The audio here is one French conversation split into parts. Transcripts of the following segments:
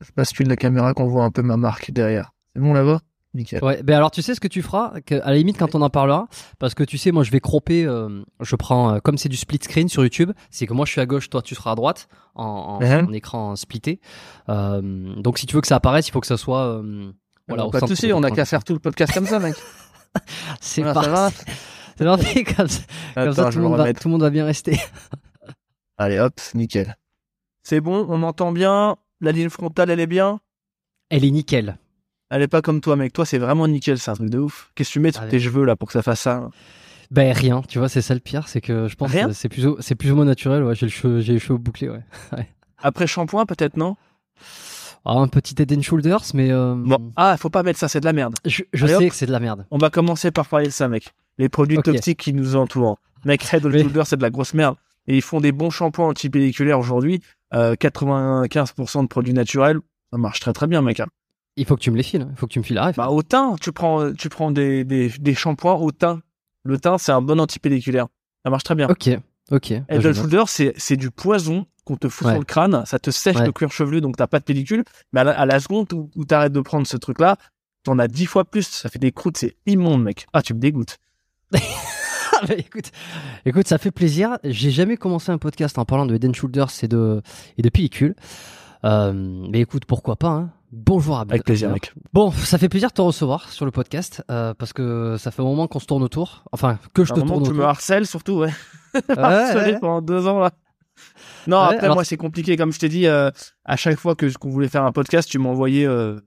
je bascule la caméra qu'on voit un peu ma marque derrière. C'est bon là-bas? Nickel. Ouais, ben alors tu sais ce que tu feras, que, à la limite quand on en parlera, parce que tu sais, moi je vais cropper, euh, je prends, euh, comme c'est du split screen sur YouTube, c'est que moi je suis à gauche, toi tu seras à droite, en, en, en écran splitté. Euh, donc si tu veux que ça apparaisse, il faut que ça soit. euh, voilà, au pas de de on a qu'à faire tout le podcast comme ça, mec. C'est Voilà, ça va parti. C'est parti, comme ça, comme ça, tout, le va, tout le monde va bien rester. Allez, hop, nickel. C'est bon, on m'entend bien? La ligne frontale, elle est bien? Elle est nickel. Elle est pas comme toi, mec. Toi, c'est vraiment nickel, c'est un truc de ouf. Qu'est-ce que tu mets sur Allez. tes cheveux là pour que ça fasse ça? Ben rien, tu vois, c'est ça le pire, c'est que je pense Rien? que c'est plus, ou- c'est plus ou moins naturel. Ouais, j'ai le cheveu, j'ai les cheveux bouclés, ouais. Après shampoing, peut-être, non? Ah, un petit head and shoulders, mais euh, Bon. Ah, faut pas mettre ça, c'est de la merde. je, je Allez, sais hop. que c'est de la merde. On va commencer par parler de ça, mec. Les produits toxiques qui nous entourent. Mec, Head and Mais- Shoulder, c'est de la grosse merde. Et ils font des bons shampoings antipelliculaires aujourd'hui. Euh, 95% de produits naturels. Ça marche très très bien, mec. hein. Il faut que tu me les files, hein. il faut que tu me files la ref. Bah, au thym, tu prends, tu prends des, des, des shampoings au thym. Le thym, c'est un bon antipelliculaire. Ça marche très bien. Ok, ok. Head Bah. Shoulder, c'est, c'est du poison qu'on te fout Ouais. sur le crâne. Ça te sèche Ouais. le cuir chevelu, donc t'as pas de pellicule. Mais à la, à la seconde où, où t'arrêtes de prendre ce truc-là, t'en as dix fois plus. Ça fait des croûtes, c'est immonde, mec. Ah, tu me dégoûtes. Ah, bah, écoute, écoute, ça fait plaisir. J'ai jamais commencé un podcast en parlant de Head Shoulders et de, et de pellicule. Euh, mais écoute, pourquoi pas hein. Bonjour Abdel. Avec plaisir, mec. Bon, ça fait plaisir de te recevoir sur le podcast euh, parce que ça fait un moment qu'on se tourne autour. Enfin, que je te moment, tourne tu me autour. harcèles surtout, ouais. Ouais, Harcelé ouais. pendant deux ans, là. Non, Ouais, après, alors- moi, c'est compliqué. Comme je t'ai dit, euh, à chaque fois que qu'on voulait faire un podcast, tu m'envoyais euh,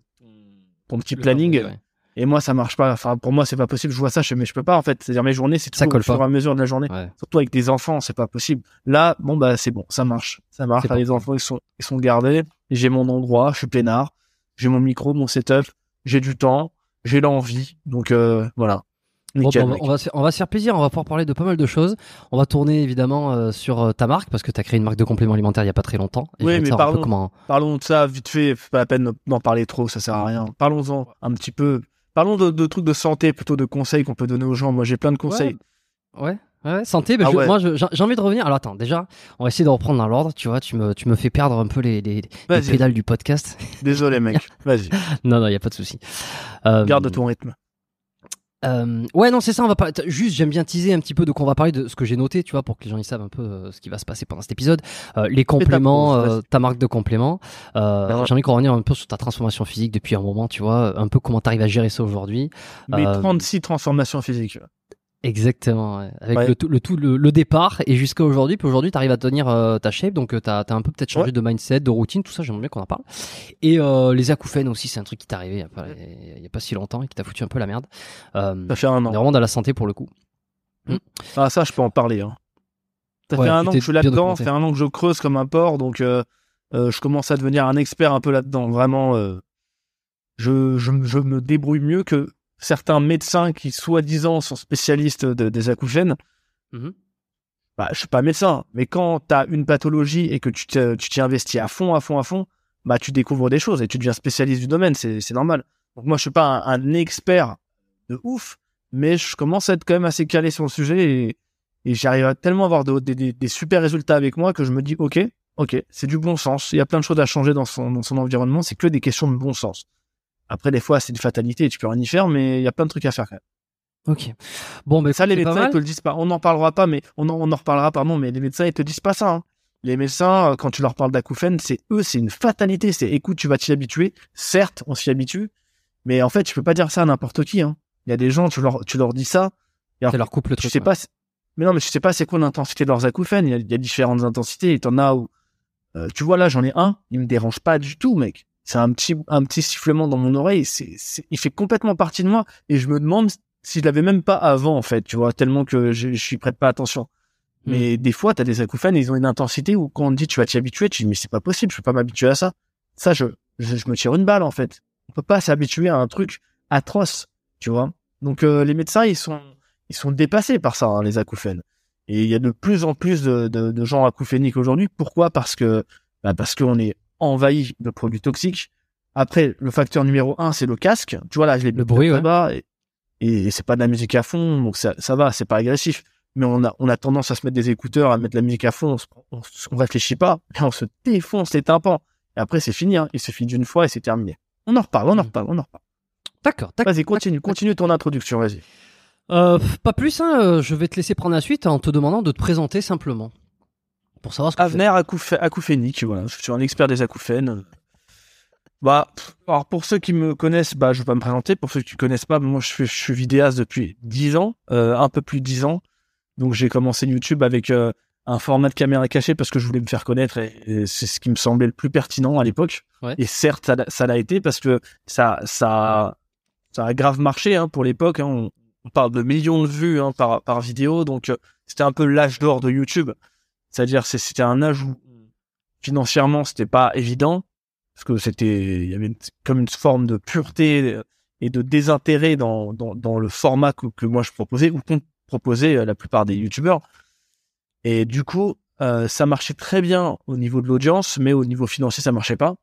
ton petit planning. Ouais. Et moi, ça marche pas. Enfin, pour moi, c'est pas possible. Je vois ça, je mais je peux pas, en fait. C'est-à-dire, mes journées, c'est colle au fur et à mesure de la journée. Ouais. Surtout avec des enfants, c'est pas possible. Là, bon, bah, c'est bon, ça marche. Ça marche. Les enfants, ils sont, ils sont gardés. j'ai mon endroit, je suis peinard, j'ai mon micro, mon setup, j'ai du temps, j'ai l'envie. Donc euh, voilà. Nickel, on, va, on va se- faire plaisir, on va pouvoir parler de pas mal de choses. On va tourner évidemment euh, sur euh, ta marque parce que tu as créé une marque de compléments alimentaires il y a pas très longtemps. Et Oui, mais parlons- comment. Parlons de ça vite fait, pas la peine d'en parler trop, ça sert à rien. Parlons-en un petit peu. Parlons de, de trucs de santé, plutôt de conseils qu'on peut donner aux gens. Moi, j'ai plein de conseils. Ouais. Ouais, santé, bah, Ah je- ouais. moi j'ai envie de revenir. Alors attends, déjà, on va essayer de reprendre dans l'ordre. Tu vois, tu me, tu me fais perdre un peu les, les, pédales du podcast. désolé, mec. Vas-y, non, non, il y a pas de souci. Euh, garde ton rythme. Euh, ouais, non, c'est ça. On va pas. Juste, j'aime bien teaser un petit peu de quoi on va parler de ce que j'ai noté, tu vois, pour que les gens ils savent un peu euh, ce qui va se passer pendant cet épisode. Euh, les compléments, pause, euh, ta marque de compléments. Euh, Ben. J'ai envie qu'on revienne un peu sur ta transformation physique depuis un moment, tu vois, un peu comment t'arrives à gérer ça aujourd'hui. Mais Euh, 36 transformations physiques. Exactement. ouais. Avec Ouais. le tout, le, tout le, le départ et jusqu'à aujourd'hui. Puis aujourd'hui, t'arrives à tenir euh, ta shape, donc euh, t'as as un peu peut-être changé Ouais. de mindset, de routine, tout ça. J'aimerais bien qu'on en parle. Et euh, les acouphènes aussi, c'est un truc qui t'est arrivé il y a pas, y a pas si longtemps et qui t'a foutu un peu la merde. Euh, Ça fait un an. vraiment dans la santé pour le coup. Ah, ça, je peux en parler. Hein. Ça fait un tu an que je suis là-dedans, ça fait un an que je creuse comme un porc, donc je commence à devenir un expert un peu là-dedans. Vraiment, je, je, je me débrouille mieux que certains médecins qui, soi-disant, sont spécialistes de- des acouphènes. Mhm. Bah, je suis pas médecin, mais quand tu as une pathologie et que tu t'y investis à fond, à fond, à fond, bah tu découvres des choses et tu deviens spécialiste du domaine, c'est normal. Donc moi, je suis pas un, un expert de ouf, mais je commence à être quand même assez calé sur le sujet et, et j'arrive à tellement avoir de- des- des- des super résultats avec moi que je me dis, ok, ok, c'est du bon sens. Il y a plein de choses à changer dans son, dans son environnement, c'est que des questions de bon sens. Après, des fois, c'est une fatalité, tu peux rien y faire, mais il y a plein de trucs à faire quand même. Ok. Bon, mais Ça, les médecins, ils te le disent pas. On n'en parlera pas, mais on en, on en reparlera, pardon, mais les médecins, ils te disent pas ça. hein. Les médecins, euh, quand tu leur parles d'acouphènes, c'est eux, c'est une fatalité. C'est écoute, tu vas t'y habituer. Certes, on s'y habitue, mais en fait, tu peux pas dire ça à n'importe qui. Hein. Il y a des gens, tu leur, tu leur dis ça. et alors, Ça leur coupe le tu truc. sais ouais. pas. Mais non, mais je sais pas c'est quoi l'intensité de leurs acouphènes? Il y a, il y a différentes intensités. Et t'en as où, euh, tu vois là, j'en ai un. Il me dérange pas du tout, mec. C'est un petit, un petit sifflement dans mon oreille. C'est, il fait complètement partie de moi. Et je me demande si je l'avais même pas avant, en fait. Tu vois, tellement que je, je suis prête pas attention. Hmm. Mais des fois, t'as des acouphènes, ils ont une intensité où quand on te dit tu vas t'y habituer, tu dis mais c'est pas possible, je peux pas m'habituer à ça. Ça, je, je, je me tire une balle en fait. On peut pas s'habituer à un truc atroce, tu vois. Donc euh, les médecins, ils sont, ils sont dépassés par ça, hein, les acouphènes. Et il y a de plus en plus de, de, de gens acouphéniques aujourd'hui. Pourquoi? Parce que, bah parce qu'on est envahi de produits toxiques. Après, le facteur numéro un, c'est le casque. Tu vois là, je l'ai Le mis bruit, ouais. bas et, et c'est pas de la musique à fond, donc ça, ça va, c'est pas agressif mais on a, on a tendance à se mettre des écouteurs, à mettre de la musique à fond, on, se- on, se- on réfléchit pas, et on se défonce les tympans. Et après, c'est fini, hein. il suffit d'une fois et c'est terminé. On en reparle, on en Mm. reparle, on en reparle. D'accord. d'accord. Vas-y, continue, continue ton introduction, vas-y. Euh, pas plus, hein, euh, je vais te laisser prendre la suite en te demandant de te présenter simplement. Pour savoir ce que Avenir acouph- acouphénique, voilà, je suis un expert des acouphènes. Bah, alors pour ceux qui me connaissent, bah, je vais pas me présenter. Pour ceux qui ne connaissent pas, moi, je suis, je suis vidéaste depuis 10 ans, euh, un peu plus de 10 ans. Donc, j'ai commencé YouTube avec euh, un format de caméra cachée parce que je voulais me faire connaître et, et c'est ce qui me semblait le plus pertinent à l'époque. Ouais. Et certes, ça, l'a- ça l'a été parce que ça, ça, ça a grave marché hein, pour l'époque. hein. On, on parle de millions de vues hein, par, par vidéo, donc euh, c'était un peu l'âge d'or de YouTube. C'est-à-dire, c'est- c'était un âge où financièrement, c'était pas évident parce que c'était, il y avait une- comme une forme de pureté et de désintérêt dans, dans, dans le format que, que moi je proposais ou qu'on proposait la plupart des youtubeurs. Et du coup, euh, ça marchait très bien au niveau de l'audience, mais au niveau financier, ça marchait pas.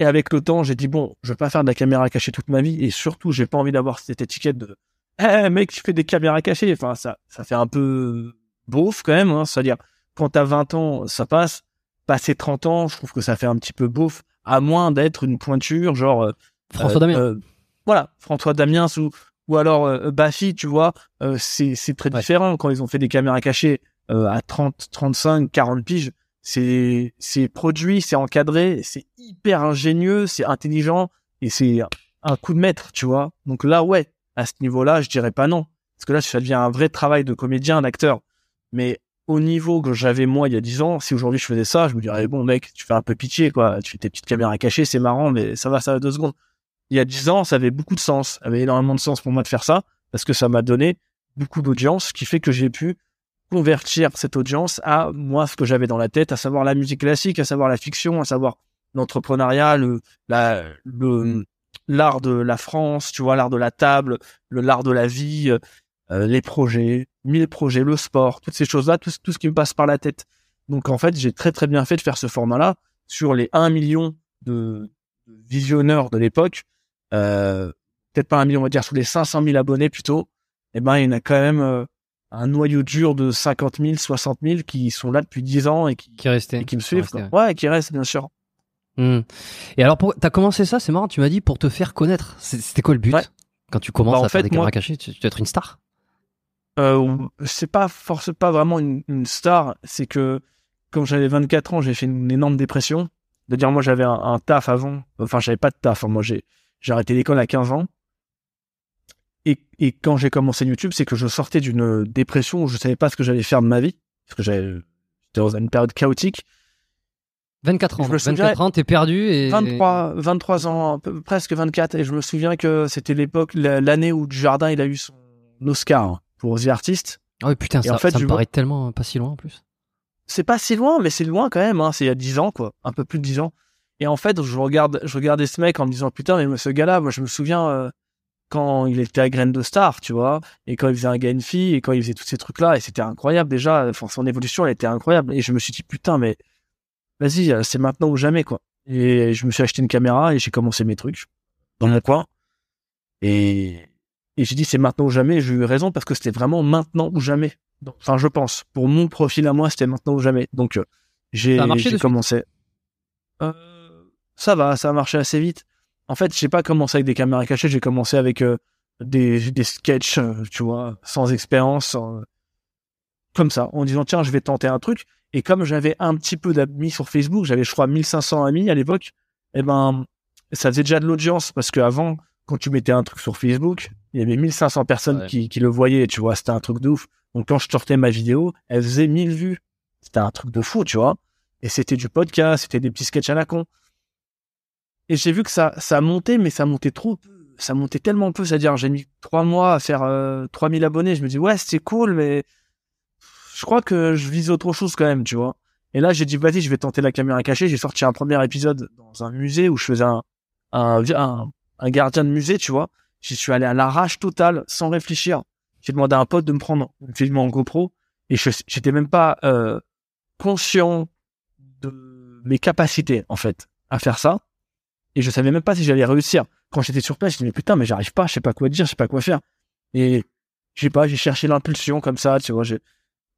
Et avec le temps, j'ai dit bon, je vais pas faire de la caméra cachée toute ma vie, et surtout, j'ai pas envie d'avoir cette étiquette de eh mec, tu fais des caméras cachées. Enfin, ça, ça fait un peu beauf quand même. Hein. C'est-à-dire, quand t'as 20 ans, ça passe. Passer 30 ans, je trouve que ça fait un petit peu beauf, à moins d'être une pointure, genre euh, François Damien. euh, voilà, François Damiens ou ou alors euh, Baffy, tu vois, c'est c'est très Ouais. différent quand ils ont fait des caméras cachées euh, à 30, 35, 40 piges. C'est c'est produit, c'est encadré, c'est hyper ingénieux, c'est intelligent et c'est un coup de maître, tu vois. Donc là, ouais, à ce niveau-là, je dirais pas non, parce que là, ça devient un vrai travail de comédien, d'acteur. Mais au niveau que j'avais moi il y a 10 ans, si aujourd'hui je faisais ça, je me dirais bon mec, tu fais un peu pitié quoi, tu fais tes petites caméras cachées, c'est marrant, mais ça va, ça va deux secondes. Il y a 10 ans, ça avait beaucoup de sens, ça avait énormément de sens pour moi de faire ça, parce que ça m'a donné beaucoup d'audience, ce qui fait que j'ai pu convertir cette audience à moi ce que j'avais dans la tête, à savoir la musique classique, à savoir la fiction, à savoir l'entrepreneuriat, le, la, le, l'art de la France, tu vois, l'art de la table, le l'art de la vie, euh, les projets, mille projets, le sport, toutes ces choses-là, tout, tout ce qui me passe par la tête. Donc en fait, j'ai très très bien fait de faire ce format-là sur les 1 million de, visionneurs de l'époque. Euh, peut-être pas un million, on va dire sur les 500 000 abonnés plutôt. Eh ben, il y en a quand même euh, un noyau dur de 50 000, 60 000 qui sont là depuis 10 ans et qui, qui, et qui me suivent. ouais. qui restent bien sûr. Hmm. Et alors, tu t'as commencé ça, c'est marrant, tu m'as dit pour te faire connaître. C'était quoi le but? Quand tu commences bah, à faire des caméras cachées, tu, dois être une star C'est pas forcément pas vraiment une, une star, c'est que comme j'avais 24 ans, j'ai fait une énorme dépression. De dire moi j'avais un, taf avant, enfin j'avais pas de taf. Hein. Moi j'ai j'ai arrêté l'école à 15 ans. Et, et quand j'ai commencé YouTube, c'est que je sortais d'une dépression où je savais pas ce que j'allais faire de ma vie, parce que j'étais dans une période chaotique. 24 ans. 24 ans, t'es perdu et 23, 23 ans, presque 24. Et je me souviens que c'était l'époque, l'année où Jardin il a eu son Oscar pour The Artist. Ah oui, putain, ça, en fait, ça me paraît tellement pas si loin en plus. C'est pas si loin, mais c'est loin quand même. Hein. C'est il y a 10 ans, quoi, un peu plus de 10 ans. Et en fait, je regarde, je regardais ce mec en me disant putain, mais ce gars-là, moi, je me souviens euh, quand il était à Graine de Star, tu vois, et quand il faisait un une fille, et quand il faisait tous ces trucs-là, et c'était incroyable déjà. Enfin, son évolution, elle était incroyable. Et je me suis dit putain, mais vas-y, euh, c'est maintenant ou jamais, quoi. Et je me suis acheté une caméra et j'ai commencé mes trucs dans mon coin. Et, et j'ai dit c'est maintenant ou jamais. J'ai eu raison parce que c'était vraiment maintenant ou jamais. Enfin, je pense. Pour mon profil à moi, c'était maintenant ou jamais. Donc, euh, j'ai commencé. Euh, ça va, ça a marché assez vite. En fait, j'ai pas commencé avec des caméras cachées. J'ai commencé avec euh, des, des sketchs, tu vois, sans expérience, comme ça, en disant tiens, je vais tenter un truc. Et comme j'avais un petit peu d'amis sur Facebook, j'avais je crois 1500 amis à l'époque, et eh ben ça faisait déjà de l'audience parce qu'avant, quand tu mettais un truc sur Facebook, il y avait 1500 personnes qui, qui le voyaient, tu vois, c'était un truc de ouf. Donc quand je sortais ma vidéo, elle faisait 1000 vues. C'était un truc de fou, tu vois. Et c'était du podcast, c'était des petits sketchs à la con. Et j'ai vu que ça, ça montait, mais ça montait trop Ça montait tellement peu. C'est-à-dire, j'ai mis trois mois à faire 3000 euh, abonnés. Je me dis, ouais, c'est cool, mais je crois que je vise autre chose quand même, tu vois. Et là, j'ai dit, vas-y, je vais tenter la caméra cachée. J'ai sorti un premier épisode dans un musée où je faisais un, un, un, gardien de musée, tu vois. J'y suis allé à l'arrache totale, sans réfléchir. J'ai demandé à un pote de me prendre un film en GoPro et je j'étais même pas euh, conscient de mes capacités en fait à faire ça et je savais même pas si j'allais réussir. Quand j'étais sur place, je me mais putain mais j'arrive pas, je sais pas quoi dire, je sais pas quoi faire. Et je sais pas, j'ai cherché l'impulsion comme ça, tu vois, je,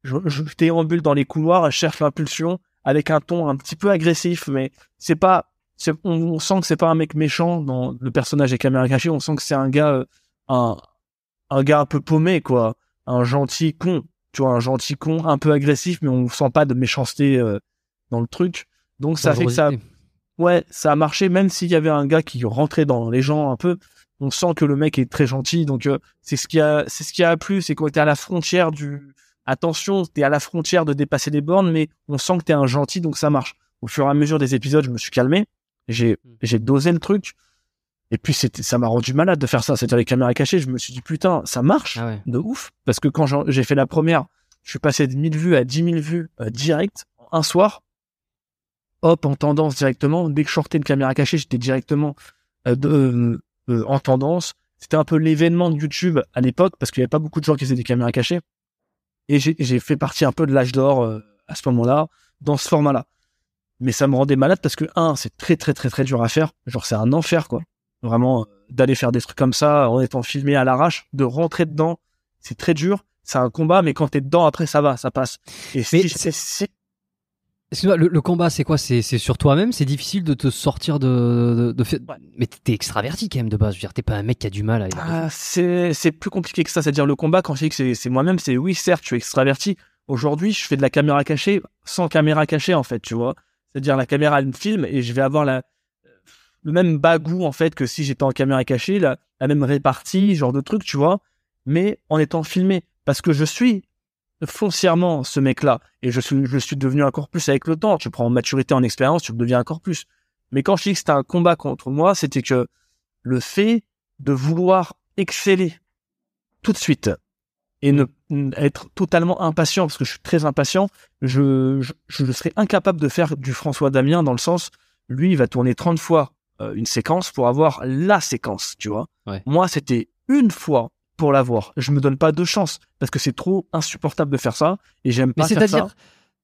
je, je déambule dans les couloirs, je cherche l'impulsion avec un ton un petit peu agressif, mais c'est pas, on, sent que c'est pas un mec méchant dans le personnage des caméras cachées, on sent que c'est un gars, euh, un, un gars un peu paumé, quoi, un gentil con, tu vois, un gentil con, un peu agressif, mais on sent pas de méchanceté euh, dans le truc. Donc ça fait que ça, ouais, ça a marché, même s'il y avait un gars qui rentrait dans les gens un peu, on sent que le mec est très gentil. Donc euh, c'est ce qui a, c'est ce qui a plu, c'est qu'on était à la frontière du, attention, t'es à la frontière de dépasser les bornes, mais on sent que t'es un gentil, donc ça marche. Au fur et à mesure des épisodes, je me suis calmé, j'ai, hmm. j'ai dosé le truc, et puis c'était, ça m'a rendu malade de faire ça, c'est-à-dire les caméras cachées. Je me suis dit putain, ça marche ah de ouf, parce que quand j'ai fait la première, je suis passé de 1000 vues à 10 000 vues euh, direct un soir. Hop, en tendance directement. Dès que je sortais une caméra cachée, j'étais directement euh, de, euh, en tendance. C'était un peu l'événement de YouTube à l'époque parce qu'il y avait pas beaucoup de gens qui faisaient des caméras cachées. Et j'ai fait partie un peu de l'âge d'or euh, à ce moment-là, dans ce format-là. Mais ça me rendait malade parce que, un, c'est très très très très dur à faire. Genre, c'est un enfer, quoi. Vraiment, euh, d'aller faire des trucs comme ça en étant filmé à l'arrache, de rentrer dedans, c'est très dur. C'est un combat, mais quand t'es dedans, après, ça va, ça passe. Et c'est Excuse-moi, le, combat, c'est quoi? C'est sur toi-même? C'est difficile de te sortir de... de, de... Mais t'es extraverti quand même de base. Je veux dire, t'es pas un mec qui a du mal à... Ah, c'est plus compliqué que ça. C'est-à-dire le combat, quand je dis que c'est moi-même, c'est oui, certes, je suis extraverti. Aujourd'hui, je fais de la caméra cachée sans caméra cachée, en fait, tu vois. C'est-à-dire la caméra, elle me filme et je vais avoir la, le même bagou, en fait, que si j'étais en caméra cachée, la, même répartie, genre de truc, tu vois. Mais en étant filmé. Parce que je suis foncièrement ce mec-là. Et je suis, je suis devenu encore plus avec le temps. Tu prends en maturité, en expérience, tu deviens encore plus. Mais quand je dis que c'était un combat contre moi, c'était que le fait de vouloir exceller tout de suite et ne être totalement impatient, parce que je suis très impatient, je, je, je serais incapable de faire du François Damien dans le sens, lui, il va tourner 30 fois euh, une séquence pour avoir la séquence, tu vois. Ouais. Moi, c'était une fois pour l'avoir. Je me donne pas deux chances parce que c'est trop insupportable de faire ça et j'aime Mais pas faire ça. c'est-à-dire,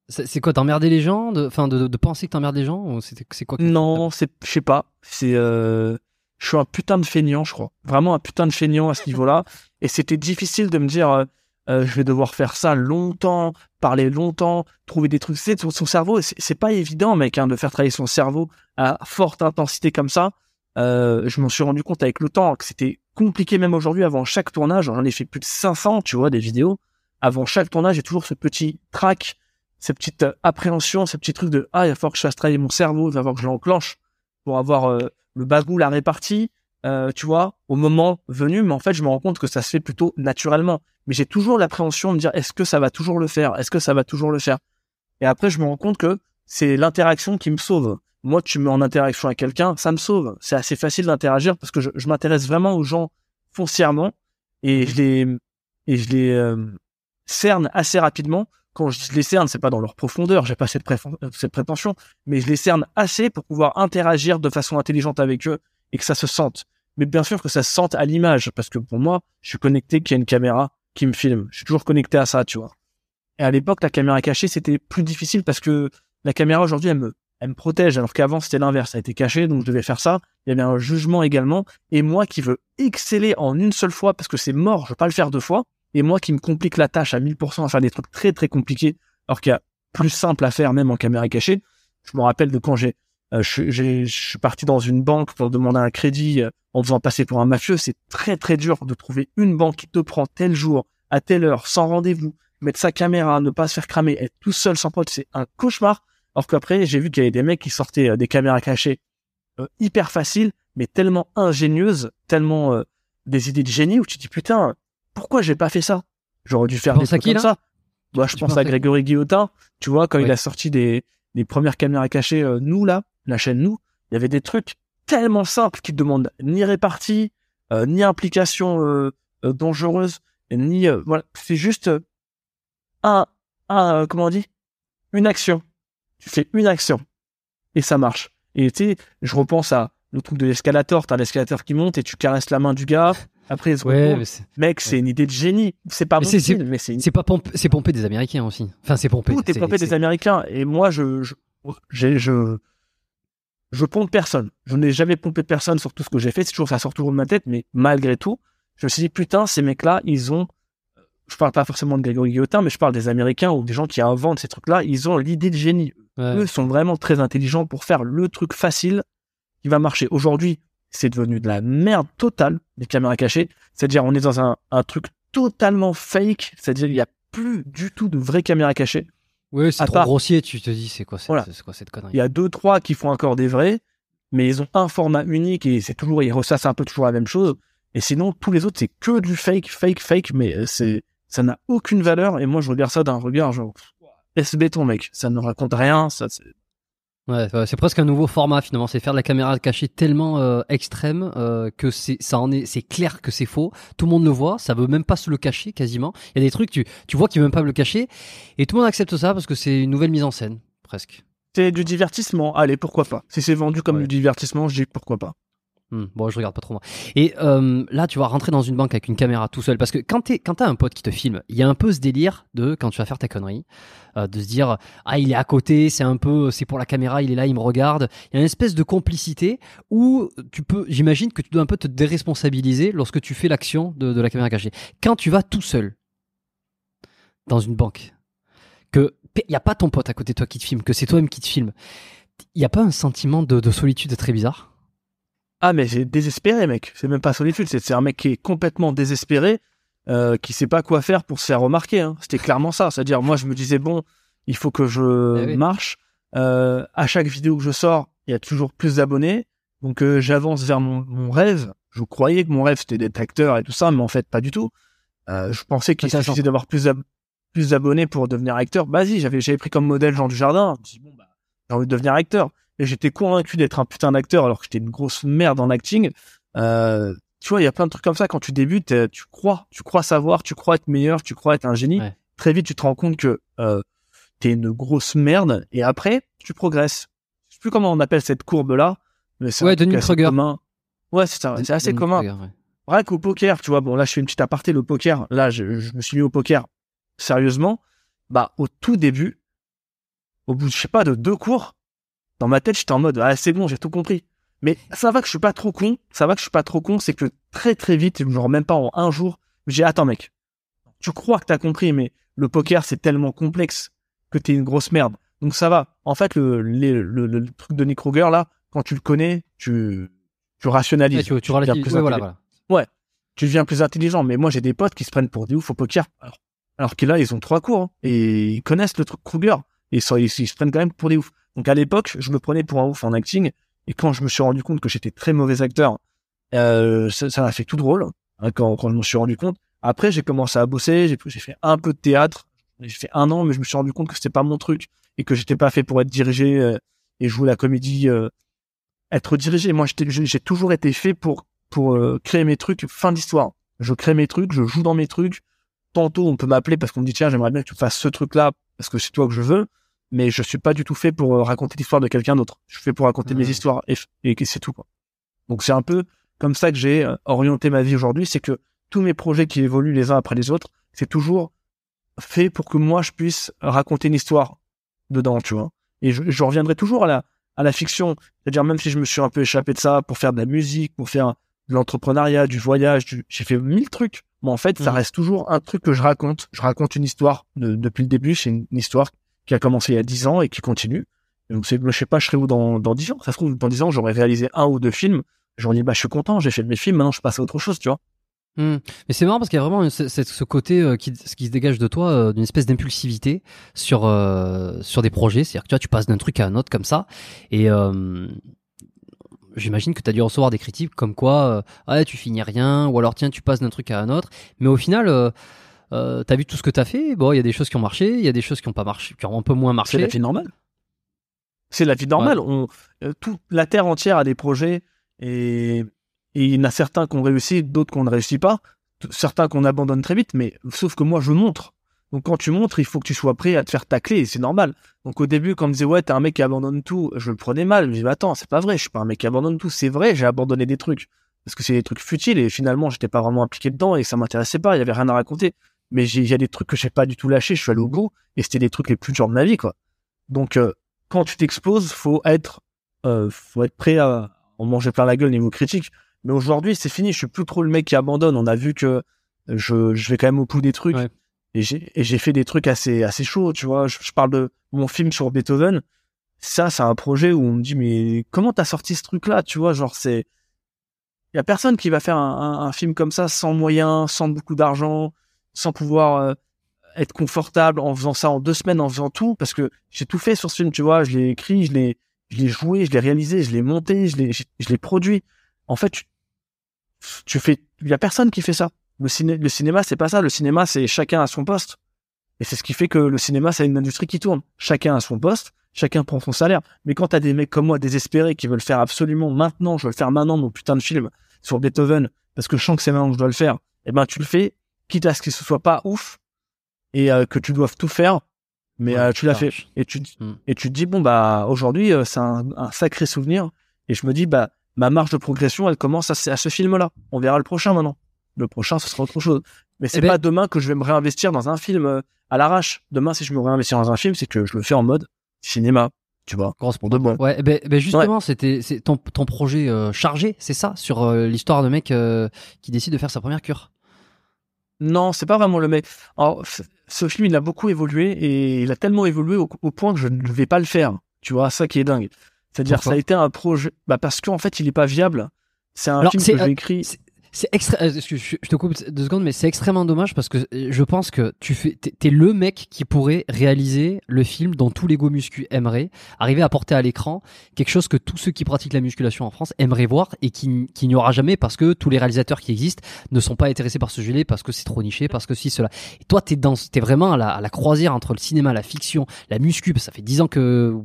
c'est c'est quoi, t'emmerder les gens de- Enfin, de, penser que t'emmerdes les gens C'est quoi que- Non, c'est, je sais pas. C'est, euh, je suis un putain de feignant, je crois. Vraiment un putain de feignant à ce niveau-là. Et c'était difficile de me dire, euh, euh, je vais devoir faire ça longtemps, parler longtemps, trouver des trucs. C'est son, son cerveau, c'est, pas évident, mec, hein, de faire travailler son cerveau à forte intensité comme ça. Euh, je m'en suis rendu compte avec le temps que c'était compliqué même aujourd'hui avant chaque tournage. J'en ai fait plus de 500, tu vois, des vidéos. Avant chaque tournage, j'ai toujours ce petit trac, cette petite appréhension, ce petit truc de ah, il va falloir que je fasse travailler mon cerveau, il va falloir que je l'enclenche pour avoir le bagou, la répartie, euh, tu vois, au moment venu. Mais en fait, je me rends compte que ça se fait plutôt naturellement. Mais j'ai toujours l'appréhension de me dire est-ce que ça va toujours le faire? Est-ce que ça va toujours le faire? Et après, je me rends compte que c'est l'interaction qui me sauve. Moi, tu me mets en interaction avec quelqu'un, ça me sauve. C'est assez facile d'interagir parce que je, je m'intéresse vraiment aux gens foncièrement et je les et je les euh, cerne assez rapidement. Quand je les cerne, c'est pas dans leur profondeur, j'ai pas euh, cette prétention, mais je les cerne assez pour pouvoir interagir de façon intelligente avec eux et que ça se sente. Mais bien sûr que ça se sente à l'image, parce que pour moi, je suis connecté qu'il y a une caméra qui me filme. Je suis toujours connecté à ça, tu vois. Et à l'époque, la caméra cachée, c'était plus difficile parce que la caméra aujourd'hui, elle me, elle me protège, alors qu'avant, c'était l'inverse. Ça a été caché, donc je devais faire ça. Il y avait un jugement également. Et moi qui veux exceller en une seule fois parce que c'est mort, je veux pas le faire deux fois. Et moi qui me complique la tâche à 1000% à faire des trucs très très compliqués, alors qu'il y a plus simple à faire même en caméra cachée. Je me rappelle de quand j'ai, euh, je, suis parti dans une banque pour demander un crédit euh, en faisant passer pour un mafieux. C'est très très dur de trouver une banque qui te prend tel jour, à telle heure, sans rendez-vous, mettre sa caméra, ne pas se faire cramer, être tout seul sans pote, c'est un cauchemar. Alors qu'après, j'ai vu qu'il y avait des mecs qui sortaient euh, des caméras cachées euh, hyper faciles, mais tellement ingénieuses, tellement euh, des idées de génie où tu te dis putain, pourquoi j'ai pas fait ça? J'aurais dû faire des trucs qui, comme ça. Moi, je Tu pense à Grégory Guillotin. Tu vois, quand il a sorti des, des premières caméras cachées, euh, nous là, la chaîne nous, il y avait des trucs tellement simples qui demandent ni répartie, euh, ni implication euh, euh, dangereuse, ni euh, voilà, c'est juste euh, un, un euh, comment on dit, une action. Tu fais une action et ça marche. Et tu sais, je repense à le truc de l'escalator. T'as l'escalator qui monte et tu caresses la main du gars. Après, Ouais, mais Mec, c'est une idée de génie. C'est pas Mais mon style, mais c'est une pas pompé, c'est pompé des Américains aussi. Enfin, c'est pompé. tout est pompé des Américains. Et moi, je, je, je, je pompe personne. Je n'ai jamais pompé personne sur tout ce que j'ai fait. C'est toujours, ça sort toujours de ma tête, mais malgré tout, je me suis dit, putain, ces mecs-là, ils ont, je parle pas forcément de Grégory Guillotin, mais je parle des Américains ou des gens qui inventent ces trucs-là. Ils ont l'idée de génie. Ouais. Eux sont vraiment très intelligents pour faire le truc facile qui va marcher. Aujourd'hui, c'est devenu de la merde totale, les caméras cachées. C'est-à-dire, on est dans un, un truc totalement fake. C'est-à-dire, il n'y a plus du tout de vraies caméras cachées. Ouais, c'est trop part- grossier, tu te dis, c'est quoi, cette- Voilà. c'est quoi cette connerie? Il y a deux, trois qui font encore des vrais, mais ils ont un format unique et c'est toujours, ils ressassent un peu toujours la même chose. Et sinon, tous les autres, c'est que du fake, fake, fake, mais euh, c'est, ça n'a aucune valeur. Et moi, je regarde ça d'un regard genre, laisse béton, mec? Ça ne raconte rien. Ça, c'est- Ouais, ouais, c'est presque un nouveau format finalement. C'est faire de la caméra cachée tellement euh, extrême euh, que c'est, ça en est, c'est clair que c'est faux. Tout le monde le voit. Ça veut même pas se le cacher quasiment. Il y a des trucs, tu, tu vois qu'ils veulent même pas le cacher, et tout le monde accepte ça parce que c'est une nouvelle mise en scène, presque. c'est du divertissement. Allez, pourquoi pas. Si c'est vendu comme Ouais. du divertissement, je dis pourquoi pas. Hmm, bon, je regarde pas trop moi. Et euh, là, tu vas rentrer dans une banque avec une caméra tout seul, parce que quand t'es, quand t'as un pote qui te filme, il y a un peu ce délire de quand tu vas faire ta connerie, euh, de se dire ah il est à côté, c'est un peu, c'est pour la caméra, il est là, il me regarde. Il y a une espèce de complicité où tu peux, j'imagine que tu dois un peu te déresponsabiliser lorsque tu fais l'action de, la caméra cachée. Quand tu vas tout seul dans une banque, que il y a pas ton pote à côté de toi qui te filme, que c'est toi-même qui te filme, il y a pas un sentiment de solitude très bizarre? Ah, mais c'est désespéré, mec. C'est même pas solitude. C'est c'est un mec qui est complètement désespéré, euh, qui sait pas quoi faire pour se faire remarquer. hein. C'était clairement ça. C'est-à-dire, moi, je me disais, bon, il faut que je Eh oui. marche. Euh, à chaque vidéo que je sors, il y a toujours plus d'abonnés. Donc, euh, j'avance vers mon, mon rêve. Je croyais que mon rêve, c'était d'être acteur et tout ça, mais en fait, pas du tout. Je pensais qu'il suffisait d'avoir plus d'ab- plus d'abonnés pour devenir acteur. Vas-y, j'avais j'avais pris comme modèle Jean Dujardin. Je me suis dit, bon, bah, j'ai envie de devenir acteur. Et j'étais convaincu d'être un putain d'acteur alors que j'étais une grosse merde en acting. Euh, tu vois, il y a plein de trucs comme ça quand tu débutes, euh, tu crois, tu crois savoir, tu crois être meilleur, tu crois être un génie. Ouais. Très vite, tu te rends compte que euh, t'es une grosse merde et après, tu progresses. plus comment on appelle cette courbe là, mais c'est Ouais, Denis assez commun. Ouais, c'est ça, c'est assez commun. Ouais. Rien qu'au poker, tu vois, bon là je fais une petite aparté, le poker, là je, je me suis mis au poker sérieusement, bah au tout début, au bout, je sais pas, de deux cours, dans ma tête j'étais en mode, ah c'est bon, j'ai tout compris. Mais ça va que je suis pas trop con, ça va que je suis pas trop con, c'est que très très vite, genre même pas en un jour, j'ai dit, attends mec, tu crois que t'as compris, mais le poker c'est tellement complexe que t'es une grosse merde. Donc ça va. En fait, le, les- le, le, truc de Nick Kruger là, quand tu le connais, tu, tu rationalises. Ouais, tu, tu deviens relativises. plus Ouais, voilà, tu deviens plus intelligent. Mais moi, j'ai des potes qui se prennent pour des ouf au poker. Alors, alors que là, ils ont trois cours hein, et ils connaissent le truc Kruger. Et ils, ils se prennent quand même pour des ouf. Donc à l'époque, je me prenais pour un ouf en acting. Et quand je me suis rendu compte que j'étais très mauvais acteur, euh, ça m'a fait tout drôle. hein, quand, je me suis rendu compte. Après, j'ai commencé à bosser. J'ai fait un peu de théâtre. J'ai fait un an, mais je me suis rendu compte que c'était pas mon truc et que j'étais pas fait pour être dirigé euh, et jouer la comédie. euh, être dirigé. Moi, j'ai toujours été fait pour créer mes trucs. Fin d'histoire. Je crée mes trucs, je joue dans mes trucs. Tantôt, on peut m'appeler parce qu'on me dit tiens, j'aimerais bien que tu fasses ce truc-là parce que c'est toi que je veux. Mais je suis pas du tout fait pour euh, raconter l'histoire de quelqu'un d'autre. Je suis fait pour raconter mes histoires et, c'est tout. Quoi. Donc c'est un peu comme ça que j'ai euh, orienté ma vie aujourd'hui, c'est que tous mes projets qui évoluent les uns après les autres, c'est toujours fait pour que moi je puisse raconter une histoire dedans, tu vois. Et je, je reviendrai toujours à la à la fiction, c'est-à-dire même si je me suis un peu échappé de ça pour faire de la musique, pour faire de l'entrepreneuriat, du voyage, du... j'ai fait mille trucs. Mais en fait, ça Mhm. reste toujours un truc que je raconte. Je raconte une histoire de- depuis le début. C'est une, une histoire qui a commencé il y a dix ans et qui continue. Et donc, c'est, je sais pas, je serai où dans, dans 10 ans. Ça se trouve, dans 10 ans, j'aurais réalisé un ou deux films. J'aurais dit, bah, je suis content, j'ai fait mes films, maintenant je passe à autre chose, tu vois. Hmm. Mais c'est marrant parce qu'il y a vraiment ce, côté euh, qui, se dégage de toi euh, d'une espèce d'impulsivité sur euh, sur des projets. C'est-à-dire que tu tu passes d'un truc à un autre comme ça. Et j'imagine que tu as dû recevoir des critiques comme quoi, ah, tu finis rien, ou alors tiens, tu passes d'un truc à un autre. Mais au final, euh, t'as vu tout ce que t'as fait? Bon, il y a des choses qui ont marché, il y a des choses qui ont pas marché, qui ont un peu moins C'est marché. la vie normale. C'est la vie normale. On, euh, toute la terre entière a des projets et, et il y en a certains qu'on réussit, d'autres qu'on ne réussit pas, certains qu'on abandonne très vite. Mais sauf que moi, je montre. Donc quand tu montres, il faut que tu sois prêt à te faire tacler. et C'est normal. Donc au début, quand on me disait ouais, t'es un mec qui abandonne tout, je le prenais mal. Je me disais attends, c'est pas vrai. Je suis pas un mec qui abandonne tout. C'est vrai, j'ai abandonné des trucs parce que c'est des trucs futiles et finalement, j'étais pas vraiment impliqué dedans et ça m'intéressait pas. Il y avait rien à raconter. Mais j'ai- il y a des trucs que j'ai pas du tout lâché. Je suis allé au bout et c'était des trucs les plus durs de ma vie, quoi. Donc euh, quand tu t'exploses, faut être, euh, faut être prêt à en manger plein la gueule niveau critique. Mais aujourd'hui, c'est fini. Je suis plus trop le mec qui abandonne. On a vu que je, je vais quand même au bout des trucs. Ouais. Et j'ai, et j'ai fait des trucs assez, assez chauds, tu vois. Je, je parle de mon film sur Beethoven. Ça, c'est un projet où on me dit, mais comment t'as sorti ce truc-là, tu vois? Genre, c'est, il y a personne qui va faire un, un- un film comme ça sans moyens, sans beaucoup d'argent, sans pouvoir euh, être confortable en faisant ça en deux semaines, en faisant tout, parce que j'ai tout fait sur ce film, tu vois. Je l'ai écrit, je l'ai, je l'ai joué, je l'ai réalisé, je l'ai monté, je l'ai, je, je l'ai produit. En fait, tu, tu fais, il y a personne qui fait ça. Le, ciné, le cinéma, c'est pas ça. Le cinéma, c'est chacun à son poste. Et c'est ce qui fait que le cinéma, c'est une industrie qui tourne. Chacun à son poste, chacun prend son salaire. Mais quand t'as des mecs comme moi, désespérés, qui veulent faire absolument maintenant, je veux faire maintenant, mon putain de film sur Beethoven, parce que je sens que c'est maintenant que je dois le faire, eh ben, tu le fais, quitte à ce que ce soit pas ouf, et euh, que tu doives tout faire, mais Ouais, euh, tu l'as fait. Et tu, Hmm. et tu te dis, bon, bah, aujourd'hui, euh, c'est un, un sacré souvenir. Et je me dis, bah, ma marge de progression, elle commence à, ce- à ce film-là. On verra le prochain maintenant. Le prochain, ce sera autre chose. Mais c'est Eh ben- pas demain que je vais me réinvestir dans un film euh, à l'arrache. Demain, si je me réinvestis dans un film, c'est que je le fais en mode cinéma. Tu vois, Grosse pour de bon. Ouais, eh ben, eh ben justement, c'était c'est ton, ton projet chargé, c'est ça, sur l'histoire de mec qui décide de faire sa première cure. Non, c'est pas vraiment le mec. Alors, ce film, il a beaucoup évolué et il a tellement évolué au, au point que je ne vais pas le faire. Tu vois, ça qui est dingue. C'est-à-dire, ça a été un projet, bah, parce qu'en fait, il est pas viable. C'est un Alors, film que j'ai écrit. C'est extra... euh, je te coupe deux secondes, mais c'est extrêmement dommage parce que euh, je pense que tu fais, t'es, le mec qui pourrait réaliser le film dont tous les go muscu aimeraient, arriver à porter à l'écran quelque chose que tous ceux qui pratiquent la musculation en France aimeraient voir et qui, n'y aura jamais parce que tous les réalisateurs qui existent ne sont pas intéressés par ce gilet parce que c'est trop niché, parce que si cela. Et toi, t'es dans, t'es vraiment à la, croisière entre le cinéma, la fiction, la muscu. Ça fait dix ans que,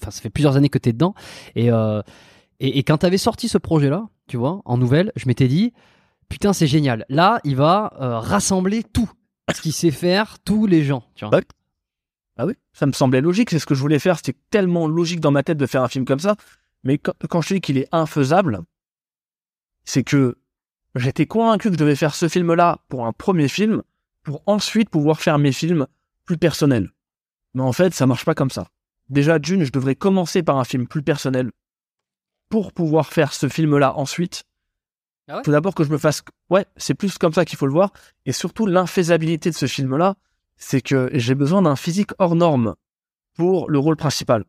enfin, ça fait plusieurs années que t'es dedans. Et, euh, et, quand t'avais sorti ce projet-là, tu vois, en nouvelle, je m'étais dit, putain, c'est génial. Là, il va euh, rassembler tout ce qu'il sait faire, tous les gens, tu. Ah oui, ça me semblait logique, c'est ce que je voulais faire, c'était tellement logique dans ma tête de faire un film comme ça. Mais quand, je dis qu'il est infaisable, c'est que j'étais convaincu que je devais faire ce film-là pour un premier film, pour ensuite pouvoir faire mes films plus personnels. Mais en fait, ça marche pas comme ça. Déjà, d'une, je devrais commencer par un film plus personnel pour pouvoir faire ce film-là ensuite. Ah ouais? Faut d'abord que je me fasse. Ouais, c'est plus comme ça qu'il faut le voir. Et surtout, l'infaisabilité de ce film-là, c'est que j'ai besoin d'un physique hors norme pour le rôle principal.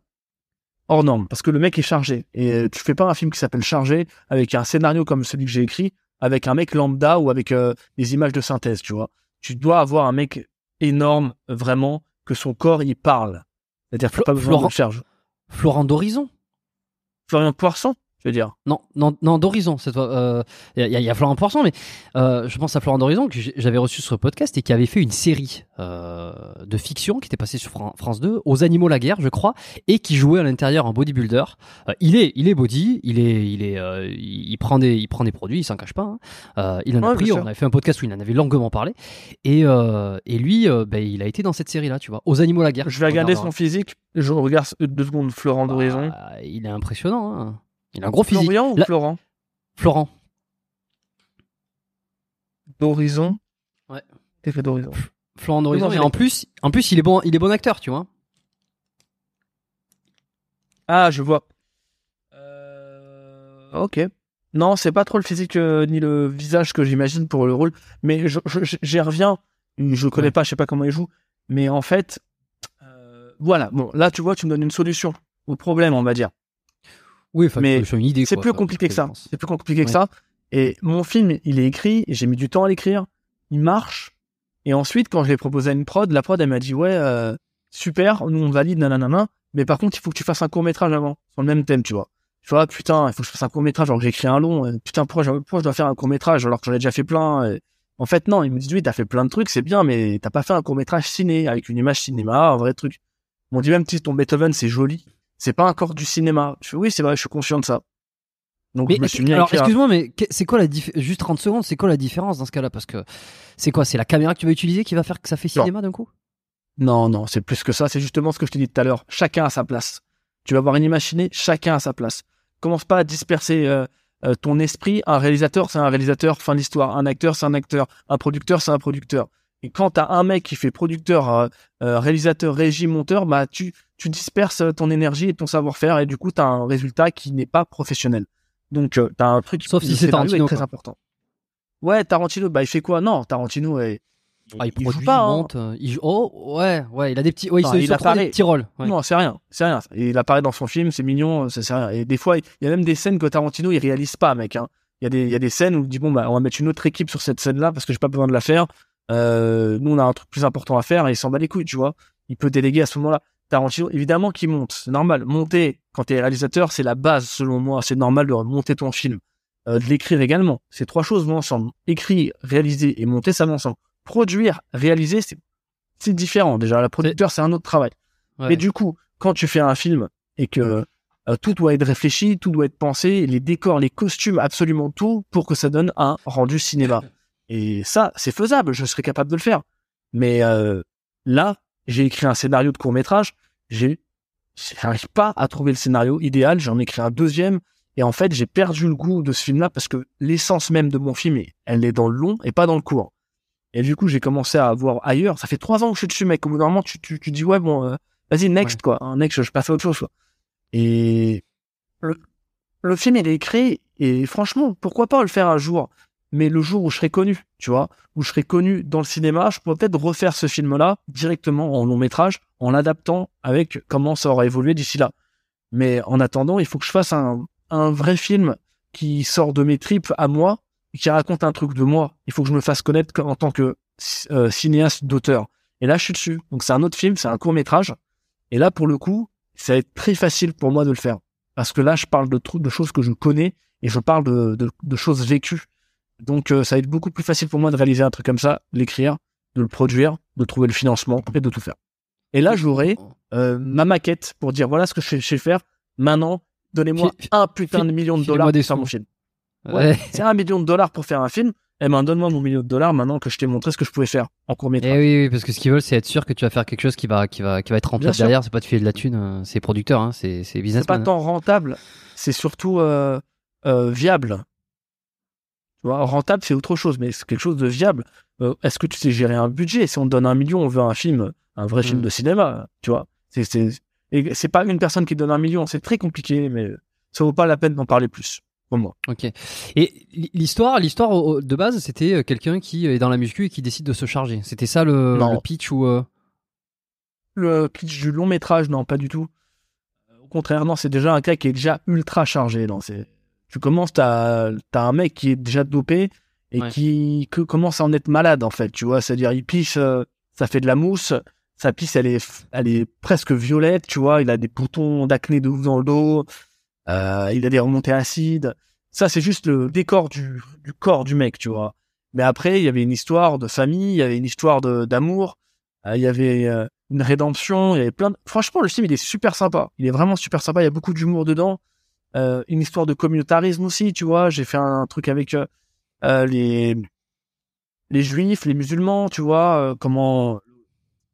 Hors norme, parce que le mec est chargé. Et euh, tu fais pas un film qui s'appelle Chargé avec un scénario comme celui que j'ai écrit, avec un mec lambda ou avec euh, des images de synthèse, tu vois. Tu dois avoir un mec énorme, vraiment, que son corps il parle. C'est-à-dire Flo- pas besoin Florent- de charge. Florent d'Horizon Florian Poisson, je veux dire. Non, non, non, d'Horizon, toi. euh, Il y, a- il y a Florent Poisson, mais euh, je pense à Florent d'Horizon que j'avais reçu sur le podcast et qui avait fait une série euh, de fiction qui était passée sur Fran- France 2, aux animaux la guerre, je crois, et qui jouait à l'intérieur en bodybuilder. Euh, il est, il est body, il est, il est, il il prend des, il prend des produits, il s'en cache pas. hein. Il en a Ouais, pris. On avait fait un podcast où il en avait longuement parlé. Et et lui, ben, il a été dans cette série-là, tu vois, aux animaux la guerre. Je vais regarder Regarde, son physique. Je regarde deux secondes Florent d'Horizon. bah, il est impressionnant. hein. Il a un gros physique. Florian ou Florent? Florent. D'Horizon Ouais. T'es fait d'Horizon. Florent d'Horizon. Et en plus, en plus, il est bon, il est bon acteur, tu vois. Ah, je vois. Euh, Ok. Non, c'est pas trop le physique euh, ni le visage que j'imagine pour le rôle, mais je- je- je- j'y reviens. Je connais Ouais. pas, je sais pas comment il joue, mais en fait, euh, voilà. Bon, là, tu vois, tu me donnes une solution au problème, on va dire. Oui, Mais c'est plus compliqué que ça. C'est plus compliqué que ça. Et mon film, il est écrit, j'ai mis du temps à l'écrire, il marche. Et ensuite, quand je l'ai proposé à une prod, la prod, elle m'a dit, ouais, euh, super, nous on valide, nanana, mais par contre, il faut que tu fasses un court métrage avant, sur le même thème, tu vois. Tu vois, putain, il faut que je fasse un court métrage alors que j'ai écrit un long. euh, Putain, pourquoi, je- pourquoi je dois faire un court métrage alors que j'en ai déjà fait plein et- En fait, non, ils me disent, oui, t'as fait plein de trucs, c'est bien, mais t'as pas fait un court métrage ciné, avec une image cinéma, un vrai truc. Ils m'ont dit, même si ton Beethoven, c'est joli, c'est pas encore du cinéma. Je fais, oui, c'est vrai, je suis conscient de ça. Donc, Mais je me suis mis à alors, excuse-moi, mais c'est quoi la différence Juste 30 secondes, c'est quoi la différence dans ce cas-là? Parce que c'est quoi? C'est la caméra que tu vas utiliser qui va faire que ça fait cinéma d'un coup? Non, non, c'est plus que ça. C'est justement ce que je t'ai dit tout à l'heure. Chacun a sa place. Tu vas voir une image ciné, chacun a sa place. Commence pas à disperser euh, euh, ton esprit. Un réalisateur, c'est un réalisateur, fin de l'histoire. Un acteur, c'est un acteur. Un producteur, c'est un producteur. Et quand t'as un mec qui fait producteur, euh, euh, réalisateur, régie, monteur, bah tu, tu disperses euh, ton énergie et ton savoir-faire et du coup t'as un résultat qui n'est pas professionnel. Donc euh, t'as un truc. Sauf si c'est Tarantino, est très quoi. important. Ouais, Tarantino, bah il fait quoi? Non, Tarantino, eh, Ah, il, il produit, joue pas. il hein. monte, euh, il joue- Oh, ouais, ouais, il a des petits. Ouais, il, Enfin, se- il se prend apparaît. des petits rôles. ouais. Non, c'est rien, c'est rien. Il apparaît dans son film, c'est mignon, c'est c'est rien. Et des fois, il y a même des scènes que Tarantino il réalise pas, mec. hein. Il y a des, il y a des scènes où il dit bon bah on va mettre une autre équipe sur cette scène-là parce que j'ai pas besoin de la faire. Euh, nous on a un truc plus important à faire et il s'en bat les couilles, tu vois. Il peut déléguer à ce moment-là. Tarantino, évidemment qu'il monte, c'est normal. Monter quand t'es réalisateur, c'est la base selon moi. C'est normal de monter ton film, Euh, de l'écrire également. Ces trois choses vont ensemble. Écrire, réaliser et monter, ça va ensemble. Produire, réaliser, c'est c'est différent. Déjà, la producteur, c'est un autre travail. Ouais. Mais du coup, quand tu fais un film et que euh, tout doit être réfléchi, tout doit être pensé, les décors, les costumes, absolument tout pour que ça donne un rendu cinéma. Et ça, c'est faisable, je serais capable de le faire. Mais euh, là, j'ai écrit un scénario de court métrage, j'ai, j'arrive pas à trouver le scénario idéal, j'en ai écrit un deuxième, et en fait, j'ai perdu le goût de ce film-là parce que l'essence même de mon film, elle est dans le long et pas dans le court. Et du coup, j'ai commencé à voir ailleurs. Ça fait trois ans que je suis dessus, mec. Au bout d'un moment, tu, tu, tu dis, ouais, bon, euh, vas-y, next, quoi. Un next, je passe à autre chose, quoi. Et le, le film, il est écrit, et franchement, pourquoi pas le faire un jour? Mais le jour où je serai connu, tu vois, où je serai connu dans le cinéma, je pourrais peut-être refaire ce film-là directement en long métrage, en l'adaptant avec comment ça aura évolué d'ici là. Mais en attendant, il faut que je fasse un, un vrai film qui sort de mes tripes à moi, qui raconte un truc de moi. Il faut que je me fasse connaître en tant que euh, cinéaste d'auteur. Et là, je suis dessus. Donc c'est un autre film, c'est un court métrage. Et là, pour le coup, ça va être très facile pour moi de le faire. Parce que là, je parle de de choses que je connais et je parle de, de choses vécues. Donc, euh, ça va être beaucoup plus facile pour moi de réaliser un truc comme ça, l'écrire, de le produire, de trouver le financement et de tout faire. Et là, j'aurai euh, ma maquette pour dire voilà ce que je sais- faire. Maintenant, donnez-moi un putain de million de dollars pour faire mon film. Ouais. Ouais. C'est un million de dollars pour faire un film. eh ben donne-moi mon million de dollars maintenant que je t'ai montré ce que je pouvais faire en court métrage. Eh oui, oui, parce que ce qu'ils veulent, c'est être sûr que tu vas faire quelque chose qui va, qui va, qui va être rentable Bien derrière. C'est pas de filer de la thune. euh, C'est producteur, hein, c'est, c'est business. c'est pas tant rentable, c'est surtout euh, viable. Tu vois, rentable, c'est autre chose, mais c'est quelque chose de viable. Euh, Est-ce que tu sais gérer un budget? Si on te donne un million, on veut un film, un vrai film Mm. de cinéma, tu vois. C'est, c'est, et c'est pas une personne qui donne un million, c'est très compliqué, mais ça vaut pas la peine d'en parler plus, pour moi. Ok. Et l'histoire, l'histoire au- au- de base, c'était euh, quelqu'un qui est dans la muscu et qui décide de se charger. C'était ça le, pitch ou euh, Le pitch du long métrage, non, pas du tout. Au contraire, non, c'est déjà un cas qui est déjà ultra chargé. Non, c'est... Tu commences, t'as, t'as un mec qui est déjà dopé et Ouais. qui que- commence à en être malade, en fait, tu vois. C'est-à-dire, il pisse, euh, ça fait de la mousse, sa pisse, elle est, elle est presque violette, tu vois. Il a des boutons d'acné de ouf dans le dos, euh, il a des remontées acides. Ça, c'est juste le décor du, du corps du mec, tu vois. Mais après, il y avait une histoire de famille, il y avait une histoire d'amour, euh, il y avait euh, une rédemption, il y avait plein de... Franchement, le film, il est super sympa. Il est vraiment super sympa, il y a beaucoup d'humour dedans. Euh, une histoire de communautarisme aussi, tu vois. J'ai fait un, truc avec euh, euh, les les juifs, les musulmans, tu vois, euh, comment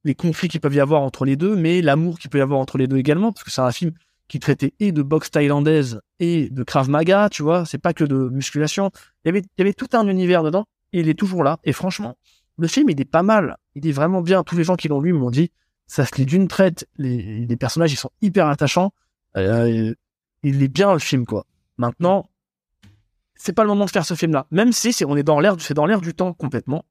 les conflits qu'il peut y avoir entre les deux, mais l'amour qu'il peut y avoir entre les deux également, parce que c'est un film qui traitait et de boxe thaïlandaise et de Krav Maga, tu vois, c'est pas que de musculation. Il y avait, il y avait tout un univers dedans, et il est toujours là. Et franchement, le film, il est pas mal. Il est vraiment bien. Tous les gens qui l'ont vu m'ont dit, ça se lit d'une traite. Les, les personnages, ils sont hyper attachants. Euh, il est bien, le film, quoi. Maintenant, c'est pas le moment de faire ce film-là. Même si c'est, on est dans l'air, du- c'est dans l'air du temps complètement.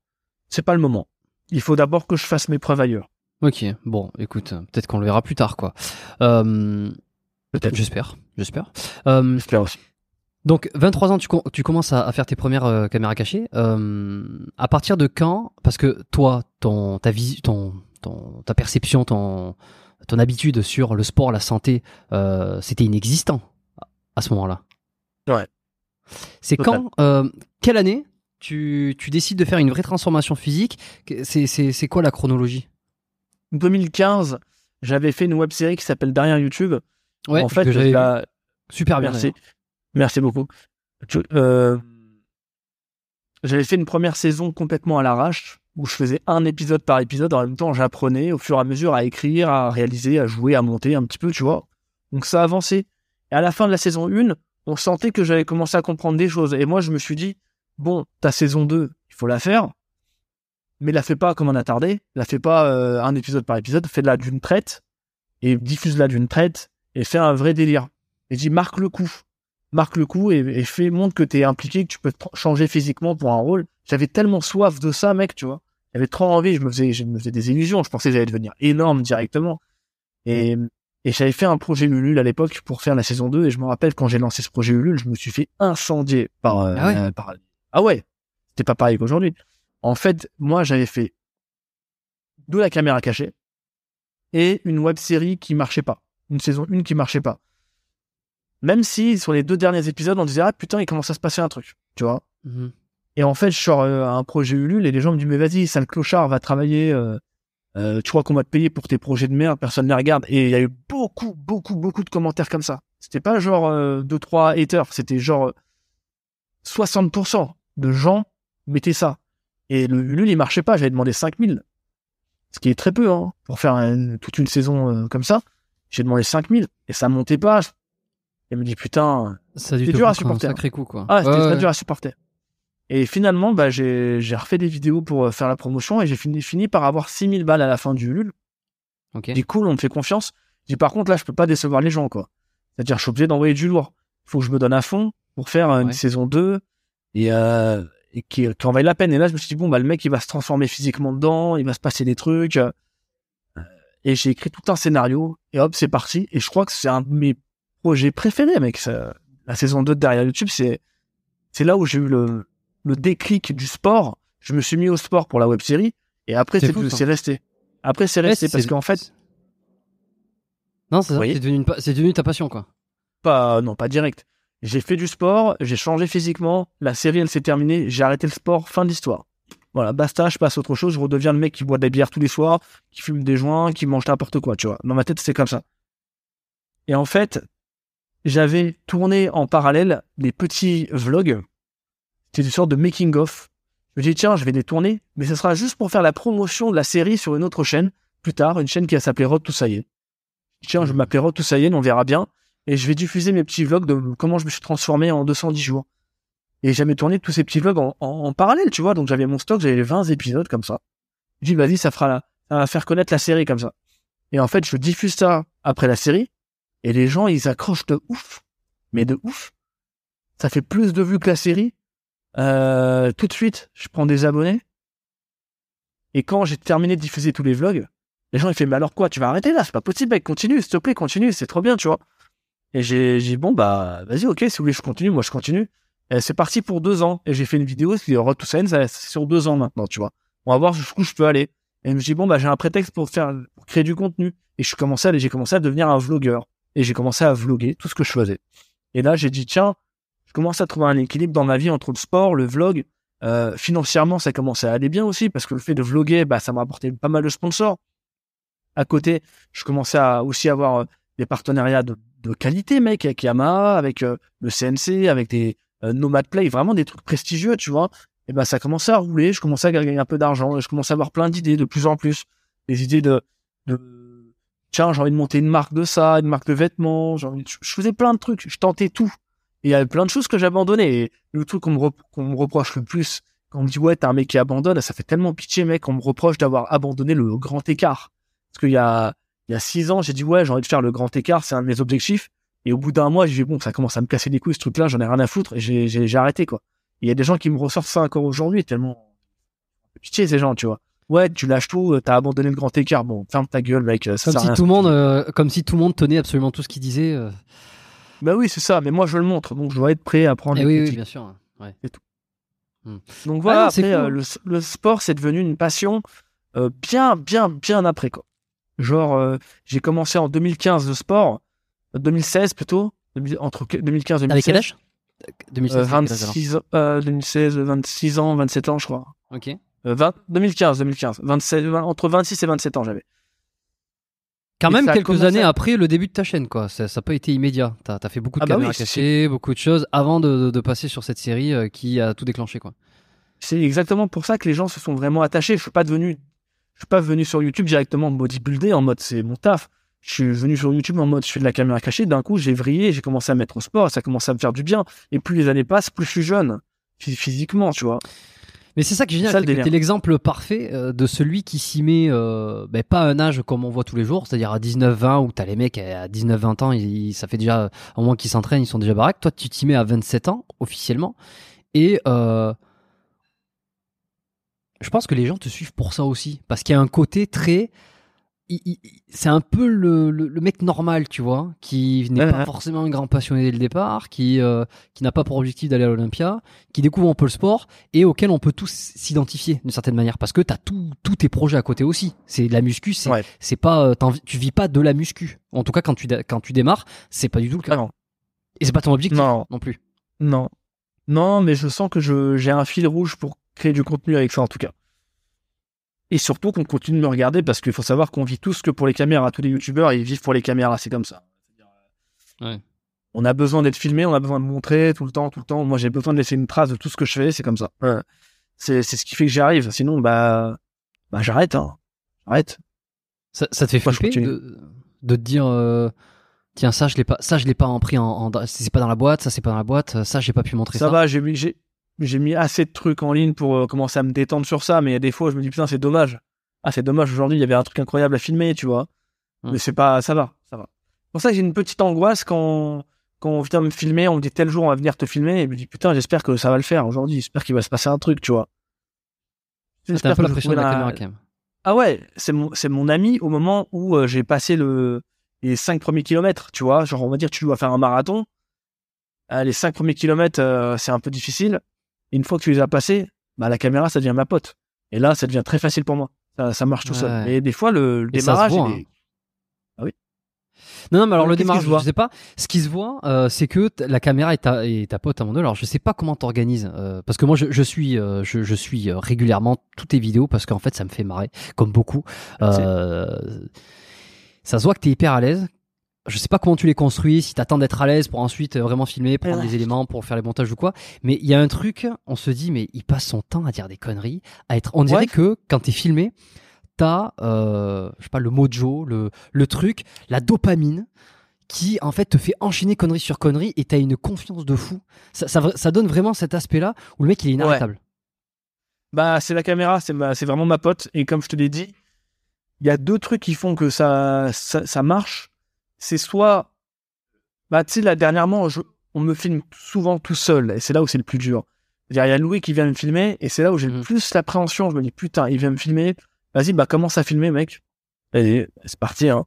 C'est pas le moment. Il faut d'abord que je fasse mes preuves ailleurs. Ok. Bon, écoute, peut-être qu'on le verra plus tard, quoi. Euh, Peut-être. J'espère, j'espère. Euh, J'espère aussi. donc, 23 ans, tu, com- tu commences à, à faire tes premières euh, caméras cachées. À partir de quand Parce que toi, ton, ta ton, ta perception, ton, ton habitude sur le sport, la santé, euh, c'était inexistant à- ce moment-là. Ouais. C'est quand, euh, quelle année tu, tu décides de faire une vraie transformation physique? Que- C'est quoi la chronologie? 2015, j'avais fait une web série qui s'appelle Derrière YouTube. Ouais, en fait, que la- super bien. Merci. Merci beaucoup. Euh, J'avais fait une première saison complètement à l'arrache, où je faisais un épisode par épisode. En même temps, j'apprenais au fur et à mesure à écrire, à réaliser, à jouer, à monter un petit peu, tu vois. Donc ça avançait. Et à la fin de la saison 1, on sentait que j'avais commencé à comprendre des choses. Et moi, je me suis dit, bon, ta saison 2, il faut la faire. Mais la fais pas comme un attardé. La fais pas euh, un épisode par épisode. Fais-la d'une traite. Et diffuse-la d'une traite. Et fais un vrai délire. Et dis, marque le coup. Marque le coup et, fais, montre que t'es impliqué, que tu peux changer physiquement pour un rôle. J'avais tellement soif de ça, mec, tu vois. J'avais trop envie, je me faisais, je me faisais des illusions. Je pensais que j'allais devenir énorme directement. Et, et j'avais fait un projet Ulule à l'époque pour faire la saison 2. Et je me rappelle quand j'ai lancé ce projet Ulule, je me suis fait incendier par, euh, Ah ouais par- ah ouais. C'était pas pareil qu'aujourd'hui. En fait, moi, j'avais fait de la caméra cachée et une web série qui marchait pas. Une saison 1 qui marchait pas. Même si sur les deux derniers épisodes, on disait ah putain, il commence à se passer un truc, tu vois. Mhm. Et en fait, je sors euh, un projet Ulule et les gens me disent mais vas-y, sale clochard, va travailler. euh, euh, tu crois qu'on va te payer pour tes projets de merde, personne ne les regarde. Et il y a eu beaucoup, beaucoup, beaucoup de commentaires comme ça. C'était pas genre euh, deux trois haters, c'était genre euh, 60% de gens mettaient ça. Et le Ulule, il marchait pas. J'avais demandé 5000. Ce qui est très peu, hein, pour faire une- toute une saison euh, comme ça. J'ai demandé 5000 et ça montait pas. Et me dit putain, Ça a dû C'est te dur à supporter. sacré coup, quoi. ah, c'était Ouais, très ouais. dur à supporter. Et finalement, bah, j'ai, refait des vidéos pour euh, faire la promotion et j'ai fini, fini par avoir 6000 balles à la fin du Ulule. Ok. J'ai cool, on me fait confiance. J'ai par contre, là, je peux pas décevoir les gens, quoi. C'est-à-dire, je suis obligé d'envoyer du lourd. Faut que je me donne à fond pour faire euh, une Ouais. saison 2 et, euh, et qui, qui en vaille la peine. Et là, je me suis dit, bon, bah, le mec, il va se transformer physiquement dedans, il va se passer des trucs. euh, Et j'ai écrit tout un scénario et hop, c'est parti. Et je crois que c'est un de mes projets préférés, mec. Ça- la saison 2 de derrière YouTube, c'est, c'est là où j'ai eu le, le déclic du sport. Je me suis mis au sport pour la web série et après, C'est resté. Après, c'est resté Ouais, parce qu'en fait, Non, c'est devenu, une devenu ta passion, quoi. pas, non, pas direct. J'ai fait du sport, j'ai changé physiquement, la série, elle s'est terminée, j'ai arrêté le sport, fin d'histoire. Voilà, basta, je passe à autre chose, je redeviens le mec qui boit de la bière tous les soirs, qui fume des joints, qui mange n'importe quoi, tu vois. Dans ma tête, c'est comme ça. Et en fait, j'avais tourné en parallèle des petits vlogs. C'était des sortes de making-of Je me dis, tiens, je vais les tourner, mais ce sera juste pour faire la promotion de la série sur une autre chaîne, plus tard, une chaîne qui va s'appeler Road to Sayen. Tiens, je vais m'appeler Road to Sayen, on verra bien. Et je vais diffuser mes petits vlogs de comment je me suis transformé en 210 jours. Et j'avais tourné tous ces petits vlogs en, en, parallèle, tu vois. Donc j'avais mon stock, j'avais 20 épisodes comme ça. Je dis, vas-y, ça fera la, ça va faire connaître la série comme ça. Et en fait, je diffuse ça après la série. Et les gens, ils accrochent de ouf. Mais de ouf. Ça fait plus de vues que la série. Euh, tout de suite, je prends des abonnés. Et quand j'ai terminé de diffuser tous les vlogs, les gens ils font mais alors quoi, tu vas arrêter là, c'est pas possible, mec, continue, s'il te plaît, continue, c'est trop bien, tu vois. Et j'ai dit bon bah vas-y, ok, si vous voulez je continue, moi je continue. C'est parti pour deux ans. Et j'ai fait une vidéo, c'est Road to Science, c'est sur deux ans maintenant, tu vois. On va voir jusqu'où je peux aller. Et je me dis bon bah j'ai un prétexte pour faire, pour créer du contenu. Et je à, j'ai commencé à devenir un vlogueur. Et j'ai commencé à vloguer tout ce que je faisais. Et là j'ai dit tiens, je commence à trouver un équilibre dans ma vie entre le sport, le vlog. Euh, financièrement, ça commençait à aller bien aussi parce que le fait de vloguer, bah, ça m'a apporté pas mal de sponsors. À côté, je commençais à aussi avoir euh, des partenariats de, de qualité, mec, avec Yamaha, avec euh, le CNC, avec des euh, Nomad Play, vraiment des trucs prestigieux, tu vois. Et ben, ça commençait à rouler, je commençais à gagner un peu d'argent, je commençais à avoir plein d'idées de plus en plus. Des idées de, de tiens, j'ai envie de monter une marque de ça, une marque de vêtements, envie je faisais plein de trucs, je tentais tout. Il y avait plein de choses que j'abandonnais. Et le truc qu'on me, reproche le plus, quand on me dit ouais, t'es un mec qui abandonne, ça fait tellement pitié, mec, on me reproche d'avoir abandonné le grand écart. Parce qu'il y a, il y a six ans, j'ai dit ouais, j'ai envie de faire le grand écart, c'est un de mes objectifs. Et au bout d'un mois, j'ai dit bon, ça commence à me casser les couilles ce truc-là, j'en ai rien à foutre et j'ai, j'ai, arrêté quoi. Il y a des gens qui me ressortent ça encore aujourd'hui, tellement pitié ces gens, tu vois. Ouais, tu lâches tout, t'as abandonné le grand écart. Bon, ferme ta gueule, mec. Ça comme si tout le monde, euh, comme si tout le monde tenait absolument tout ce qu'il disait. Euh. Bah oui, c'est ça. Mais moi, je le montre, donc je dois être prêt à prendre. Et eh oui, oui, bien sûr. Ouais. Et tout. Hmm. Donc voilà. Ah après, euh, le, le, sport, c'est devenu une passion bien, bien, bien après quoi. Genre, euh, j'ai commencé en 2015 le sport, 2016 plutôt, entre 2015 et 2016. Avec quel âge 2016, 26, euh, 2016, 26 ans, 27 ans, je crois. Ok. 20, 2015, 2015. 27, entre 26 et 27 ans, j'avais. Quand même quelques années après le début de ta chaîne, quoi. Ça n'a pas été immédiat. T'as as fait beaucoup de ah bah caméras cachées, beaucoup de choses avant de, de, passer sur cette série euh, qui a tout déclenché, quoi. C'est exactement pour ça que les gens se sont vraiment attachés. Je suis pas devenu je suis pas venu sur YouTube directement bodybuilder en mode c'est mon taf. Je suis venu sur YouTube en mode je fais de la caméra cachée. D'un coup, j'ai vrillé, j'ai commencé à mettre au sport, ça commence à me faire du bien. Et plus les années passent, plus je suis jeune physiquement, tu vois. Mais c'est ça que je viens T'es l'exemple parfait euh, de celui qui s'y met, euh, ben, pas à un âge comme on voit tous les jours, c'est-à-dire à 19-20 où t'as les mecs à 19-20 ans, ils, ça fait déjà au moins qu'ils s'entraînent, ils sont déjà baraques. Toi, tu t'y mets à 27 ans officiellement et euh, je pense que les gens te suivent pour ça aussi. Parce qu'il y a un côté très. C'est un peu le, le, mec normal, tu vois, qui n'est pas forcément un grand passionné dès le départ, qui, euh, qui n'a pas pour objectif d'aller à l'Olympia, qui découvre un peu le sport et auquel on peut tous s'identifier d'une certaine manière. Parce que tu as tous tes projets à côté aussi. C'est de la muscu, c'est c'est pas, euh, tu vis pas de la muscu. En tout cas, quand tu, quand tu démarres, c'est pas du tout le cas. non. Et c'est pas ton objectif non. non plus. Non. Non, mais je sens que j'ai un fil rouge pour créer du contenu avec ça en tout cas. Et surtout qu'on continue de me regarder parce qu'il faut savoir qu'on vit tous que pour les caméras. Tous les youtubeurs, ils vivent pour les caméras, c'est comme ça. On a besoin d'être filmé, on a besoin de montrer tout le temps, tout le temps. Moi, j'ai besoin de laisser une trace de tout ce que je fais, c'est comme ça. C'est, ce qui fait que j'y arrive. Sinon, bah, bah j'arrête. Hein. J'arrête. Ça, te fait flipper de, de, te dire, euh, tiens, ça, je l'ai pas, ça, je l'ai pas en pris en, en c'est pas dans la boîte, ça, c'est pas dans la boîte, ça, j'ai pas pu montrer ça. Ça va, j'ai, j'ai, mis assez de trucs en ligne pour euh, commencer à me détendre sur ça, mais il y a des fois, je me dis putain, c'est dommage. Ah, c'est dommage. Aujourd'hui, il y avait un truc incroyable à filmer, tu vois. Mais c'est pas, ça va, ça va. Pour ça, j'ai une petite angoisse quand quand on vient me filmer, on me dit tel jour on va venir te filmer, et je me dis putain, j'espère que ça va le faire aujourd'hui. J'espère qu'il va se passer un truc, tu vois. J'espère un peu la caméra quand même. Ah ouais, c'est mon c'est mon ami au moment où euh, j'ai passé le les cinq premiers kilomètres, tu vois. Genre on va dire tu dois faire un marathon. Euh, les cinq premiers kilomètres, c'est un peu difficile une fois que tu les as passés, bah, la caméra, ça devient ma pote. Et là, ça devient très facile pour moi. Ça, ça marche tout seul. Et des fois, le, démarrage, voit, hein. ah oui. Non, non, mais alors le démarrage, je sais pas. Ce qui se voit, euh, c'est que la caméra est ta, est ta pote à mon. Alors je sais pas comment t'organises, euh, parce que moi je, je suis, euh, je, je, suis régulièrement toutes tes vidéos parce qu'en fait ça me fait marrer, comme beaucoup. ça se voit que t'es hyper à l'aise. Je sais pas comment tu les construis, si t'attends d'être à l'aise pour ensuite euh, vraiment filmer, prendre Ouais. des éléments pour faire les montages ou quoi. Mais il y a un truc, on se dit, mais il passe son temps à dire des conneries, à être. On dirait Ouais. que quand t'es filmé, t'as, euh, je sais pas, le mojo, le, le truc, la dopamine qui en fait te fait enchaîner conneries sur conneries et t'as une confiance de fou. Ça, ça, ça donne vraiment cet aspect-là où le mec il est inarrêtable. Bah, c'est la caméra, c'est vraiment ma pote. Et comme je te l'ai dit, il y a deux trucs qui font que ça, ça, ça marche. C'est soit, bah, tu sais, là, dernièrement, je, on me filme souvent tout seul. Et c'est là où c'est le plus dur. C'est-à-dire, il y a Louis qui vient me filmer. Et c'est là où j'ai le Mhm. plus l'appréhension. Je me dis, putain, il vient me filmer. Vas-y, bah, commence à filmer, mec. Allez, c'est parti, hein.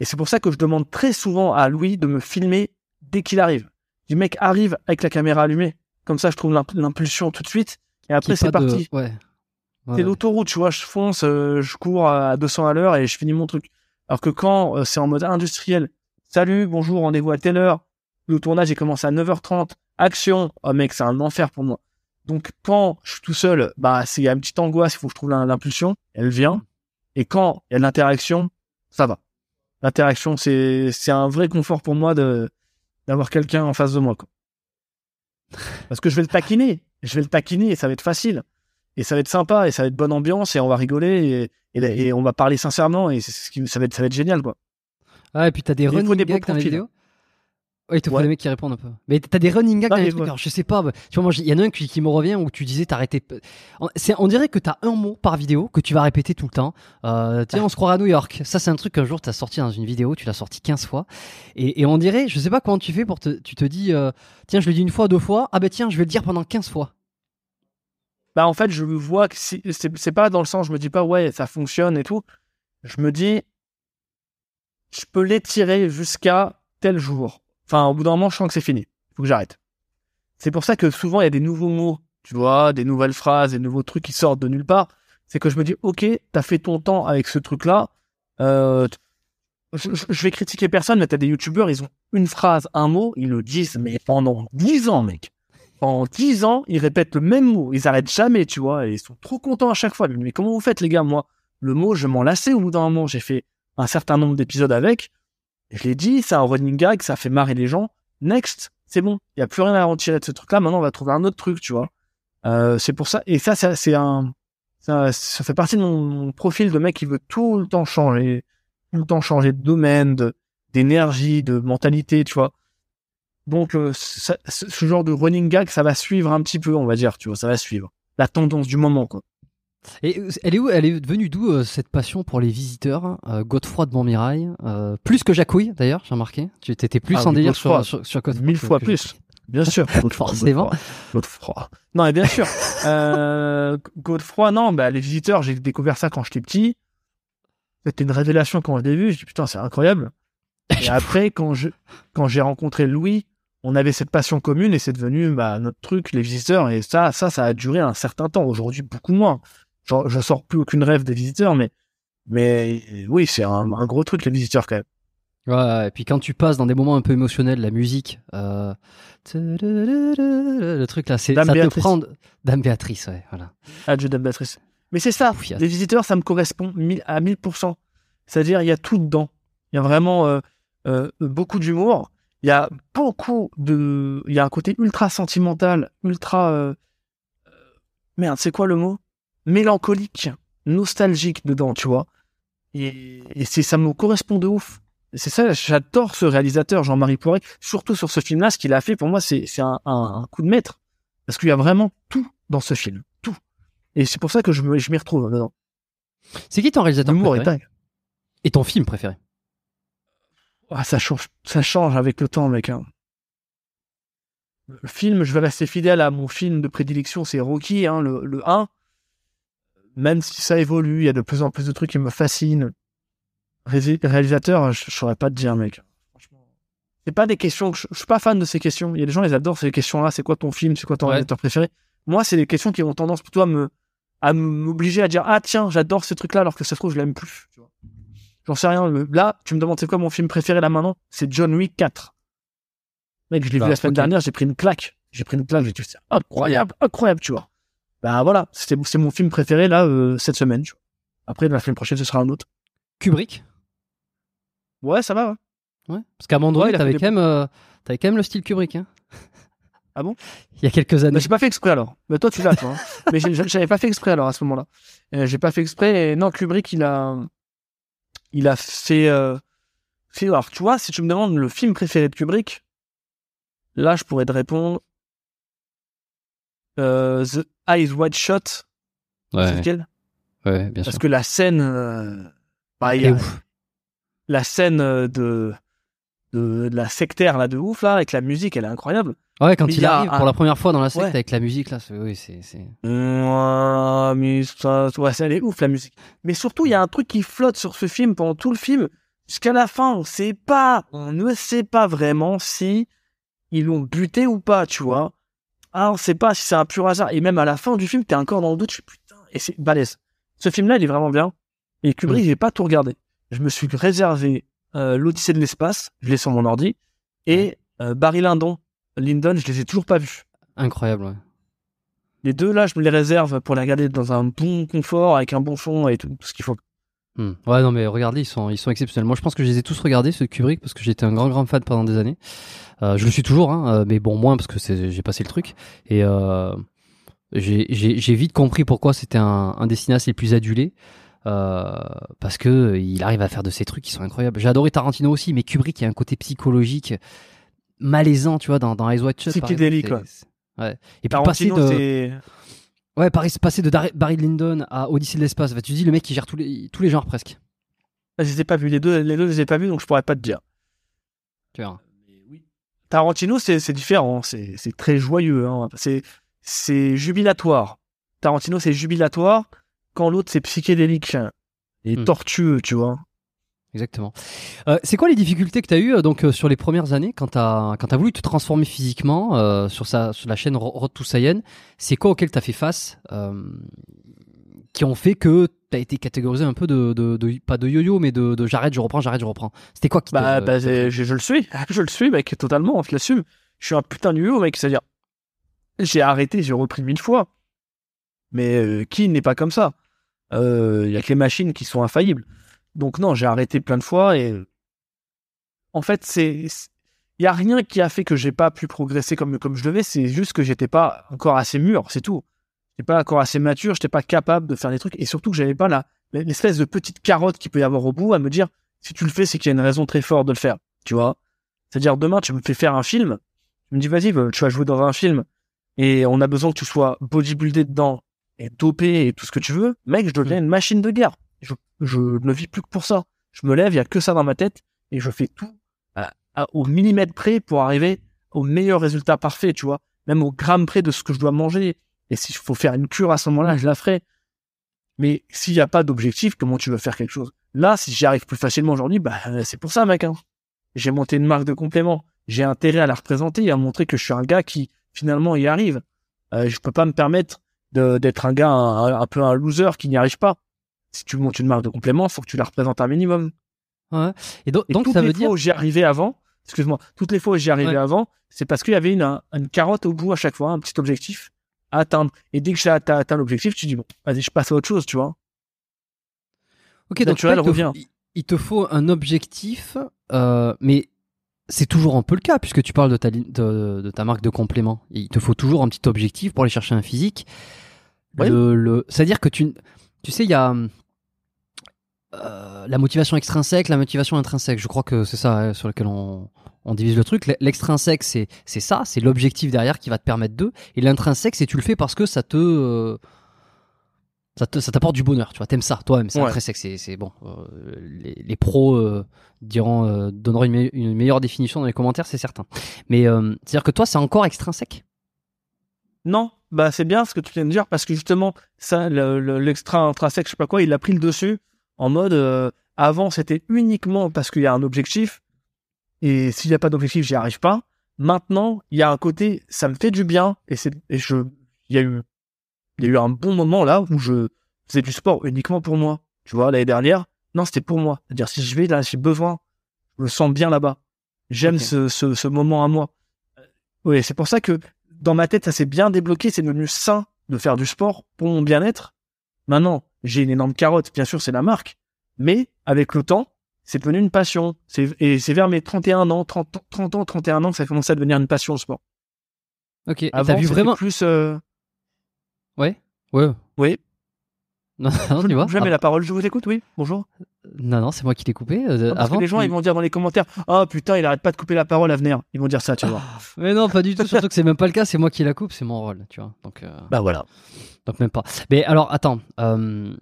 Et c'est pour ça que je demande très souvent à Louis de me filmer dès qu'il arrive. Du mec arrive avec la caméra allumée. Comme ça, je trouve l'imp- l'impulsion tout de suite. Et après, c'est de- parti. Ouais. Ouais, C'est ouais. l'autoroute, tu vois, je fonce, euh, je cours à 200 à l'heure et je finis mon truc. Alors que quand euh, c'est en mode industriel, salut, bonjour, rendez-vous à telle heure, le tournage il commence à 9h30, action, oh mec, c'est un enfer pour moi. Donc quand je suis tout seul, bah c'est une petite angoisse, il faut que je trouve l'im- l'impulsion, elle vient. Et quand il y a l'interaction, ça va. L'interaction, c'est c'est un vrai confort pour moi de d'avoir quelqu'un en face de moi. Quoi. Parce que je vais le taquiner, je vais le taquiner et ça va être facile et ça va être sympa et ça va être bonne ambiance et on va rigoler et, et, et on va parler sincèrement et ce qui ça va être ça va être génial quoi. Ah, et puis t'as des running des gags dans les vidéos. Te faut Ouais. des mecs qui répondent un peu. Mais t'as des running gags Non, dans les trucs. Alors, je sais pas. bah, Tu vois, moi, il y en a un qui, qui me revient où tu disais t'arrêtais. On, dirait que t'as un mot par vidéo que tu vas répéter tout le temps. Euh, tiens, on se croira à New York. Ça, c'est un truc qu'un jour t'as sorti dans une vidéo. Tu l'as sorti 15 fois. Et, et on dirait, je sais pas comment tu fais pour te. Tu te dis, euh, tiens, je le dis une fois, deux fois. Ah, ben tiens, je vais le dire pendant 15 fois. Bah en fait je vois que si, c'est pas dans le sens je me dis pas ouais ça fonctionne et tout. Je me dis je peux l'étirer jusqu'à tel jour. Enfin au bout d'un moment je sens que c'est fini. Faut que j'arrête. C'est pour ça que souvent il y a des nouveaux mots, tu vois, des nouvelles phrases, des nouveaux trucs qui sortent de nulle part. C'est que je me dis ok t'as fait ton temps avec ce truc là. Euh, je vais critiquer personne, mais t'as des youtubeurs, ils ont une phrase, un mot, ils le disent, mais pendant 10 ans, mec. Pendant 10 ans, ils répètent le même mot, ils arrêtent jamais, tu vois, et ils sont trop contents à chaque fois. Mais comment vous faites, les gars Moi, le mot, je m'en lassais au bout d'un moment. J'ai fait un certain nombre d'épisodes avec, je l'ai dit, c'est un running gag, ça fait marrer les gens. Next, c'est bon, il y a plus rien à retirer de ce truc-là. Maintenant, on va trouver un autre truc, tu vois. Euh, c'est pour ça, et ça, ça c'est un, ça, ça fait partie de mon, profil de mec qui veut tout le temps changer, tout le temps changer de domaine, de- d'énergie, de mentalité, tu vois. Donc, euh, ça- ce genre de running gag, ça va suivre un petit peu, on va dire, tu vois, ça va suivre la tendance du moment, quoi. Et euh, elle est où Elle est venue d'où euh, cette passion pour les visiteurs euh, Godefroy de Montmirail Plus que Jacouille, d'ailleurs, j'ai remarqué. Tu étais plus Ah en délire sur, Godefroy. sur, sur Godefroy Mille fois plus. Bien sûr. Forcément. Godefroy. Non, et bien sûr. Godefroy, non, bah, les visiteurs, j'ai découvert ça quand j'étais petit. C'était une révélation quand je l'ai vu. Je dis putain, c'est incroyable. Et après, quand je, quand j'ai rencontré Louis, on avait cette passion commune et c'est devenu bah, notre truc, les visiteurs. Et ça, ça, ça a duré un certain temps. Aujourd'hui, beaucoup moins. Genre, je sors plus aucune rêve des visiteurs, mais, mais oui, c'est un, un gros truc, les visiteurs, quand même. Ouais, et puis quand tu passes dans des moments un peu émotionnels, la musique, euh... le truc là, c'est ça te Béatrice. prend. Dame Béatrice, ouais, voilà. Ah, Dieu Dame Béatrice. Mais c'est ça, les visiteurs, ça me correspond à 1000%. C'est-à-dire, il y a tout dedans. Il y a vraiment euh, euh, beaucoup d'humour. Il y a beaucoup de... Il y a un côté ultra sentimental, ultra... euh, euh, Merde, c'est quoi le mot? Mélancolique, nostalgique dedans, tu vois. Et, et c'est ça me correspond de ouf. C'est ça, j'adore ce réalisateur, Jean-Marie Poiré, surtout sur ce film-là. Ce qu'il a fait, pour moi, c'est c'est un, un- un coup de maître. Parce qu'il y a vraiment tout dans ce film. Tout. Et c'est pour ça que je me- je m'y retrouve dedans. C'est qui ton réalisateur L'humour est préféré? dingue. Et ton film préféré? Ah, ça change, ça change avec le temps, mec. hein. Le film, je vais rester fidèle à mon film de prédilection, c'est Rocky, hein, le, le 1. Même si ça évolue, il y a de plus en plus de trucs qui me fascinent. Ré- réalisateur, je, je saurais pas te dire, mec. Franchement. C'est pas des questions que je, je suis pas fan de ces questions. Il y a des gens, ils adorent ces questions-là. C'est quoi ton film? C'est quoi ton Ouais. réalisateur préféré? Moi, c'est des questions qui ont tendance plutôt à me, à m'obliger à dire, ah, tiens, j'adore ce truc-là, alors que ça se trouve, je l'aime plus, tu vois. J'en sais rien. le- Là, tu me demandes c'est quoi mon film préféré là maintenant? C'est John Wick 4. Mec, je l'ai Bah, vu la semaine dernière, j'ai pris une claque. J'ai pris une claque, j'ai dit c'est incroyable, incroyable, tu vois. Bah voilà, c'était c'est mon film préféré là euh, cette semaine. Tu vois. Après la semaine prochaine, ce sera un autre. Kubrick? Ouais, ça va. Ouais. Ouais. Parce qu'à donné, Ouais, t'avais quand, même, euh, quand même le style Kubrick. Hein. Ah bon? Il y a quelques années. Mais j'ai pas fait exprès alors. Mais toi tu l'as toi. hein. Mais j'ai- j'avais pas fait exprès alors à ce moment-là. Euh, j'ai pas fait exprès. Et non, Kubrick il a, il a fait, euh, fait. Alors tu vois, si tu me demandes le film préféré de Kubrick, là je pourrais te répondre. Euh, The Eyes Wide Shut. C'est Ouais, lequel? Ouais, bien sûr. Parce que la scène, euh, bah, il y a la scène euh, de, de de la sectaire là de ouf là avec la musique, elle est incroyable. Ouais, quand il il a arrive un- pour la première fois dans la secte Ouais. avec la musique, là, c'est- oui, c'est. c'est- Ouais, mais ça, ouais, ça, elle est ouf la musique. Mais surtout, il y a un truc qui flotte sur ce film pendant tout le film. Jusqu'à la fin, on sait pas, on ne sait pas vraiment si ils l'ont buté ou pas, tu vois. Ah, on sait pas si c'est un pur hasard. Et même à la fin du film, t'es encore dans le doute. Je fais putain, et c'est balèze. Ce film-là, il est vraiment bien. Et Kubrick, Mm. j'ai pas tout regardé. Je me suis réservé euh, l'Odyssée de l'espace, je l'ai sur mon ordi, et euh, Barry Lyndon, Lyndon, je les ai toujours pas vus. Incroyable, ouais. Les deux, là, je me les réserve pour les regarder dans un bon confort, avec un bon son et tout, ce qu'il faut. Hmm. Ouais, non, mais regardez, ils sont, ils sont exceptionnels. Moi, je pense que je les ai tous regardés, ceux de Kubrick, parce que j'étais un grand, grand fan pendant des années. Euh, je le suis toujours, hein, euh, mais bon, moins parce que j'ai passé le truc. Et euh, j'ai, vite compris pourquoi c'était un, un des cinéastes les plus adulés. Euh, parce que il arrive à faire de ces trucs qui sont incroyables. J'ai adoré Tarantino aussi, mais Kubrick, il y a un côté psychologique malaisant, tu vois, dans, dans Eyes Wide Shut. par Psychédélique, exemple, ouais. Et puis passer Tarantino, de, c'est... ouais, Paris, passer de Dar- Barry Lyndon à Odyssey de l'espace. Bah, tu dis le mec qui gère tous les, tous les genres presque. Ah, Je les ai pas vus, les deux, les deux, je les ai pas vus, donc je pourrais pas te dire. Tu verras. Tarantino, c'est, différent, c'est, très joyeux, hein. C'est, c'est jubilatoire. Tarantino, c'est jubilatoire, quand l'autre, c'est psychédélique et Hmm. tortueux, tu vois. Exactement. Euh, c'est quoi les difficultés que tu as eues euh, donc euh, sur les premières années quand tu as quand as voulu te transformer physiquement sur sa sur la chaîne Ro- Road to Saiyan? C'est quoi auquel tu as fait face qui ont fait que tu as été catégorisé un peu de, de, de- pas de yo-yo mais de, de j'arrête, je reprends, j'arrête, je reprends? C'était quoi qui Bah, bah, je, je le suis, je le suis, mec, totalement, je l'assume. Je suis un putain de yo, mec, c'est-à-dire, j'ai arrêté, j'ai repris mille fois. Mais qui n'est pas comme ça? Il y a que les machines qui sont infaillibles. Donc non, j'ai arrêté plein de fois et en fait, c'est il y a rien qui a fait que j'ai pas pu progresser comme comme je devais. C'est juste que j'étais pas encore assez mûr, c'est tout. J'étais pas encore assez mature, j'étais pas capable de faire des trucs et surtout que j'avais pas la l'espèce de petite carotte qu'il peut y avoir au bout à me dire si tu le fais, c'est qu'il y a une raison très forte de le faire. Tu vois C'est-à-dire demain, tu me fais faire un film, tu me dis vas-y, tu vas jouer dans un film et on a besoin que tu sois bodybuildé dedans et dopé et tout ce que tu veux. Mec, je deviens une machine de guerre. Je, je ne vis plus que pour ça. Je me lève, il y a que ça dans ma tête et je fais tout au millimètre près pour arriver au meilleur résultat parfait, tu vois. Même au gramme près de ce que je dois manger. Et s'il faut faire une cure à ce moment-là, je la ferai. Mais s'il n'y a pas d'objectif, comment tu veux faire quelque chose? Là, si j'y arrive plus facilement aujourd'hui, bah c'est pour ça, mec. Hein. J'ai monté une marque de complément. J'ai intérêt à la représenter et à montrer que je suis un gars qui finalement y arrive. Euh, je peux pas me permettre d'être un gars un peu un loser qui n'y arrive pas. Si tu montes une marque de complément, faut que tu la représentes un minimum. Ouais. Et donc, Et donc toutes ça les veut fois dire où j'y arrivais avant, excuse-moi, toutes les fois où j'y arrivais Ouais. avant, c'est parce qu'il y avait une, un- une carotte au bout à chaque fois, un petit objectif à atteindre. Et dès que j'ai atteint, atteint l'objectif, tu dis bon, vas-y, je passe à autre chose, tu vois. Ok, donc naturel toi, il te revient. faut- il- il te faut un objectif, euh, mais c'est toujours un peu le cas puisque tu parles de ta, li- de, de ta marque de complément. Il te faut toujours un petit objectif pour aller chercher un physique. Oui. Le, le, C'est-à-dire que tu, tu sais, il y a euh, la motivation extrinsèque, la motivation intrinsèque. Je crois que c'est ça hein, sur lequel on, on divise le truc. L'extrinsèque, c'est ça, c'est l'objectif derrière qui va te permettre de. Et l'intrinsèque, c'est tu le fais parce que ça te euh, ça te- ça t'apporte du bonheur, tu vois, t'aimes ça, toi-même, c'est Ouais. intrinsèque, c'est, c'est bon. Euh, les, les pros euh, diront, donneront une, me- une meilleure définition dans les commentaires, c'est certain. Mais c'est-à-dire que toi, c'est encore extrinsèque? Non, bah c'est bien ce que tu viens de dire parce que justement, ça, le- le- l'extra intrinsèque, je sais pas quoi, il a pris le dessus en mode euh, avant c'était uniquement parce qu'il y a un objectif et s'il n'y a pas d'objectif, j'y arrive pas. Maintenant, il y a un côté, ça me fait du bien et c'est et je, il y a eu, il y a eu un bon moment là où je faisais du sport uniquement pour moi. Tu vois, l'année dernière, non, c'était pour moi. C'est-à-dire si je vais là, j'ai besoin, je me sens bien là-bas. J'aime Ok. ce, ce, ce moment à moi. Oui, c'est pour ça que dans ma tête, ça s'est bien débloqué. C'est devenu sain de faire du sport pour mon bien-être. Maintenant, j'ai une énorme carotte. Bien sûr, c'est la marque. Mais avec le temps, c'est devenu une passion. Et c'est vers mes 31 ans, 30, 30 ans, 31 ans que ça a commencé à devenir une passion, le sport. Ok. Avant, t'as vu vraiment plus, euh, Ouais. Ouais. oui. Non, non, tu vois. Jamais Ah, la parole, je vous écoute, oui. Bonjour. Non, non, c'est moi qui l'ai coupé. euh, Parce avant, que les gens, tu- ils vont dire dans les commentaires, oh putain, il arrête pas de couper la parole à venir. Ils vont dire ça, tu vois. Mais non, pas du tout. Surtout que c'est même pas le cas. C'est moi qui la coupe. C'est mon rôle, tu vois. Donc, euh, bah voilà. donc même pas. Mais alors, attends. euh,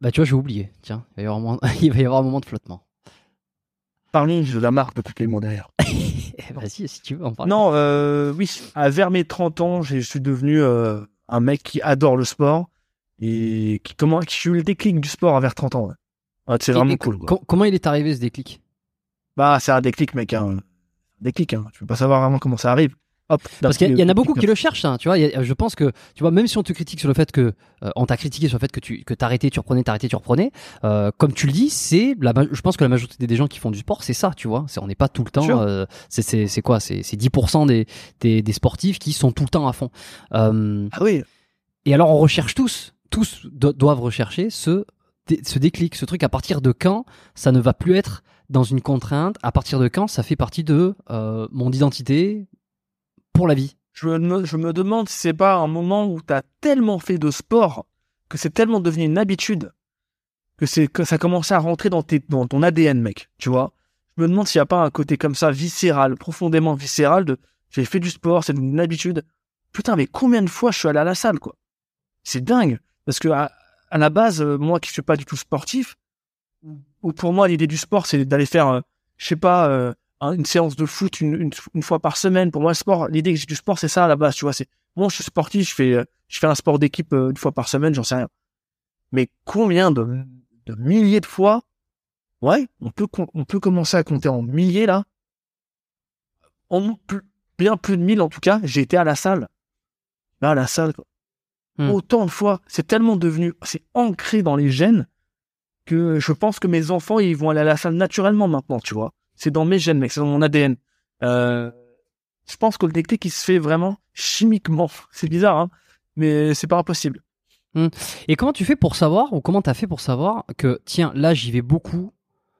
Bah, tu vois, j'ai oublié. Tiens, il va y avoir un moment, il va y avoir un moment de flottement. Parlons de la marque de toutes les mots derrière. Eh, Vas-y, si tu veux en parler. Non, euh, oui, à vers mes 30 ans, j'ai- je suis devenu euh, un mec qui adore le sport et qui comment qui eu le déclic du sport à vers 30 ans. ouais. C'est vraiment et cool. quoi. comment il est arrivé ce déclic? Bah, c'est un déclic, mec. Hein. Déclic, hein. Tu peux pas savoir vraiment comment ça arrive. Hop. Parce qu'il y, en a le beaucoup qui le cherchent, hein, tu vois. a- je pense que, tu vois, même si on te critique sur le fait que, euh, on t'a critiqué sur le fait que tu que t'arrêtais, tu reprenais, t'arrêtais, tu reprenais. euh, comme tu le dis, c'est je pense que la majorité des gens qui font du sport, c'est ça, tu vois. C'est, on n'est pas tout le temps. Euh, c'est, quoi? C'est, c'est 10% des, des des sportifs qui sont tout le temps à fond. Euh, Ah oui. et alors on recherche tous, tous do- doivent rechercher ce, ce déclic, ce truc à partir de quand ça ne va plus être dans une contrainte, à partir de quand ça fait partie de euh, mon identité pour la vie? Je me, je me demande si c'est pas un moment où t'as tellement fait de sport que c'est tellement devenu une habitude que c'est que ça commence à rentrer dans, tes, dans ton ADN, mec. Tu vois? Je me demande s'il n'y a pas un côté comme ça viscéral, profondément viscéral de j'ai fait du sport, c'est une habitude. Putain, mais combien de fois je suis allé à la salle, quoi? C'est dingue parce que à, à la base, euh, moi qui suis pas du tout sportif, ou pour moi l'idée du sport c'est d'aller faire, euh, je sais pas. euh, une séance de foot une, une, une fois par semaine. Pour moi, le sport, l'idée que j'ai du sport, c'est ça à la base, tu vois. C'est moi, je suis sportif, je fais, je fais un sport d'équipe une fois par semaine, j'en sais rien. Mais combien de, de milliers de fois, ouais, on peut, on peut commencer à compter en milliers là. En plus, bien plus de mille en tout cas, j'ai été à la salle. Là, à la salle, quoi. Hmm. autant de fois, c'est tellement devenu, c'est ancré dans les gènes que je pense que mes enfants, ils vont aller à la salle naturellement maintenant, tu vois. C'est dans mes gènes, mec, c'est dans mon ADN. Euh, je pense que le déclic, il se fait vraiment chimiquement. C'est bizarre, hein, mais c'est pas impossible. Et comment tu fais pour savoir, ou comment t'as fait pour savoir que, tiens, là j'y vais beaucoup,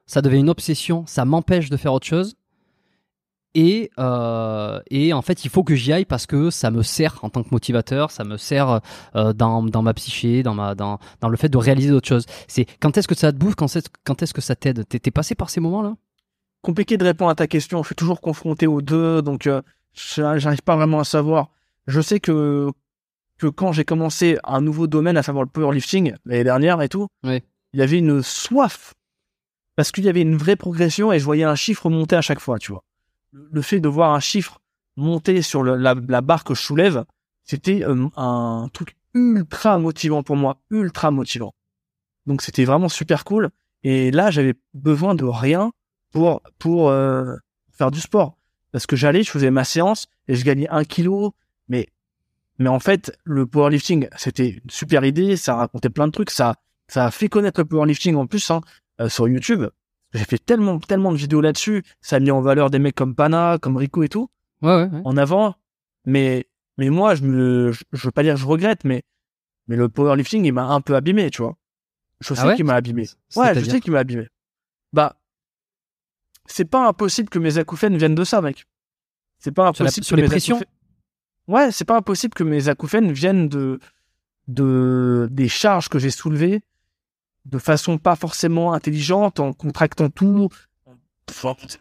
ça devient une obsession, ça m'empêche de faire autre chose, et, euh, et en fait il faut que j'y aille parce que ça me sert en tant que motivateur, ça me sert euh, dans, dans ma psyché, dans, ma, dans, dans le fait de réaliser d'autres choses. C'est quand est-ce que ça te bouffe, quand est-ce, quand est-ce que ça t'aide? T'es t'es passé par ces moments-là? Compliqué de répondre à ta question. Je suis toujours confronté aux deux, donc euh, j'a- j'arrive pas vraiment à savoir. Je sais que que quand j'ai commencé un nouveau domaine, à savoir le powerlifting l'année dernière et tout, il y avait une soif parce qu'il y avait une vraie progression et je voyais un chiffre monter à chaque fois, tu vois. Le fait de voir un chiffre monter sur la barre que je soulève, c'était euh, un truc ultra motivant pour moi, ultra motivant. Donc c'était vraiment super cool. Et là, j'avais besoin de rien pour pour euh, faire du sport parce que j'allais, je faisais ma séance et je gagnais un kilo, mais mais en fait, le powerlifting, c'était une super idée, ça racontait plein de trucs, ça ça a fait connaître le powerlifting en plus hein, euh, sur YouTube. J'ai fait tellement tellement de vidéos là-dessus, ça a mis en valeur des mecs comme Pana, comme Rico et tout Ouais, ouais, ouais. en avant. Mais mais moi, je me je, je veux pas dire que je regrette, mais mais le powerlifting, il m'a un peu abîmé, tu vois. Je sais Ah ouais qu'il m'a abîmé. Ouais, je sais qu'il m'a abîmé. Bah, c'est pas impossible que mes acouphènes viennent de ça, mec. C'est pas Sur la- impossible. sur que les mes pressions acouphènes- Ouais, c'est pas impossible que mes acouphènes viennent de de des charges que j'ai soulevées de façon pas forcément intelligente, en contractant tout,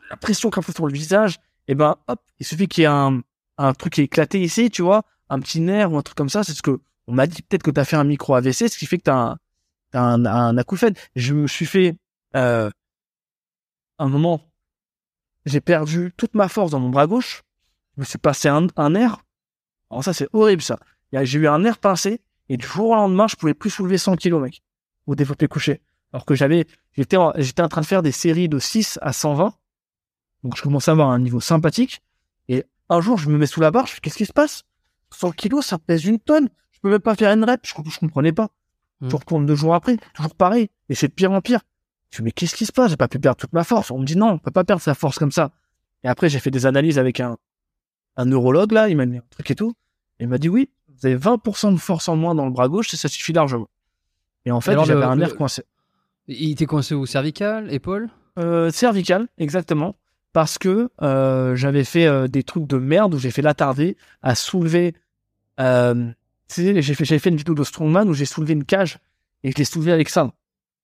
la pression qu'on fait sur le visage. Et ben, hop, il suffit qu'il y ait un un truc qui est éclaté ici, tu vois, un petit nerf ou un truc comme ça. C'est ce que on m'a dit peut-être que t'as fait un micro AVC, ce qui fait que t'as un t'as un, un. Je me suis fait euh, un moment, j'ai perdu toute ma force dans mon bras gauche. Je me suis passé un, un nerf. Alors ça, c'est horrible, ça. J'ai eu un nerf pincé et du jour au lendemain, je pouvais plus soulever 100 kilos, mec, au développé couché. Alors que j'avais, j'étais, en, j'étais en train de faire des séries de 6 à 120. Donc, je commençais à avoir un niveau sympathique. Et un jour, je me mets sous la barre, je fais, qu'est-ce qui se passe? 100 kilos, ça pèse une tonne. Je peux même pas faire une rep. Je, je comprenais pas. Hmm. Je retourne deux jours après, toujours pareil. Et c'est de pire en pire. Je me dis, mais qu'est-ce qui se passe? J'ai pas pu perdre toute ma force. On me dit, non, on peut pas perdre sa force comme ça. Et après, j'ai fait des analyses avec un, un neurologue, là. Il m'a mis un truc et tout. Et il m'a dit, oui, vous avez 20% de force en moins dans le bras gauche et ça suffit largement. Et en fait, j'avais un nerf le- coincé. Il était coincé où? Cervical? Épaule? Euh, cervical, exactement. Parce que euh, j'avais fait euh, des trucs de merde où j'ai fait l'attardé à soulever. Euh, tu sais, j'ai fait, j'avais fait une vidéo de Strongman où j'ai soulevé une cage et je l'ai soulevé avec ça.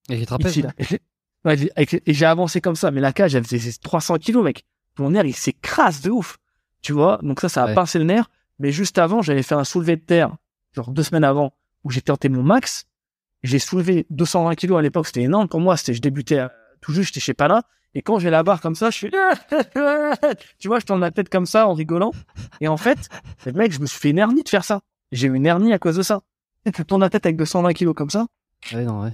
Et j'ai- et j'ai avancé comme ça, mais la cage, elle faisait 300 kilos, mec. Mon nerf, il s'écrase de ouf. Tu vois, donc ça, ça a Ouais. pincé le nerf. Mais juste avant, j'avais fait un soulevé de terre, genre deux semaines avant, où j'ai tenté mon max. J'ai soulevé 220 kilos à l'époque, c'était énorme pour moi. C'était, je débutais euh, tout juste, j'étais chez Pana. Et quand j'ai la barre comme ça, je suis, tu vois, je tourne ma tête comme ça en rigolant. Et en fait, mec, je me suis fait une hernie de faire ça. J'ai eu une hernie à cause de ça. Tu tournes la tête avec 220 kilos comme ça. Ouais, non, ouais.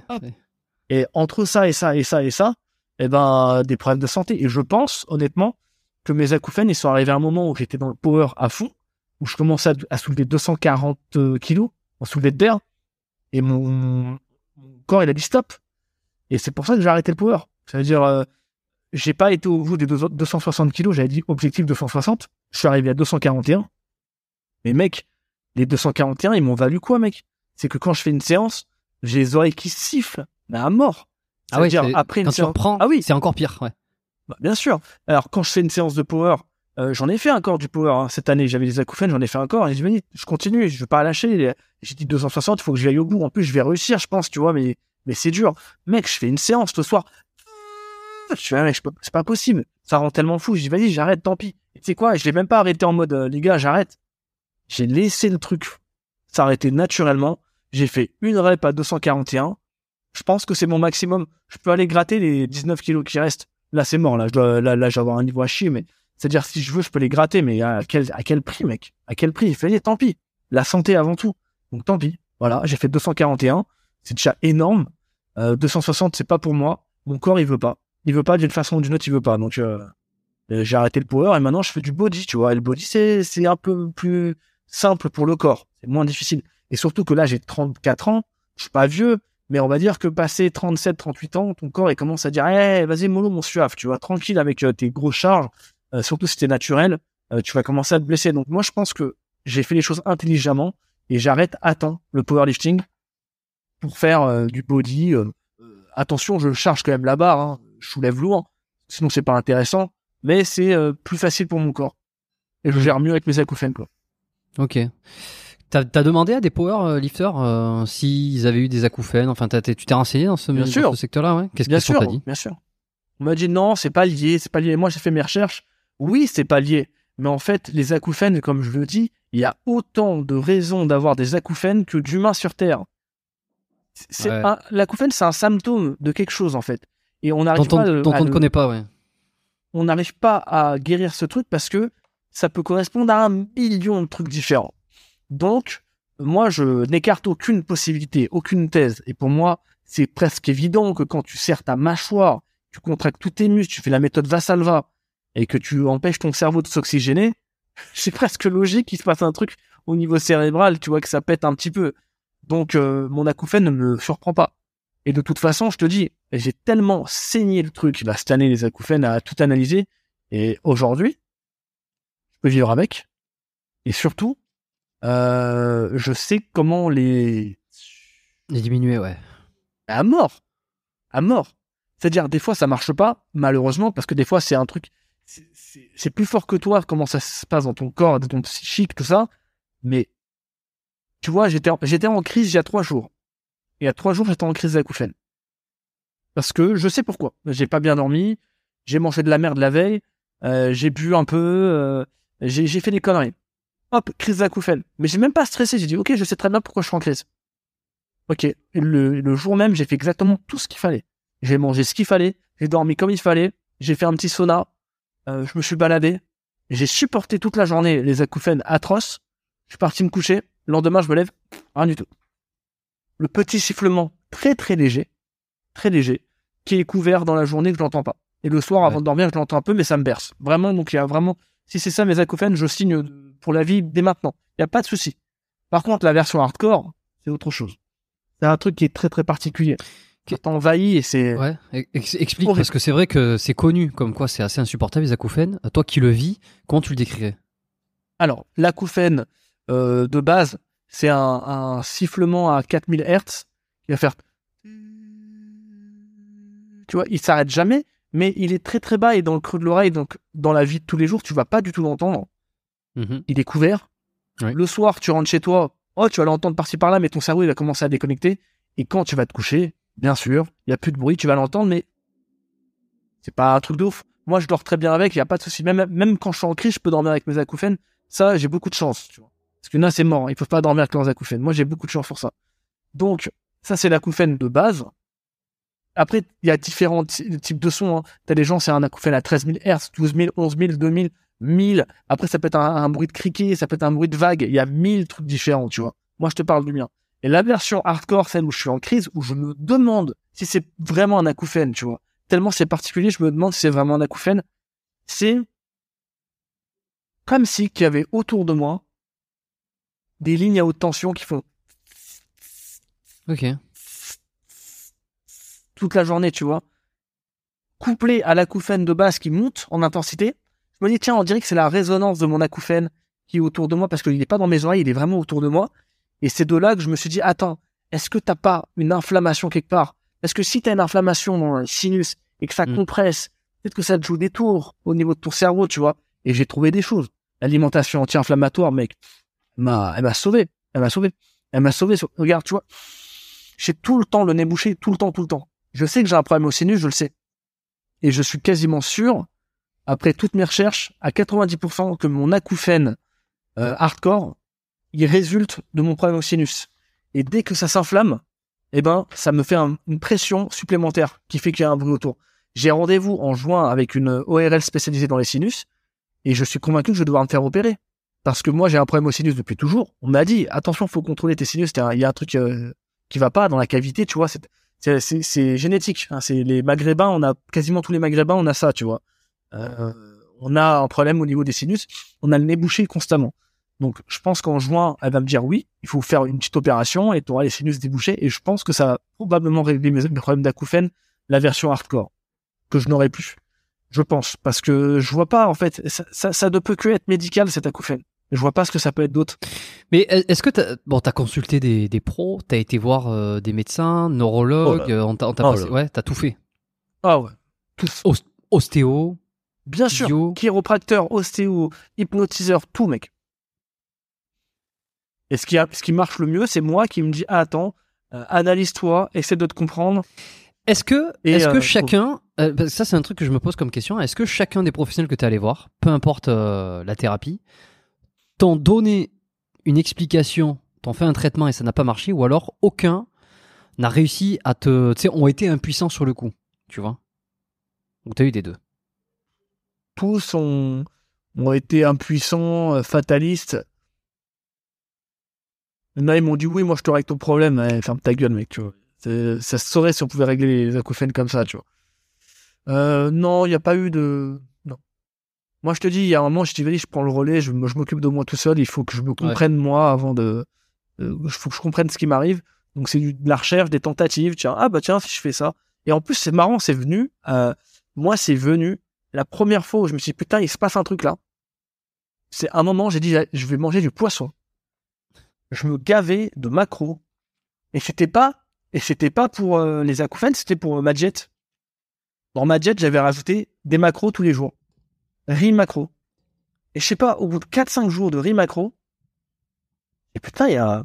Et entre ça et ça et ça et ça, eh ben, des problèmes de santé. Et je pense, honnêtement, que mes acouphènes, ils sont arrivés à un moment où j'étais dans le power à fond, où je commençais à, à soulever 240 kilos en soulevé de terre. Et mon, mon corps, il a dit stop. Et c'est pour ça que j'ai arrêté le power. Ça veut dire, euh, j'ai pas été au bout des deux- 260 kilos, j'avais dit objectif 260. Je suis arrivé à 241. Mais mec, les 241, ils m'ont valu quoi, mec? C'est que quand je fais une séance, j'ai les oreilles qui sifflent, mais à mort. Ah c'est- après une quand séance- reprends, Ah oui. c'est encore pire. Ouais. Bah, bien sûr. Alors, quand je fais une séance de power, euh, j'en ai fait encore du power hein. cette année. J'avais des acouphènes, j'en ai fait encore. Et je me dis, je continue, je veux pas lâcher. J'ai dit 260, il faut que j'y aille au bout. En plus, je vais réussir, je pense, tu vois, mais, mais c'est dur. Mec, je fais une séance le soir. Je fais, mec, je c'est pas possible. Ça rend tellement fou. Je dis, vas-y, j'arrête, tant pis. Et tu sais quoi, je l'ai même pas arrêté en mode, euh, les gars, j'arrête. J'ai laissé le truc s'arrêter naturellement. J'ai fait une rep à 241. Je pense que c'est mon maximum. Je peux aller gratter les 19 kilos qui restent. Là, c'est mort. Là, je là, là, je vais avoir un niveau à chier. Mais c'est-à-dire, si je veux, je peux les gratter. Mais à quel, à quel prix, mec? À quel prix? Il fait, tant pis. La santé avant tout. Donc, tant pis. Voilà, j'ai fait 241. C'est déjà énorme. Euh, 260, c'est pas pour moi. Mon corps, il veut pas. Il veut pas d'une façon ou d'une autre, il veut pas. Donc, euh, euh, j'ai arrêté le power et maintenant, je fais du body, tu vois. Et le body, c'est, c'est un peu plus simple pour le corps. C'est moins difficile. Et surtout que là, j'ai 34 ans. Je suis pas vieux. Mais on va dire que passé 37, 38 ans, ton corps, il commence à dire, eh, vas-y, mollo, mon suave, tu vois, tranquille avec euh, tes grosses charges, euh, surtout si t'es naturel, euh, tu vas commencer à te blesser. Donc, moi, je pense que j'ai fait les choses intelligemment et j'arrête à temps le powerlifting pour faire euh, du body. attention, je charge quand même la barre, hein, je soulève lourd, sinon c'est pas intéressant, mais c'est plus facile pour mon corps. Et je gère mieux avec mes acouphènes, quoi. Ok. T'as as demandé à des powerlifters euh, s'ils avaient eu des acouphènes. Enfin, t'es- tu t'es renseigné dans ce, secteur-là, ouais? Qu'est-ce qu'ils t'ont dit? bien sûr. On m'a dit non, c'est pas lié, c'est pas lié. Moi, j'ai fait mes recherches. Oui, c'est pas lié. Mais en fait, les acouphènes, comme je le dis, il y a autant de raisons d'avoir des acouphènes que d'humains sur Terre. C'est Ouais. l'acouphène, c'est un symptôme de quelque chose, en fait. Et on n'arrive pas, dont on ne connaît pas, ouais. on n'arrive pas à guérir ce truc parce que ça peut correspondre à un million de trucs différents. Donc, moi, je n'écarte aucune possibilité, aucune thèse. Et pour moi, c'est presque évident que quand tu serres ta mâchoire, tu contractes tous tes muscles, tu fais la méthode Vassalva et que tu empêches ton cerveau de s'oxygéner, c'est presque logique qu'il se passe un truc au niveau cérébral, tu vois, que ça pète un petit peu. Donc, euh, mon acouphène ne me surprend pas. Et de toute façon, je te dis, j'ai tellement saigné le truc, là, cette année, les acouphènes, à tout analyser. Et aujourd'hui, je peux vivre avec. Et surtout, euh, je sais comment les... Les diminuer, ouais. À mort. À mort. C'est-à-dire, des fois, ça marche pas, malheureusement, parce que des fois, c'est un truc... c'est- plus fort que toi, comment ça se passe dans ton corps, dans ton psychique, tout ça. Mais, tu vois, j'étais en- en crise il y a trois jours. Et il y a trois jours, j'étais en crise d'acouphène. Parce que je sais pourquoi. J'ai pas bien dormi, j'ai mangé de la merde la veille, euh, j'ai bu un peu, euh, j'ai fait des conneries. Hop, crise d'acouphène. Mais j'ai même pas stressé, j'ai dit, ok, je sais très bien pourquoi je suis en crise. Ok, le, le jour même, j'ai fait exactement tout ce qu'il fallait. J'ai mangé ce qu'il fallait, j'ai dormi comme il fallait, j'ai fait un petit sauna, je me suis baladé, j'ai supporté toute la journée les acouphènes atroces, je suis parti me coucher, le lendemain je me lève, rien du tout. Le petit sifflement très très léger, très léger, qui est couvert dans la journée que je l'entends pas. Et le soir, avant Ouais. de dormir, je l'entends un peu, mais ça me berce. Vraiment, donc il y a vraiment, si c'est ça mes acouphènes, je signe pour la vie dès maintenant. Il y a pas de souci. Par contre, la version hardcore, c'est autre chose. C'est un truc qui est très très particulier. Ça t'envahit et c'est... Ouais, ex- explique, parce que c'est vrai que c'est connu, comme quoi c'est assez insupportable les acouphènes. Toi qui le vis, comment tu le décrirais? Alors, l'acouphène euh, de base, c'est un, un sifflement à 4000 Hz qui va faire tu vois, il s'arrête jamais, mais il est très très bas et dans le creux de l'oreille, donc dans la vie de tous les jours, tu vas pas du tout l'entendre. Mhm. Il est couvert. Oui. Le soir, tu rentres chez toi, oh, tu vas l'entendre par-ci par-là, mais ton cerveau, il va commencer à déconnecter. Et quand tu vas te coucher, bien sûr, il y a plus de bruit, tu vas l'entendre, mais c'est pas un truc de ouf. Moi, je dors très bien avec, il y a pas de souci. Même, quand je suis en crise, je peux dormir avec mes acouphènes. Ça, j'ai beaucoup de chance, tu vois. Parce que là, c'est mort, ils peuvent pas dormir avec leurs acouphènes. Moi, j'ai beaucoup de chance pour ça. Donc, ça, c'est l'acouphène de base. Après, il y a différents ty- types de sons. Hein. T'as des gens, c'est un acouphène à 13 000 Hz, 12 000, 11 000, 2000, 1000. Après, ça peut être un, un bruit de criquet, ça peut être un bruit de vague. Il y a 1000 trucs différents, tu vois. Moi, je te parle du mien. Et la version hardcore, celle où je suis en crise, où je me demande si c'est vraiment un acouphène, tu vois. Tellement c'est particulier, je me demande si c'est vraiment un acouphène. C'est comme si qu'il y avait autour de moi des lignes à haute tension qui font Ok. toute la journée, tu vois. Couplé à l'acouphène de base qui monte en intensité, je me dis, tiens, on dirait que c'est la résonance de mon acouphène qui est autour de moi parce qu'il n'est pas dans mes oreilles, il est vraiment autour de moi. Et c'est de là que je me suis dit, attends, est-ce que t'as pas une inflammation quelque part? Parce que si t'as une inflammation dans le sinus et que ça Mm. compresse, peut-être que ça te joue des tours au niveau de ton cerveau, tu vois. Et j'ai trouvé des choses. L'alimentation anti-inflammatoire, mec, m'a, elle m'a sauvé. Elle m'a sauvé. Elle m'a sauvé. Regarde, tu vois, j'ai tout le temps le nez bouché, tout le temps, tout le temps. Je sais que j'ai un problème au sinus, je le sais. Et je suis quasiment sûr, après toutes mes recherches, à 90% que mon acouphène euh, hardcore, il résulte de mon problème au sinus. Et dès que ça s'inflamme, eh ben, ça me fait un- une pression supplémentaire qui fait qu'il y a un bruit autour. J'ai rendez-vous en juin avec une ORL spécialisée dans les sinus et je suis convaincu que je vais devoir me faire opérer. Parce que moi, j'ai un problème au sinus depuis toujours. On m'a dit, attention, faut contrôler tes sinus. Il y a un truc euh, qui va pas dans la cavité, tu vois. C'est génétique. hein. C'est les Maghrébins, on a quasiment tous les Maghrébins, on a ça, tu vois. Euh, on a un problème au niveau des sinus. On a le nez bouché constamment. Donc, je pense qu'en juin, elle va me dire oui, il faut faire une petite opération et tu auras les sinus débouchés. Et je pense que ça va probablement régler mes, mes problèmes d'acouphène, la version hardcore, que je n'aurai plus. Je pense. Parce que je vois pas, en fait, ça, ça, ça ne peut que être médical, cet acouphène. Je vois pas ce que ça peut être d'autre. Mais est-ce que t'as bon, t'as consulté des, des pros, t'as été voir euh, des médecins, neurologues, Oh là. euh, on t'a on Oh passé- ouais, t'as tout fait. Ah ouais. Tous. Ostéo, Bien sûr. Bio. Chiropracteur, ostéo, hypnotiseur, tout, mec. Et ce qui, a, ce qui marche le mieux, c'est moi qui me dis, ah, attends, euh, analyse-toi, essaie de te comprendre. Est-ce que, Et, est-ce que euh, chacun, euh, parce que ça c'est un truc que je me pose comme question, est-ce que chacun des professionnels que tu es allé voir, peu importe euh, la thérapie, t'ont donné une explication, t'ont fait un traitement et ça n'a pas marché, ou alors aucun n'a réussi à te, tu sais, ont été impuissants sur le coup, tu vois? Ou t'as eu des deux? Tous ont, ont été impuissants, fatalistes. A, ils m'ont dit, oui, moi, je te règle ton problème. Eh, ferme ta gueule, mec, tu vois. Ça se saurait si on pouvait régler les acouphènes comme ça, tu vois. Euh, non, il n'y a pas eu de... Non. Moi, je te dis, il y a un moment, je t'ai dit, je prends le relais, je, m'occupe de moi tout seul, il faut que je me comprenne moi avant de... euh, Il faut que je comprenne ce qui m'arrive. Donc, c'est de la recherche, des tentatives. Tiens, ah bah tiens, si je fais ça. Et en plus, c'est marrant, c'est venu... euh, moi, c'est venu la première fois où je me suis dit, putain, il se passe un truc là. C'est un moment, j'ai dit, je vais manger du poisson. Je me gavais de macro. Et c'était pas, et c'était pas pour euh, les acouphènes, c'était pour euh, ma jet. Dans ma jet, j'avais rajouté des macros tous les jours. Riz macro. Et je sais pas, au bout de 4-5 jours de riz macro, et putain, il y a,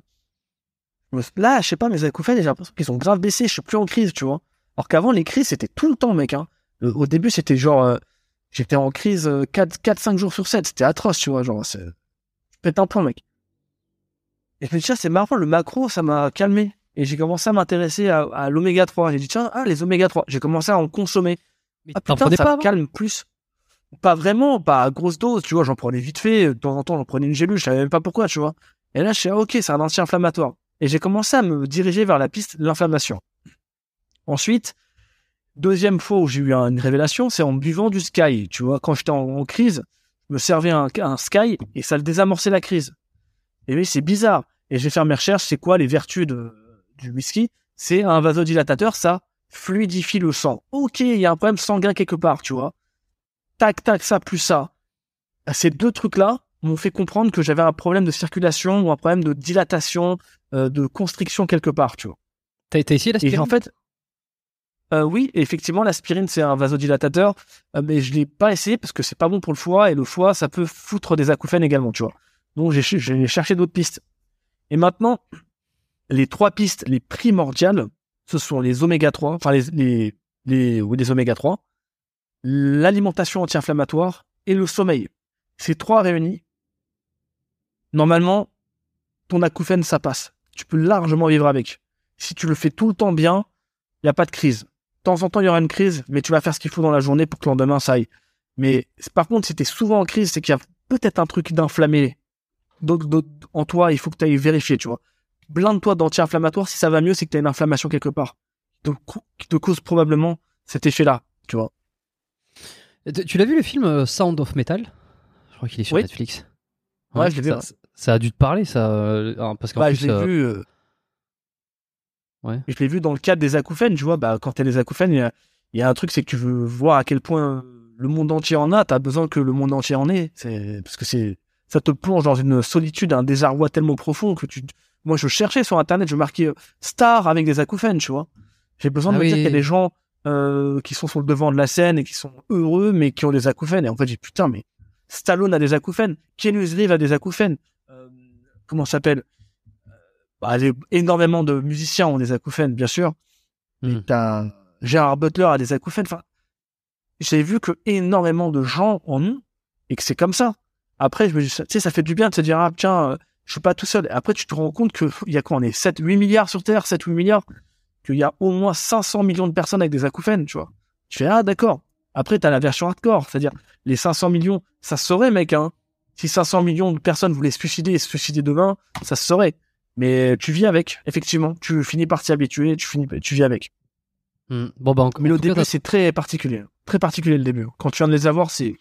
là, je sais pas, mes acouphènes, j'ai l'impression qu'ils ont grave baissé, je suis plus en crise, tu vois. Alors qu'avant, les crises, c'était tout le temps, mec, hein. Le- au début, c'était genre, euh, j'étais en crise 4-5 jours sur 7. C'était atroce, tu vois. Genre, c'est... je pète un plomb, mec. Et je me dis, tiens, c'est marrant, le macro, ça m'a calmé. Et j'ai commencé à m'intéresser à, à l'oméga 3. J'ai dit, tiens, ah, les oméga 3. J'ai commencé à en consommer. Mais Ah putain, ça pas me avant calme plus. Pas vraiment, pas à grosse dose, tu vois. J'en prenais vite fait. De temps en temps, j'en prenais une gélule. Je savais même pas pourquoi, tu vois. Et là, je suis, ah, ok, c'est un anti-inflammatoire. Et j'ai commencé à me diriger vers la piste de l'inflammation. Ensuite, Deuxième fois où j'ai eu une révélation, c'est en buvant du Sky. Tu vois, quand j'étais en, en crise, je me servais un, un Sky et ça le désamorçait la crise. Et oui, c'est bizarre. Et j'ai fait mes recherches, c'est quoi les vertus de, du whisky? C'est un vasodilatateur, ça fluidifie le sang. Ok, il y a un problème sanguin quelque part, tu vois. Tac, tac, ça, plus ça. Ces deux trucs-là m'ont fait comprendre que j'avais un problème de circulation ou un problème de dilatation, euh, de constriction quelque part, tu vois. T'as essayé l'aspirine en fait, Euh, oui, effectivement, l'aspirine c'est un vasodilatateur, euh, mais je l'ai pas essayé parce que c'est pas bon pour le foie et le foie ça peut foutre des acouphènes également, tu vois. Donc j'ai cherché d'autres pistes. Et maintenant, les trois pistes les primordiales, ce sont les oméga 3, enfin les les les oui, les oméga 3, l'alimentation anti-inflammatoire et le sommeil. Ces trois réunis, normalement, ton acouphène ça passe. Tu peux largement vivre avec. Si tu le fais tout le temps bien, il n'y a pas de crise. De temps en temps, il y aura une crise, mais tu vas faire ce qu'il faut dans la journée pour que le lendemain, ça aille. Mais par contre, si tu es souvent en crise, c'est qu'il y a peut-être un truc d'inflammé donc, en toi, il faut que tu ailles vérifier, tu vois. Blinde-toi d'anti-inflammatoire, si ça va mieux, c'est que tu as une inflammation quelque part. Donc, qui te cause probablement cet effet-là, tu vois. Tu l'as vu le film euh, Sound of Metal? Je crois qu'il est sur Netflix. Ouais, je l'ai vu. Ça, a dû te parler, ça, euh, parce qu'en bah, je l'ai euh, vu. Ouais. Je l'ai vu dans le cadre des acouphènes, tu vois. Bah, quand t'as des acouphènes, il y, a, un truc, c'est que tu veux voir à quel point le monde entier en a. T'as besoin que le monde entier en ait. C'est parce que c'est ça te plonge dans une solitude, un désarroi tellement profond que tu. Moi, je cherchais sur internet, je marquais euh, star avec des acouphènes, tu vois. J'ai besoin de ah me dire qu'il y a des gens euh, qui sont sur le devant de la scène et qui sont heureux, mais qui ont des acouphènes. Et en fait, j'ai putain, mais Stallone a des acouphènes, Keanu Reeves a des acouphènes. Euh, comment s'appelle? Bah, énormément de musiciens ont des acouphènes, bien sûr. Hmm. T'as Gérard Butler a des acouphènes. Enfin, j'ai vu que énormément de gens en ont et que c'est comme ça. Après, je me dis, tu sais, ça fait du bien de se dire, ah, tiens, euh, je suis pas tout seul. après, tu te rends compte que il y a quoi, on est 7, 8 milliards sur Terre, 7, 8 milliards, qu'il y a au moins 500 millions de personnes avec des acouphènes, tu vois. Tu fais, ah, d'accord. Après, t'as la version hardcore. C'est-à-dire, les 500 millions, ça se saurait, mec, hein. Si 500 millions de personnes voulaient se suicider et se suicider demain, ça se saurait. Mais tu vis avec, effectivement. Tu finis par t'y habituer, tu finis, tu vis avec. Hmm. Bon, bah, Mais le début, c'est très particulier. Très particulier le début. Quand tu viens de les avoir, c'est.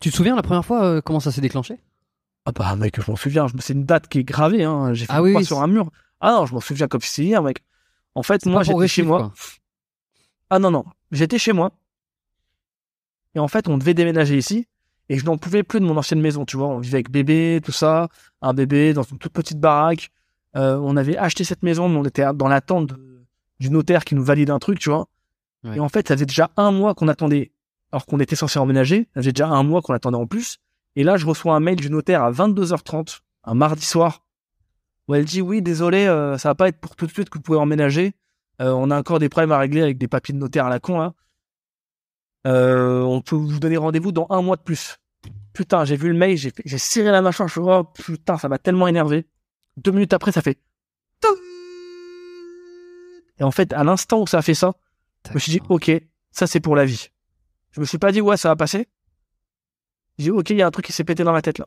Tu te souviens la première fois euh, comment ça s'est déclenché? Ah bah mec, je m'en souviens. C'est une date qui est gravée. Hein. J'ai fait ah, oui, sur un mur. Ah non, je m'en souviens comme si hier, mec. En fait, moi, j'étais chez moi. Ah non, non. J'étais chez moi. Et en fait, on devait déménager ici et je n'en pouvais plus de mon ancienne maison, tu vois. On vivait avec bébé, tout ça, un bébé dans une toute petite baraque. Euh, on avait acheté cette maison, mais on était dans l'attente du notaire qui nous valide un truc, tu vois. Et en fait, ça faisait déjà un mois qu'on attendait, alors qu'on était censé emménager. Ça faisait déjà un mois qu'on attendait en plus. Et là, je reçois un mail du notaire à 22h30, un mardi soir, où elle dit oui, désolé, euh, ça va pas être pour tout de suite que vous pouvez emménager. Euh, on a encore des problèmes à régler avec des papiers de notaire à la con là. Euh, on peut vous donner rendez-vous dans un mois de plus. Putain, j'ai vu le mail, j'ai, serré la mâchoire, je me oh putain, ça m'a tellement énervé. Deux minutes après, ça fait. Et en fait, à l'instant où ça a fait ça, je me suis dit, ok, ça c'est pour la vie. Je me suis pas dit, ouais, ça va passer. J'ai dit, ok, il y a un truc qui s'est pété dans ma tête là.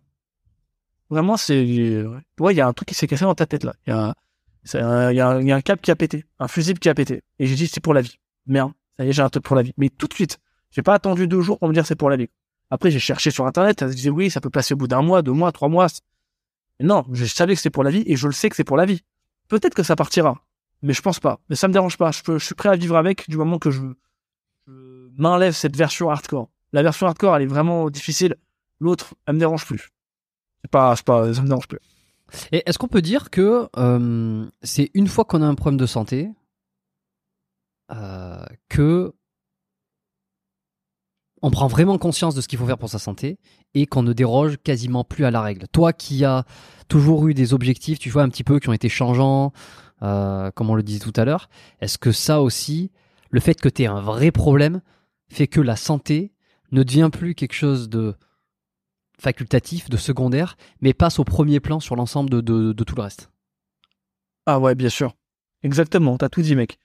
Vraiment, c'est. Ouais, il y a un truc qui s'est cassé dans ta tête là. Il y, a un, y, qui a pété, un fusible qui a pété. Et j'ai dit, c'est pour la vie. Merde, ça y est, j'ai un truc pour la vie. Mais tout de suite, j'ai pas attendu deux jours pour me dire c'est pour la vie. Après, j'ai cherché sur internet, ça disait oui, ça peut passer au bout d'un mois, deux mois, trois mois. non, je savais que c'était pour la vie et je le sais que c'est pour la vie. Peut-être que ça partira, mais je pense pas. Mais ça me dérange pas. Je, je suis prêt à vivre avec du moment que je, m'enlève cette version hardcore. La version hardcore, elle est vraiment difficile. L'autre, elle me dérange plus. C'est pas, pas, ça me dérange plus. Et est-ce qu'on peut dire que euh, c'est une fois qu'on a un problème de santé euh, que on prend vraiment conscience de ce qu'il faut faire pour sa santé et qu'on ne déroge quasiment plus à la règle? Toi qui as toujours eu des objectifs, tu vois, un petit peu qui ont été changeants, euh, comme on le disait tout à l'heure, est-ce que ça aussi, le fait que tu aies un vrai problème, fait que la santé ne devient plus quelque chose de facultatif, de secondaire, mais passe au premier plan sur l'ensemble de, tout le reste Ah ouais, bien sûr. Exactement, t'as tout dit, mec.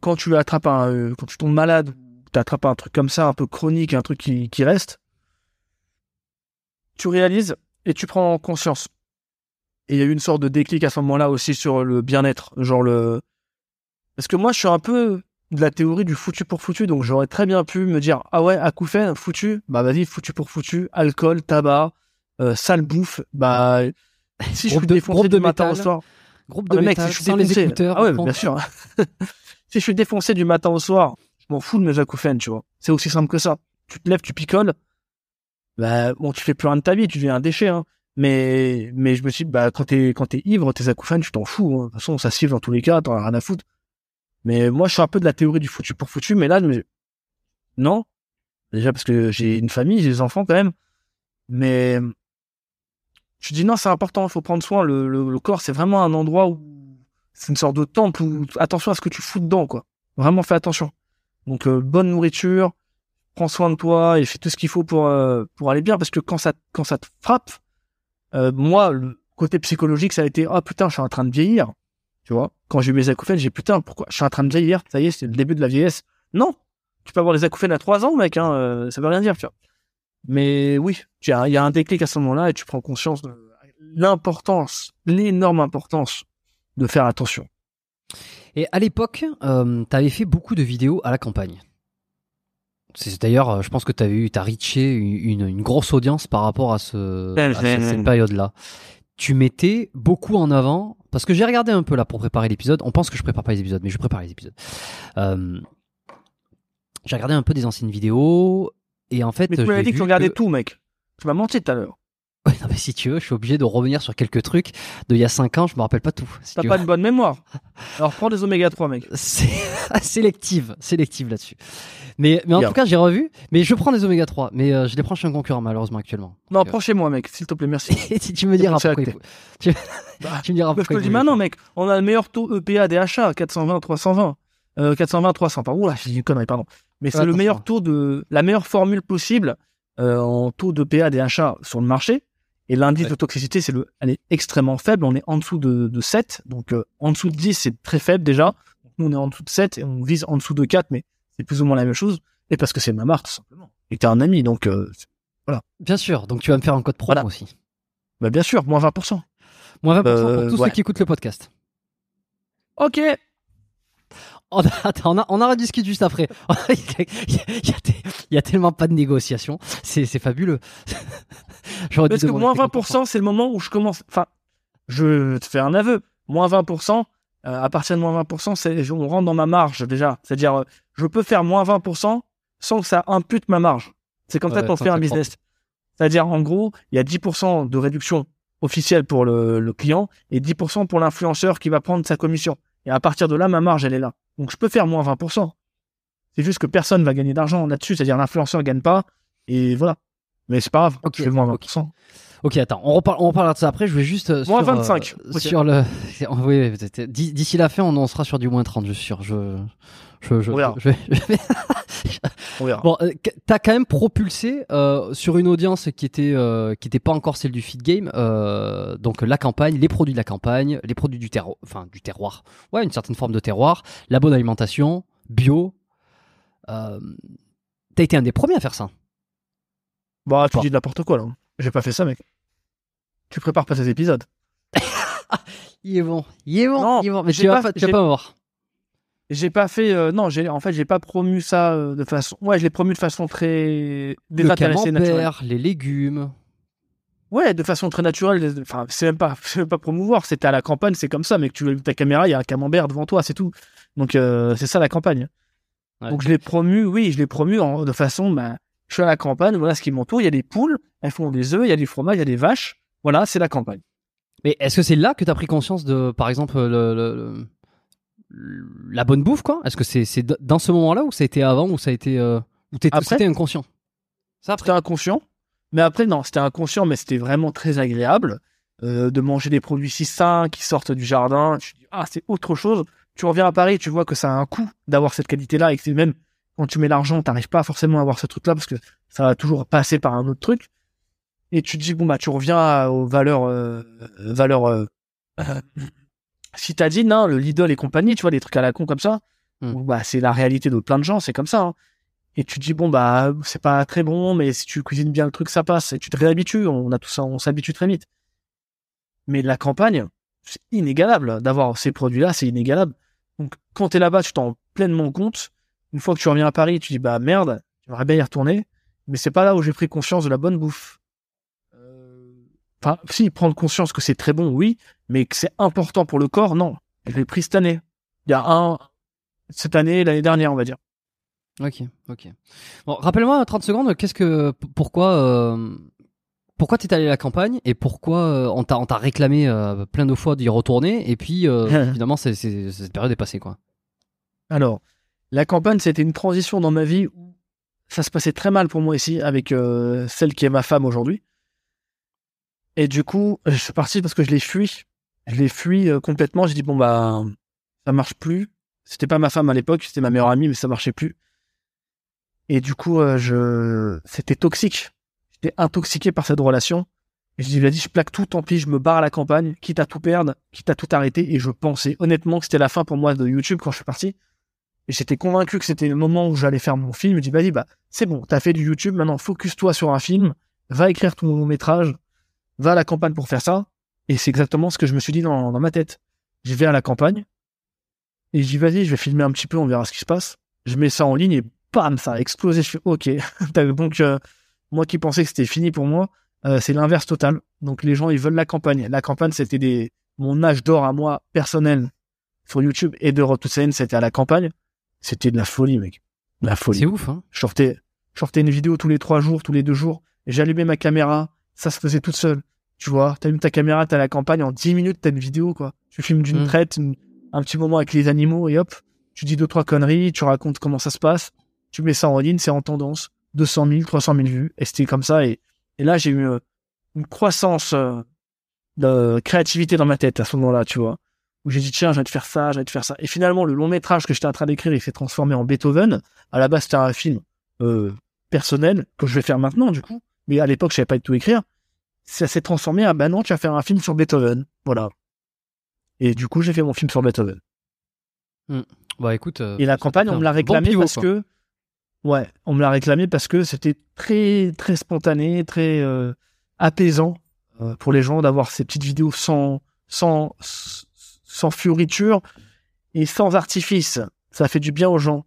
Quand tu attrapes un, euh, quand tu tombes malade t'attrapes un truc comme ça, un peu chronique, un truc qui, qui reste, tu réalises et tu prends conscience. Et il y a eu une sorte de déclic à ce moment-là aussi sur le bien-être, genre le... Parce que moi, je suis un peu de la théorie du foutu pour foutu, donc j'aurais très bien pu me dire, ah ouais, acouphène, foutu, bah vas-y, foutu pour foutu, alcool, tabac, euh, sale bouffe, bah... Si je suis défoncé du matin au soir... Groupe de ah, mec, si je suis défoncé... Ah ouais, bien sûr. si je suis défoncé du matin au soir, je m'en fous de mes acouphènes, tu vois. C'est aussi simple que ça. Tu te lèves, tu picoles. Bah, bon, tu fais plus rien de ta vie, tu deviens un déchet, hein. Mais, mais je me suis dit, bah, quand t'es, quand t'es ivre, tes acouphènes, tu t'en fous, hein. De toute façon, ça siffle dans tous les cas, t'en as rien à foutre. Mais moi, je suis un peu de la théorie du foutu pour foutu, mais là, non. Déjà parce que j'ai une famille, j'ai des enfants quand même. Mais je dis non, c'est important, il faut prendre soin. Le, corps, c'est vraiment un endroit où c'est une sorte de temple où attention à ce que tu fous dedans, quoi. Vraiment, fais attention. Donc, euh, bonne nourriture, prends soin de toi et fais tout ce qu'il faut pour euh, pour aller bien. Parce que quand ça quand ça te frappe, euh, moi, le côté psychologique, ça a été ah putain, je suis en train de vieillir. Tu vois, quand j'ai eu mes acouphènes, j'ai putain, pourquoi? Je suis en train de vieillir Ça y est, c'est le début de la vieillesse. Non, tu peux avoir des acouphènes à 3 ans, mec. Hein, euh, ça veut rien dire, tu vois. Mais oui, il y a, un déclic à ce moment-là et tu prends conscience de l'importance, l'énorme importance de faire attention. Et à l'époque, euh, t'avais fait beaucoup de vidéos à la campagne. C'est d'ailleurs, euh, je pense que t'avais eu, t'as reaché une, une grosse audience par rapport à ce, à ce- cette période-là. Tu mettais beaucoup en avant, parce que j'ai regardé un peu là pour préparer l'épisode. On pense que je prépare pas les épisodes, mais je prépare les épisodes. Euh, j'ai regardé un peu des anciennes vidéos, et en fait, Mais tu m'avais dit que tu regardais que- tout, mec. Tu m'as menti tout à l'heure. Ouais, non, mais si tu veux, je suis obligé de revenir sur quelques trucs de il y a 5 ans, je me rappelle pas tout. si T'as tu pas veux. une bonne mémoire. Alors prends des oméga 3, mec. C'est sélective, sélective là-dessus. Mais, mais en tout cas, j'ai revu. Mais je prends des oméga 3, mais euh, je les prends chez un concurrent malheureusement actuellement. Non, Donc, euh, prends chez moi, mec, s'il te plaît, merci. Et si tu me diras pourquoi. il faut- Tu, Bah, tu me diras Bah, je pourquoi. te le dis maintenant, mec. On a le meilleur taux EPA des achats, 420, 320. Euh, 420, 300. Pardon, Oula, j'ai dit une connerie, pardon. Mais c'est Ouais, le meilleur taux de, la meilleure formule possible, euh, en taux d'EPA des achats sur le marché. Et l'indice Ouais. de toxicité, c'est le, elle est extrêmement faible. On est en dessous de, de 7. Donc, euh, en dessous de 10, c'est très faible déjà. Nous, on est en dessous de 7 et on vise en dessous de 4, mais c'est plus ou moins la même chose. Et parce que c'est ma marque, tout simplement. Et t'es un ami, donc, euh, c'est- Bien sûr, donc tu vas me faire un code promo Voilà. aussi. bah, bien sûr, moins 20%. Moins 20% Euh, pour tous ouais. ceux qui écoutent le podcast. Ok. On a, attends, on, a, on en rediscute juste après. il, y a, il y a- il y tellement pas de négociation. C'est c'est fabuleux. Parce que moins tes codes 20%, c'est le moment où je commence. Enfin, je te fais un aveu. Moins 20%, euh, à partir de moins 20%, c'est, on rentre dans ma marge déjà. C'est-à-dire, euh, je peux faire moins 20% sans que ça impute ma marge. C'est comme ça qu'on fait un business. C'est-à-dire, en gros, il y a 10% de réduction officielle pour le, le client et 10% pour l'influenceur qui va prendre sa commission. Et à partir de là, ma marge, elle est là. Donc, je peux faire moins 20%. C'est juste que personne va gagner d'argent là-dessus. C'est-à-dire, l'influenceur gagne pas. Et voilà. Mais c'est pas grave. Ok, Je fais moins ok. 20%. Ok, attends, on, reparle, on reparlera de ça après. Je vais juste. euh, Moins sur, euh, 25, ok. Sur le. Oui, D'ici la fin, on en sera sur du moins 30, je suis sûr. Je. Je, je, On verra. je On verra. Bon, euh, t'as quand même propulsé euh, sur une audience qui était euh, qui était pas encore celle du feed game. euh, donc la campagne, les produits de la campagne, les produits du terroir, enfin du terroir. Ouais, une certaine forme de terroir, la bonne alimentation, bio. Euh, t'as été un des premiers à faire ça. Bah, tu Bon. dis n'importe quoi, là. J'ai pas fait ça, mec. Tu prépares pas ces épisodes. Il est bon, il est bon, Non, il est bon. Mais tu vas pas- tu vas pas voir. J'ai pas fait, euh, non, j'ai, en fait, j'ai pas promu ça euh, de façon, ouais, je l'ai promu de façon très Le naturelle. camembert, les légumes. Ouais, de façon très naturelle. Enfin, c'est même pas, c'est même pas promouvoir. C'était à la campagne, c'est comme ça, mais que tu ta caméra, il y a un camembert devant toi, c'est tout. Donc, euh, c'est ça la campagne. Ouais. Donc, je l'ai promu, oui, je l'ai promu en- de façon, bah, je suis à la campagne, voilà ce qui m'entoure. Il y a des poules, elles font des œufs, il y a du fromage, il y a des vaches. Voilà, c'est la campagne. Mais est-ce que c'est là que tu as pris conscience de, par exemple, le, le- le- la bonne bouffe, quoi? Est-ce que c'est dans ce moment-là ou ça a été avant ou ça a été euh, ou c'était inconscient? Ça. C'était inconscient. Mais après, non, c'était inconscient, mais c'était vraiment très agréable euh, de manger des produits si sains qui sortent du jardin. Tu te dis, ah, c'est autre chose. Tu reviens à Paris, tu vois que ça a un coût d'avoir cette qualité-là et que c'est même quand tu mets l'argent, t'arrives pas forcément à avoir ce truc-là parce que ça va toujours passer par un autre truc. Et tu te dis, bon, bah, tu reviens à- aux valeurs, euh, valeurs, euh, euh, citadines, hein, le Lidl et compagnie, tu vois, des trucs à la con comme ça. Hmm. Bah, c'est la réalité de plein de gens, c'est comme ça. hein. Et tu te dis, bon, bah, c'est pas très bon, mais si tu cuisines bien le truc, ça passe. Et tu te réhabitues. On a tout ça, on s'habitue très vite. Mais la campagne, c'est inégalable. D'avoir ces produits-là, c'est inégalable. Donc, quand t'es là-bas, tu t'en rends pleinement compte. Une fois que tu reviens à Paris, tu dis, bah, merde, j'aimerais bien y retourner. Mais c'est pas là où j'ai pris conscience de la bonne bouffe. Euh, Enfin, si, prendre conscience que c'est très bon, oui, mais que c'est important pour le corps, non. Je l'ai pris cette année. Il y a un, cette année, l'année dernière, on va dire. Ok, ok. Bon, rappelle-moi 30 secondes. Qu'est-ce que, pourquoi, euh, pourquoi t'es allé à la campagne et pourquoi euh, on t'a on t'a réclamé euh, plein de fois d'y retourner et puis euh, c'est- c'est- cette période est passée quoi. Alors, la campagne, c'était une transition dans ma vie où ça se passait très mal pour moi ici avec euh, celle qui est ma femme aujourd'hui. Et du coup, je suis parti parce que je l'ai fui. Je l'ai fui euh, complètement. J'ai dit, bon, bah, ça marche plus. C'était pas ma femme à l'époque, c'était ma meilleure amie, mais ça marchait plus. Et du coup, euh, je, c'était toxique. J'étais intoxiqué par cette relation. Et je lui ai dit, je plaque tout, tant pis, je me barre à la campagne, quitte à tout perdre, quitte à tout arrêter. Et je pensais honnêtement que c'était la fin pour moi de YouTube quand je suis parti. Et j'étais convaincu que c'était le moment où j'allais faire mon film. Je dis, vas-y, bah, c'est bon, t'as fait du YouTube, maintenant focus-toi sur un film, va écrire ton long métrage, va à la campagne pour faire ça. Et c'est exactement ce que je me suis dit dans, dans ma tête. Je vais à la campagne, et je dis, vas-y, je vais filmer un petit peu, on verra ce qui se passe. Je mets ça en ligne et bam, ça a explosé. Je fais, ok. Donc, euh, moi qui pensais que c'était fini pour moi, euh, c'est l'inverse total. Donc, les gens, ils veulent la campagne. La campagne, c'était des, mon âge d'or à moi, personnel, sur YouTube et de Road c'était à la campagne. C'était de la folie, mec. De la folie. C'est ouf, hein. Je sortais, je sortais une vidéo tous les trois jours, tous les deux jours, et j'allumais ma caméra. Ça se faisait toute seule. Tu vois, t'allumes ta caméra, t'as la campagne, en 10 minutes, t'as une vidéo, quoi. Tu filmes d'une Mm. traite, une- un petit moment avec les animaux, et hop, tu dis deux, trois conneries, tu racontes comment ça se passe, tu mets ça en ligne, c'est en tendance, 200 000, 300 000 vues, et c'était comme ça, et, et là, j'ai eu euh, une croissance euh, de créativité dans ma tête à ce moment-là, tu vois, où j'ai dit, tiens, je vais te faire ça, je vais te faire ça. Et finalement, le long métrage que j'étais en train d'écrire, il s'est transformé en Beethoven. À la base, c'était un film euh, personnel que je vais faire maintenant, du coup, mais à l'époque, je savais pas du tout écrire. Ça s'est transformé à, bah non, tu vas faire un film sur Beethoven. Voilà. Et du coup, j'ai fait mon film sur Beethoven. Bah écoute. euh, Et la campagne, on me l'a bon réclamé pivot, parce quoi. que, ouais, on me l'a réclamé parce que c'était très, très spontané, très euh, apaisant euh, pour les gens d'avoir ces petites vidéos sans, sans, sans fioriture et sans artifice. Ça fait du bien aux gens.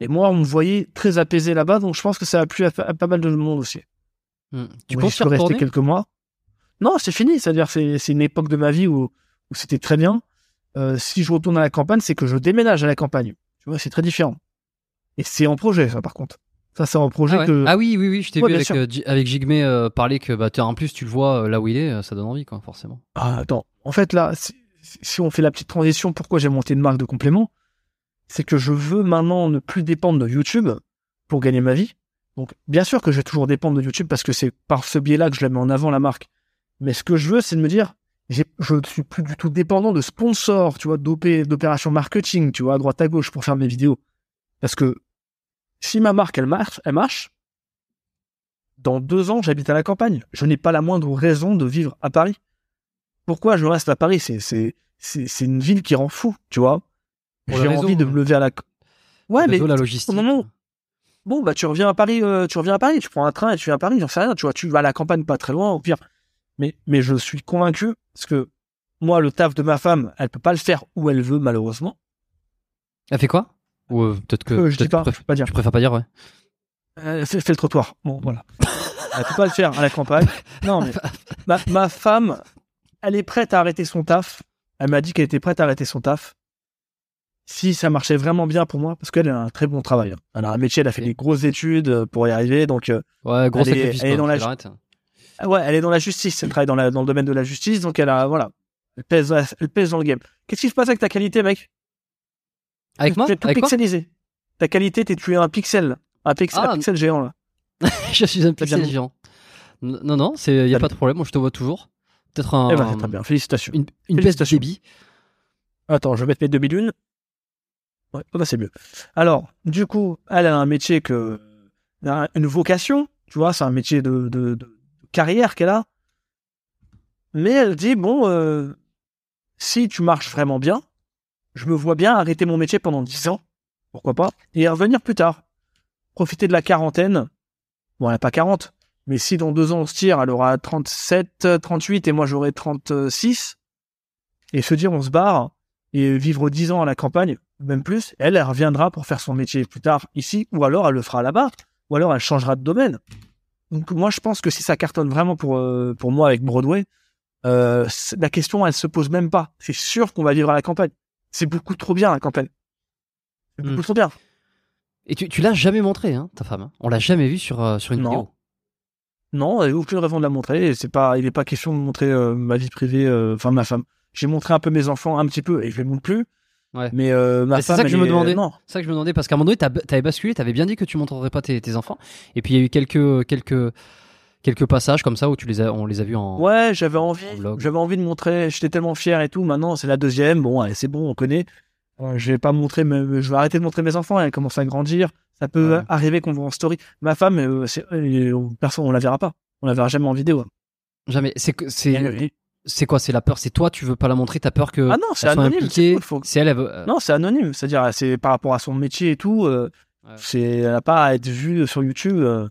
Et moi, on me voyait très apaisé là-bas, donc je pense que ça a plu à, à pas mal de monde aussi. Hmm. Tu penses rester quelques mois. Non, c'est fini. C'est-à-dire, c'est c'est une époque de ma vie où, où c'était très bien. Euh, si je retourne à la campagne, c'est que je déménage à la campagne. Tu vois, c'est très différent. Et c'est en projet, ça, par contre. Ça, c'est en projet ah, ouais. que. Ah oui, oui, oui, je t'ai Ouais, vu avec, euh, avec Jigme euh, parler que bah, en plus tu le vois euh, là où il est, ça donne envie, quoi, forcément. Ah, attends. En fait, là, si, on fait la petite transition, pourquoi j'ai monté une marque de compléments C'est que je veux maintenant ne plus dépendre de YouTube pour gagner ma vie. Donc, bien sûr que je vais toujours dépendre de YouTube parce que c'est par ce biais-là que je la mets en avant, la marque. Mais ce que je veux, c'est de me dire, je ne suis plus du tout dépendant de sponsors, tu vois, d'opé- d'opérations marketing, tu vois, à droite à gauche pour faire mes vidéos. Parce que si ma marque, elle marche, elle marche, dans deux ans, j'habite à la campagne. Je n'ai pas la moindre raison de vivre à Paris. Pourquoi je reste à Paris? C'est c'est une ville qui rend fou, tu vois. J'ai envie de me lever à la. Ouais, mais la logistique. moment- bon bah tu reviens à Paris, euh, tu reviens à Paris, tu prends un train et tu viens à Paris, j'en sais rien, tu vois, tu vas à la campagne pas très loin, au pire. Mais mais je suis convaincu parce que moi le taf de ma femme, elle peut pas le faire où elle veut malheureusement. Elle fait quoi? Ou euh, peut-être que. Euh, je dis peut-être pas, que pas dire. Je préfère pas dire, ouais. Fais, fais le trottoir. Bon, voilà. Elle peut pas le faire à la campagne. Non, mais ma, ma femme, elle est prête à arrêter son taf. Elle m'a dit qu'elle était prête à arrêter son taf. Si ça marchait vraiment bien pour moi, parce qu'elle a un très bon travail. Elle a un métier, elle a fait des grosses études euh, pour y arriver. Donc, euh, Ouais, gros Elle est- elle est dans la- elle arrête. ouais, elle est dans la justice. Elle travaille dans, la, dans le domaine de la justice. Donc, elle a, voilà. Elle pèse, elle pèse dans le game. Qu'est-ce qui se passe avec ta qualité, mec? Avec moi? Tu es tout Avec pixelisé. Ta qualité, t'es, tu es un pixel. Un pixel, Ah. un pixel géant, là. Je suis un pixel géant. Non, non, il y a pas de problème. Moi, je te vois toujours. Peut-être un. Eh ben, très bien. Félicitations. Une, une baisse de Félicitations. débit. Attends, je vais mettre mes 2001. Ouais, bah, c'est mieux. Alors, du coup, elle a un métier que, une vocation, tu vois, c'est un métier de, de, de carrière qu'elle a. Mais elle dit, bon, euh, si tu marches vraiment bien, je me vois bien arrêter mon métier pendant 10 ans, pourquoi pas, et revenir plus tard. Profiter de la quarantaine. Bon, elle n'a pas 40, mais si dans deux ans on se tire, elle aura 37, 38 et moi j'aurai 36, et se dire on se barre, et vivre 10 ans à la campagne, même plus, elle, elle reviendra pour faire son métier plus tard ici, ou alors elle le fera là-bas, ou alors elle changera de domaine. Donc moi, je pense que si ça cartonne vraiment pour, euh, pour moi avec Broadway, euh, la question, elle se pose même pas. C'est sûr qu'on va vivre à la campagne. C'est beaucoup trop bien, la campagne. C'est beaucoup Hmm. trop bien. Et tu, tu l'as jamais montré, hein, ta femme. hein? On l'a jamais vu sur, euh, sur une Non. vidéo. Non, il n'y a aucune raison de la montrer. C'est pas, il n'est pas question de montrer euh, ma vie privée, euh, enfin ma femme. J'ai montré un peu mes enfants un petit peu et je les montre plus. Ouais. Mais euh, ma Mais c'est ça que je me demandais. Non, C'est ça que je me demandais parce qu'à un moment donné, t'avais basculé, t'avais bien dit que tu montrerais pas tes, tes enfants. Et puis il y a eu quelques quelques quelques passages comme ça où tu les as, on les a vus en. Ouais, j'avais envie, en j'avais envie de montrer, j'étais tellement fier et tout. Maintenant, c'est la deuxième. Bon, allez, c'est bon, on connaît. Euh, je vais pas montrer, mes- je vais arrêter de montrer mes enfants. Elles commencent à grandir. Ça peut Ouais. arriver qu'on voit en story. Ma femme, euh, euh, personne, on la verra pas. On la verra jamais en vidéo. Jamais. C'est quoi? C'est la peur? C'est toi, tu veux pas la montrer. T'as peur que. ah non, c'est anonyme. C'est cool, faut- elle. elle veut- euh, Non, c'est anonyme. C'est-à-dire, c'est par rapport à son métier et tout. euh, Ouais. C'est, elle n'a pas à être vue sur YouTube. euh.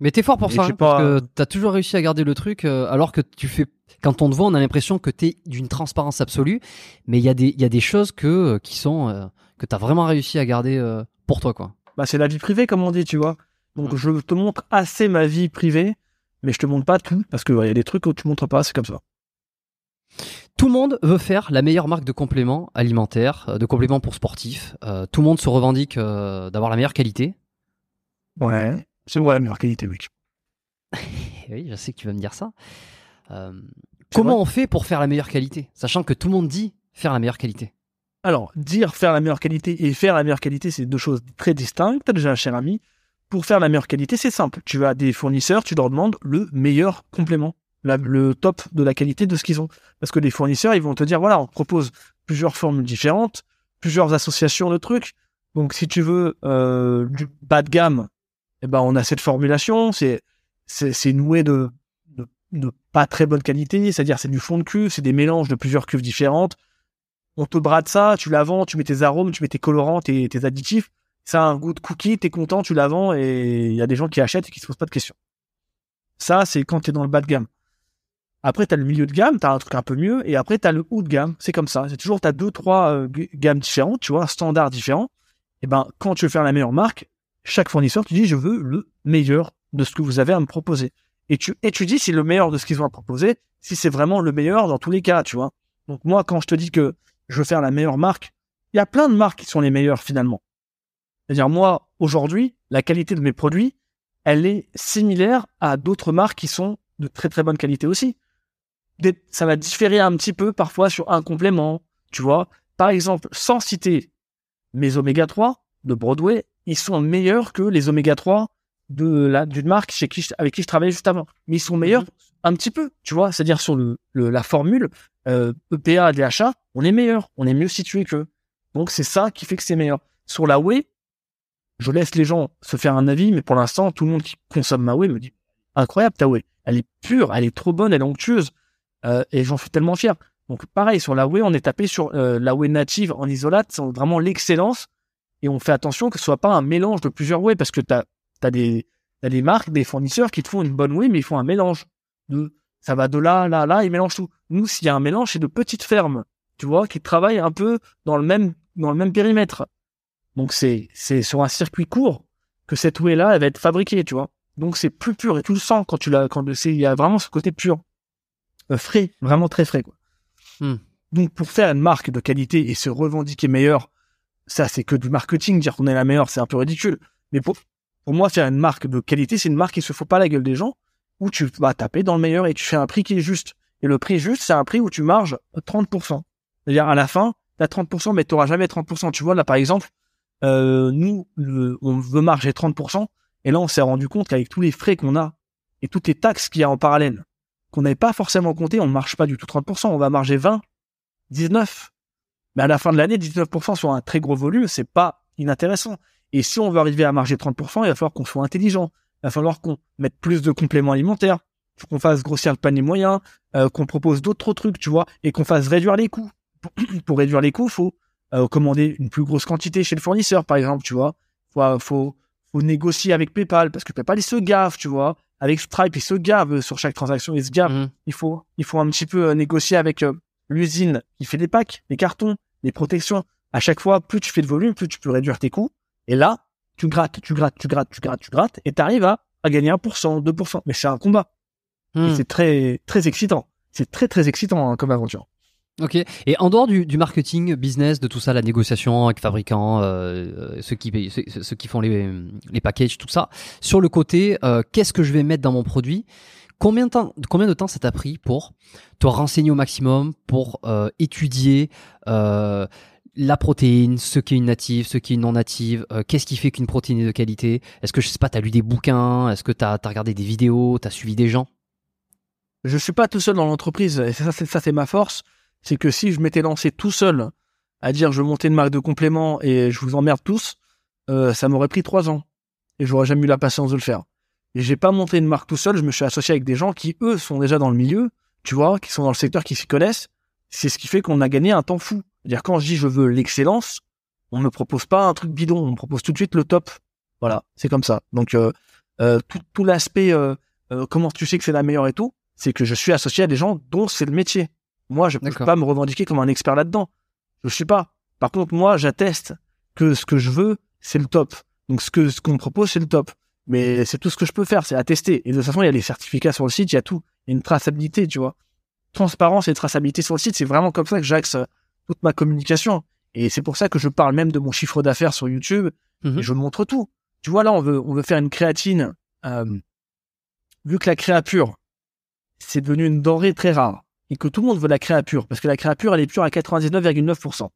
Mais t'es fort pour Et ça, hein, parce pas- que t'as toujours réussi à garder le truc, euh, alors que tu fais. Quand on te voit, on a l'impression que t'es d'une transparence absolue, mais il y a des il y a des choses que qui sont euh, que t'as vraiment réussi à garder euh, pour toi, quoi. Bah, c'est la vie privée, comme on dit, tu vois. Donc, Ouais. je te montre assez ma vie privée, mais je te montre pas tout, parce que ouais, il y a des trucs que tu montres pas, c'est comme ça. Tout le monde veut faire la meilleure marque de compléments alimentaires, euh, de compléments pour sportifs. Euh, tout le monde se revendique euh, d'avoir la meilleure qualité. Ouais. C'est vrai, la meilleure qualité. Et oui, je sais que tu vas me dire ça. Euh, comment vrai. on fait pour faire la meilleure qualité, sachant que tout le monde dit faire la meilleure qualité? Alors, dire faire la meilleure qualité et faire la meilleure qualité, c'est deux choses très distinctes, déjà, cher ami. Pour faire la meilleure qualité, c'est simple. Tu as des fournisseurs, tu leur demandes le meilleur complément, le top de la qualité de ce qu'ils ont. Parce que les fournisseurs, ils vont te dire, voilà, on propose plusieurs formules différentes, plusieurs associations de trucs. Donc, si tu veux euh, du bas de gamme, eh ben, on a cette formulation. C'est c'est c'est noué de, de de pas très bonne qualité, c'est-à-dire c'est du fond de cuve, c'est des mélanges de plusieurs cuves différentes on te brade ça, tu la vends, tu mets tes arômes, tu mets tes colorants, tes, additifs, ça un goût de cookie, t'es content, tu la vends et il y a des gens qui achètent et qui se posent pas de questions. Ça, c'est quand t'es dans le bas de gamme. Après, t'as le milieu de gamme, t'as un truc un peu mieux, et après, t'as le haut de gamme. C'est comme ça. C'est toujours, t'as deux, trois euh, gammes différentes, tu vois, standards différents. Et ben, quand tu veux faire la meilleure marque, chaque fournisseur, tu dis, je veux le meilleur de ce que vous avez à me proposer. Et tu étudies si le meilleur de ce qu'ils ont à proposer, si c'est vraiment le meilleur dans tous les cas, tu vois. Donc moi, quand je te dis que je veux faire la meilleure marque. Il y a plein de marques qui sont les meilleures finalement. C'est-à-dire moi, aujourd'hui, la qualité de mes produits, elle est similaire à d'autres marques qui sont de très très bonne qualité aussi. Ça va différer un petit peu parfois sur un complément, tu vois. Par exemple, sans citer mes oméga 3 de Broadway, ils sont meilleurs que les oméga 3 de la d'une marque chez qui je- avec qui je travaillais juste avant. Mais ils sont meilleurs un petit peu, tu vois. C'est-à-dire sur le, le- la formule euh, EPA, DHA, on est meilleur, on est mieux situé qu'eux. Donc c'est ça qui fait que c'est meilleur. Sur la whey, je laisse les gens se faire un avis, mais pour l'instant, tout le monde qui consomme ma whey me dit incroyable ta whey, elle est pure, elle est trop bonne, elle est onctueuse, Euh, et j'en suis tellement fier. Donc pareil sur la whey, on est tapé sur euh, la whey native en isolate, c'est vraiment l'excellence, et on fait attention que ce soit pas un mélange de plusieurs whey, parce que t'as as des t'as des marques, des fournisseurs qui te font une bonne whey, mais ils font un mélange de ça va de là, là, là, ils mélangent tout. Nous, s'il y a un mélange, c'est de petites fermes, tu vois, qui travaillent un peu dans le même, dans le même périmètre. Donc c'est, c'est sur un circuit court que cette whey-là, elle va être fabriquée, tu vois. Donc c'est plus pur et tu le sens quand tu l'as, quand c'est, il y a vraiment ce côté pur, Euh, frais, vraiment très frais, quoi. Hmm. Donc pour faire une marque de qualité et se revendiquer meilleur, ça c'est que du marketing, dire qu'on est la meilleure, c'est un peu ridicule. Mais pour, pour moi, faire une marque de qualité, c'est une marque qui se fout pas la gueule des gens, où tu vas taper dans le meilleur et tu fais un prix qui est juste. Et le prix juste, c'est un prix où tu marges 30%. C'est-à-dire, à la fin, t'as 30%, mais t'auras jamais 30%. Tu vois, là, par exemple, euh, nous, on veut marger 30%, et là, on s'est rendu compte qu'avec tous les frais qu'on a, et toutes les taxes qu'il y a en parallèle, qu'on n'avait pas forcément compté, on ne marche pas du tout 30%, on va marger 20, 19. Mais à la fin de l'année, 19% sur un très gros volume, c'est pas inintéressant. Et si on veut arriver à marger 30%, il va falloir qu'on soit intelligent. Il va falloir qu'on mette plus de compléments alimentaires, qu'on fasse grossir le panier moyen, euh, qu'on propose d'autres trucs, tu vois, et qu'on fasse réduire les coûts. Pour, pour réduire les coûts, faut euh, commander une plus grosse quantité chez le fournisseur, par exemple, tu vois. Faut, faut, faut négocier avec PayPal, parce que PayPal, il se gave, tu vois. Avec Stripe, il se gave sur chaque transaction, il se gave Mhm. il faut, il faut un petit peu euh, négocier avec euh, l'usine qui fait les packs, les cartons, les protections. À chaque fois, plus tu fais de volume, plus tu peux réduire tes coûts. Et là, tu grattes, tu grattes, tu grattes, tu grattes, tu grattes, et tu arrives à, à gagner 1%, 2%. Mais c'est un combat. Et Hmm. c'est très, très excitant. C'est très, très excitant hein, comme aventure. Ok. Et en dehors du, du marketing, business, de tout ça, la négociation avec fabricants, euh, euh, ceux qui ceux, ceux qui font les, les packages, tout ça. Sur le côté, euh, qu'est-ce que je vais mettre dans mon produit? Combien de temps, combien de temps ça t'a pris pour te renseigner au maximum, pour euh, étudier la protéine, ce qui est une native, ce qui est une non native, euh, qu'est-ce qui fait qu'une protéine est de qualité? Est-ce que je sais pas, t'as lu des bouquins? Est-ce que t'as as regardé des vidéos? T'as suivi des gens? Je suis pas tout seul dans l'entreprise. Et ça, c'est ma force. C'est que si je m'étais lancé tout seul à dire je veux monter une marque de compléments et je vous emmerde tous, euh, ça m'aurait pris trois ans et j'aurais jamais eu la patience de le faire. Et j'ai pas monté une marque tout seul. Je me suis associé avec des gens qui eux sont déjà dans le milieu, tu vois, qui sont dans le secteur, qui s'y connaissent. C'est ce qui fait qu'on a gagné un temps fou. C'est-à-dire quand je dis je veux l'excellence, on me propose pas un truc bidon, on me propose tout de suite le top. Voilà, c'est comme ça. Donc euh, euh, tout, tout l'aspect euh, comment tu sais que c'est la meilleure et tout, c'est que je suis associé à des gens dont c'est le métier. Moi, je peux D'accord. pas me revendiquer comme un expert là-dedans. Je suis pas. Par contre, moi, j'atteste que ce que je veux, c'est le top. Donc ce que ce qu'on me propose, c'est le top. Mais c'est tout ce que je peux faire, c'est attester. Et de toute façon, il y a les certificats sur le site, il y a tout. Il y a une traçabilité, tu vois. Transparence et traçabilité sur le site, c'est vraiment comme ça que j'axe toute ma communication. Et c'est pour ça que je parle même de mon chiffre d'affaires sur YouTube Mhm. et je montre tout. Tu vois, là, on veut, on veut faire une créatine. euh, vu que la créapure, c'est devenu une denrée très rare et que tout le monde veut la créapure parce que la créapure, elle est pure à 99,9%.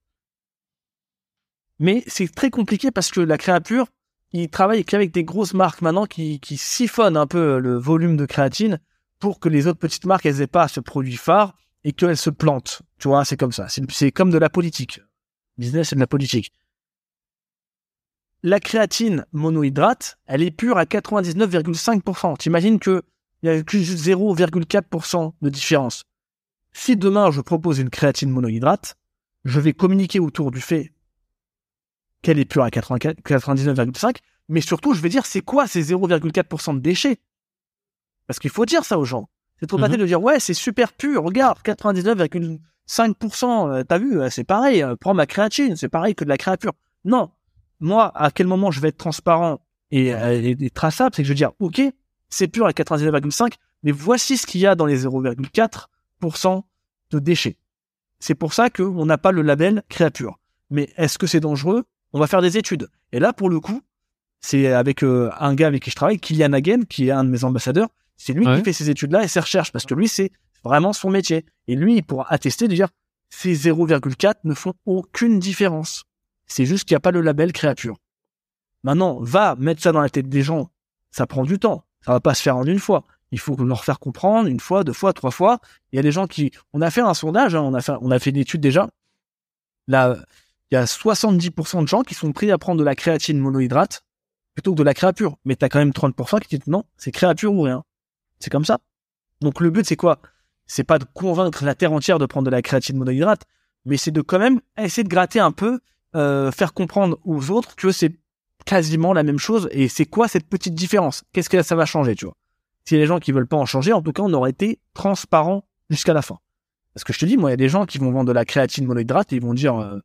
Mais c'est très compliqué parce que la créapure, il travaille qu'avec des grosses marques maintenant qui, qui siphonnent un peu le volume de créatine pour que les autres petites marques, elles aient pas ce produit phare et qu'elles se plantent. Tu vois, c'est comme ça. C'est comme de la politique. Business, c'est de la politique. La créatine monohydrate, elle est pure à 99,5%. T'imagines que il y a que juste 0,4% de différence. Si demain je propose une créatine monohydrate, je vais communiquer autour du fait qu'elle est pure à 84 99,5, mais surtout je vais dire c'est quoi ces 0,4% de déchets? Parce qu'il faut dire ça aux gens. C'est trop Mhm. facile de dire ouais c'est super pur, regarde 99,5%, euh, t'as vu, euh, c'est pareil, euh, prends ma créatine, c'est pareil que de la créature. Non, moi à quel moment je vais être transparent et, et- et traçable, c'est que je vais dire ok c'est pur à 99,5, mais voici ce qu'il y a dans les 0,4% de déchets. C'est pour ça qu'on n'a pas le label créapure. Mais est-ce que c'est dangereux? On va faire des études. Et là, pour le coup, c'est avec euh, un gars avec qui je travaille, Kylian Hagen, qui est un de mes ambassadeurs. C'est lui Ouais. qui fait ces études-là et ces recherches, parce que lui, c'est vraiment son métier. Et lui, il pourra attester de dire ces 0,4 ne font aucune différence. C'est juste qu'il n'y a pas le label créapure. Maintenant, va mettre ça dans la tête des gens. Ça prend du temps. Ça va pas se faire en une fois. Il faut leur faire comprendre une fois, deux fois, trois fois. Il y a des gens qui, on a fait un sondage, hein, on a fait, on a fait une étude déjà. Là, il y a 70% de gens qui sont prêts à prendre de la créatine monohydrate plutôt que de la créapure. Mais t'as quand même 30% qui disent non, c'est créapure ou rien. C'est comme ça. Donc le but, c'est quoi? C'est pas de convaincre la terre entière de prendre de la créatine monohydrate, mais c'est de quand même essayer de gratter un peu, euh, faire comprendre aux autres que c'est quasiment la même chose et c'est quoi cette petite différence? Qu'est-ce que ça va changer, tu vois? Si les gens qui veulent pas en changer, en tout cas, on aurait été transparent jusqu'à la fin. Parce que je te dis, moi, il y a des gens qui vont vendre de la créatine monohydrate et ils vont dire euh,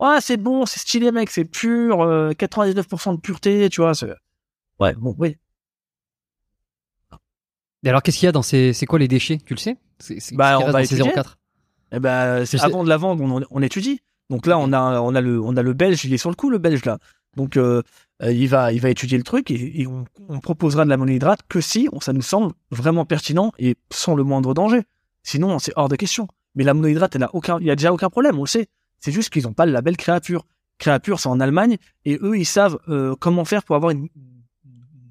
Ouais, c'est bon, c'est stylé, mec, c'est pur, euh, 99% de pureté, tu vois. Ouais, bon, oui. Et alors, qu'est-ce qu'il y a dans ces, c'est quoi les déchets? Tu le sais? C'est- c'est- Bah, on va ces étudier. 0,4 Eh sais- avant de la vendre, on, on étudie. Donc là, on a, on a le, on a le belge, il est sur le coup, le belge là. Donc, euh, euh, il va, il va étudier le truc et, et on, on proposera de la monohydrate que si ça nous semble vraiment pertinent et sans le moindre danger. Sinon, c'est hors de question. Mais la monohydrate, elle a aucun, il y a déjà aucun problème, on le sait. C'est juste qu'ils n'ont pas le label créapure. Créapure, c'est en Allemagne et eux, ils savent euh, comment faire pour avoir une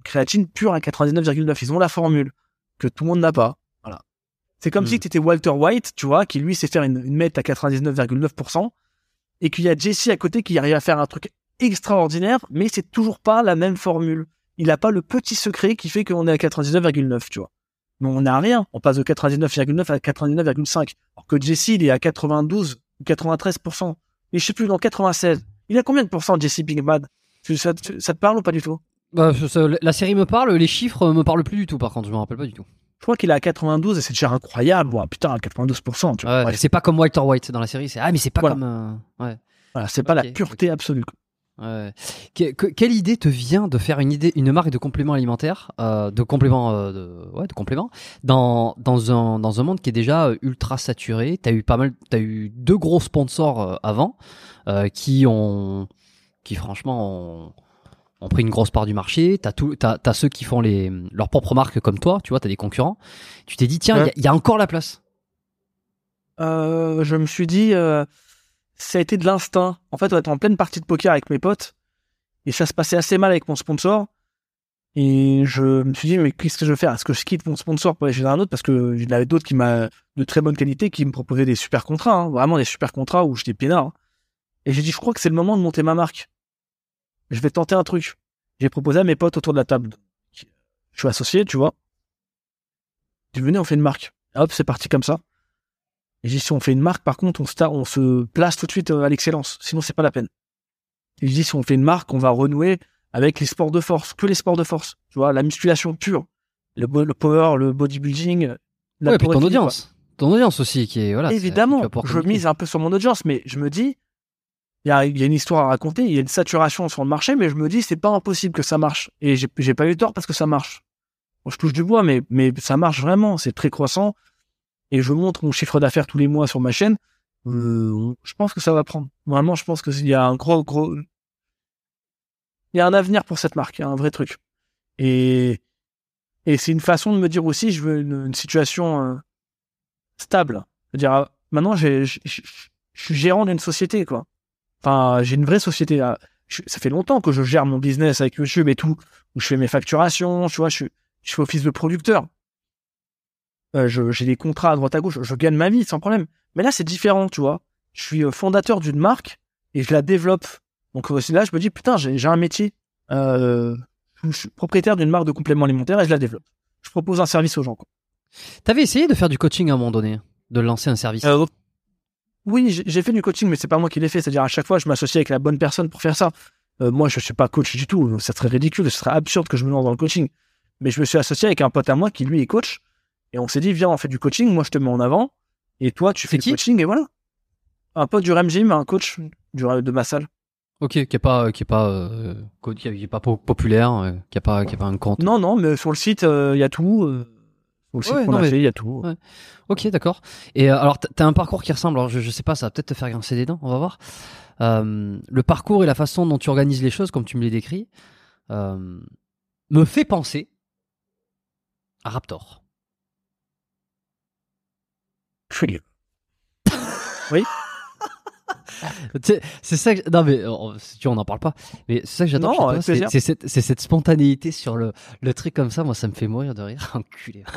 créatine pure à 99,9. Ils ont la formule que tout le monde n'a pas. Voilà. C'est comme Hmm. si tu étais Walter White, tu vois, qui lui sait faire une, une mette à 99,9% et qu'il y a Jesse à côté qui arrive à faire un truc extraordinaire, mais c'est toujours pas la même formule. Il a pas le petit secret qui fait qu'on est à 99,9, tu vois. Mais on n'a rien. On passe de 99,9 à 99,5. Alors que Jesse, il est à 92 ou 93%. Et je sais plus, dans 96. Il a combien de pourcents, Jesse Pinkman? Ça, ça te parle ou pas du tout? Bah, ça- La série me parle, les chiffres me parlent plus du tout, par contre, je me rappelle pas du tout. Je crois qu'il est à 92 et c'est déjà incroyable. Ouah, putain, à 92%, tu vois. Ouais, Bref, c'est pas comme Walter White dans la série, c'est ah, mais c'est pas Voilà. comme. euh, Ouais. voilà, c'est pas la pureté absolue. quoi. Ouais. Que- que- quelle idée te vient de faire une idée, une marque de compléments alimentaires, euh, de compléments, euh, de, ouais, de compléments, dans dans un dans un monde qui est déjà ultra saturé? T'as eu pas mal, t'as eu deux gros sponsors avant, qui ont, qui franchement ont, ont pris une grosse part du marché. T'as tout, t'as, t'as ceux qui font les leurs propres marques comme toi. Tu vois, t'as des concurrents. Tu t'es dit tiens, il Ouais. y, a- y a encore la place. Euh, je me suis dit, euh, ça a été de l'instinct. En fait, on était en pleine partie de poker avec mes potes et ça se passait assez mal avec mon sponsor. Et je me suis dit, mais qu'est-ce que je vais faire? Est-ce que je quitte mon sponsor pour aller chez un autre? Parce que il y en avait d'autres qui m'a de très bonne qualité qui me proposaient des super contrats, hein, vraiment des super contrats où j'étais peinard. hein. Et j'ai dit, je crois que c'est le moment de monter ma marque. Je vais tenter un truc. J'ai proposé à mes potes autour de la table. Je suis associé, tu vois. Tu venez, on fait une marque. Et hop, c'est parti comme ça. Et j'ai dit, si on fait une marque, par contre, on, se place tout de suite euh, à l'excellence. Sinon, c'est pas la peine. Et je dis, si on fait une marque, on va renouer avec les sports de force, que les sports de force. Tu vois, la musculation pure, le, le power, le bodybuilding. La ouais, puis ton quoi. audience, ton audience aussi qui est voilà. Évidemment, je mise un peu sur mon audience, mais je me dis, il y a, une histoire à raconter, il y a une saturation sur le marché, mais je me dis, c'est pas impossible que ça marche. Et j'ai pas eu tort parce que ça marche. Je touche du bois, mais, ça marche vraiment, c'est très croissant. Et je montre mon chiffre d'affaires tous les mois sur ma chaîne. Euh, je pense que ça va prendre. Vraiment, je pense qu'il y a un gros. Il y a un avenir pour cette marque, il y a un vrai truc. Et, c'est une façon de me dire aussi, je veux une, situation euh, stable. C'est-à-dire, euh, maintenant, je suis gérant d'une société, quoi. Enfin, j'ai une vraie société. là. Je- ça fait longtemps que je gère mon business avec YouTube et tout, où je fais mes facturations, tu vois, je, suis- je fais office de producteur. Euh, j'ai des contrats à droite à gauche, je gagne ma vie sans problème. Mais là, c'est différent, tu vois. Je suis euh, fondateur d'une marque et je la développe. Donc euh, c'est là, je me dis, putain, j'ai j'ai un métier. Euh, je suis propriétaire d'une marque de compléments alimentaires et je la développe. Je propose un service aux gens. T'avais essayé de faire du coaching à un moment donné, de lancer un service? Euh, oui, j'ai fait du coaching, mais c'est pas moi qui l'ai fait. C'est-à-dire à chaque fois, je m'associe avec la bonne personne pour faire ça. Euh, moi, je suis pas coach du tout. Ça serait ridicule, ce serait absurde que je me lance dans le coaching. Mais je me suis associé avec un pote à moi qui lui est coach, et on s'est dit viens, on fait du coaching. Moi, je te mets en avant, et toi, tu fais le coaching, et voilà. Un pote du Rem Gym, un coach du, de ma salle. Ok, qui est pas, qui est pas, euh, qui est pas po- populaire, euh, qui a pas, qui a pas un compte. Non, non, mais sur le site, euh, il y a tout. Sur le site Ouais, qu'on non, a mais- fait, il y a tout. Ouais. Ok, d'accord. Et euh, alors, t'as- un parcours qui ressemble. Alors, je, je sais pas, ça va peut-être te faire grincer des dents. On va voir. Euh, le parcours et la façon dont tu organises les choses, comme tu me les décris, euh, me fait penser à Raptor. Sais, C'est ça que, non mais euh, tu vois, on n'en parle pas. Mais c'est ça que j'adore c'est cette, c'est cette spontanéité sur le, le truc comme ça. Moi ça me fait mourir de rire. Enculé.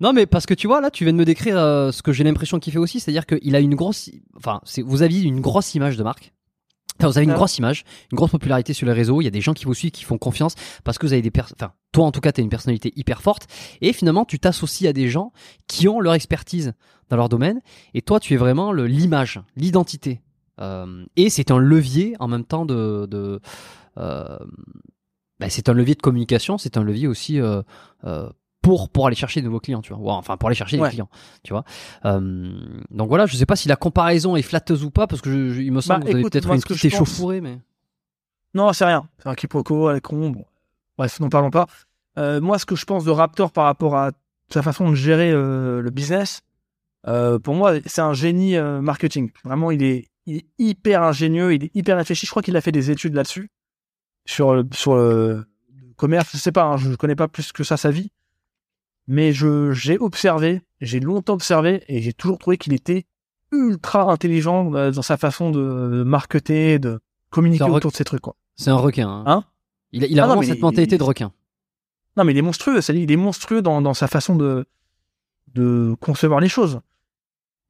Non mais parce que tu vois là tu viens de me décrire euh, ce que j'ai l'impression qu'il fait aussi. C'est à dire qu'il a une grosse enfin c'est vous aviez une grosse image de marque Enfin, vous avez une grosse image, une grosse popularité sur les réseaux. Il y a des gens qui vous suivent, qui font confiance parce que vous avez des personnes. Enfin, toi en tout cas, tu as une personnalité hyper forte. Et finalement, tu t'associes à des gens qui ont leur expertise dans leur domaine. Et toi, tu es vraiment l'image, l'identité. Euh, et c'est un levier en même temps de. de euh, ben, c'est un levier de communication. C'est un levier aussi euh, euh, pour pour aller chercher de nouveaux clients, tu vois. Enfin, pour aller chercher Ouais. des clients, tu vois. Euh, donc voilà, je sais pas si la comparaison est flatteuse ou pas parce que je- je- il me semble Bah, que vous avez écoute, peut-être moi, une petite pense- échauffourée, mais. Non, c'est rien. C'est un quiproquo, avec con. Bon. Bref, n'en parlons pas. Euh, moi, ce que je pense de Raptor par rapport à sa façon de gérer euh, le business, pour moi, c'est un génie marketing. Vraiment, il est, il est hyper ingénieux, il est hyper réfléchi. Je crois qu'il a fait des études là-dessus, sur le, sur le commerce. Je sais pas, hein, je connais pas plus que ça sa vie. Mais je, j'ai observé, j'ai longtemps observé, et j'ai toujours trouvé qu'il était ultra intelligent euh, dans sa façon de marketer, de communiquer C'est autour de ces trucs, quoi. C'est un requin. Hein. Hein? Il a, il a Ah vraiment cette il- mentalité il- de requin. Non, mais il est monstrueux. C'est-à-dire, il est monstrueux dans, dans sa façon de, de concevoir les choses.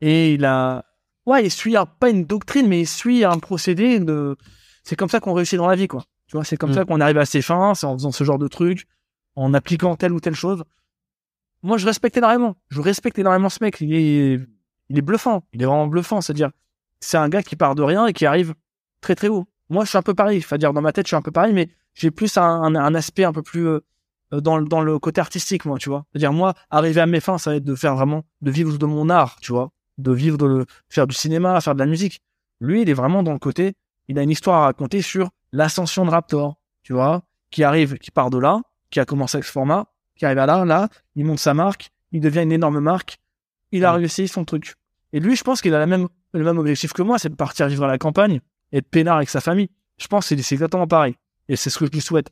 Et il a, ouais, il suit pas une doctrine, mais il suit un procédé de, c'est comme ça qu'on réussit dans la vie, quoi. Tu vois, c'est comme Mm. ça qu'on arrive à ses fins, c'est en faisant ce genre de trucs, en appliquant telle ou telle chose. Moi, je respecte énormément. Je respecte énormément ce mec. Il est, il est bluffant. Il est vraiment bluffant. C'est-à-dire, c'est un gars qui part de rien et qui arrive très très haut. Moi, je suis un peu pareil. C'est-à-dire, dans ma tête, je suis un peu pareil, mais j'ai plus un, aspect un peu plus euh, euh, dans, le- dans le côté artistique, moi, tu vois. C'est-à-dire, moi, arriver à mes fins, ça va être de faire vraiment, de vivre de mon art, tu vois. De vivre de faire du cinéma, faire de la musique. Lui, il est vraiment dans le côté, il a une histoire à raconter sur l'ascension de Raptor, tu vois, qui arrive, qui part de là, qui a commencé avec ce format, qui arrive à là, là, il monte sa marque, il devient une énorme marque, il a Mm. réussi son truc. Et lui, je pense qu'il a la même, le même objectif que moi, c'est de partir vivre à la campagne et de peinard avec sa famille. Je pense que c'est exactement pareil. Et c'est ce que je lui souhaite.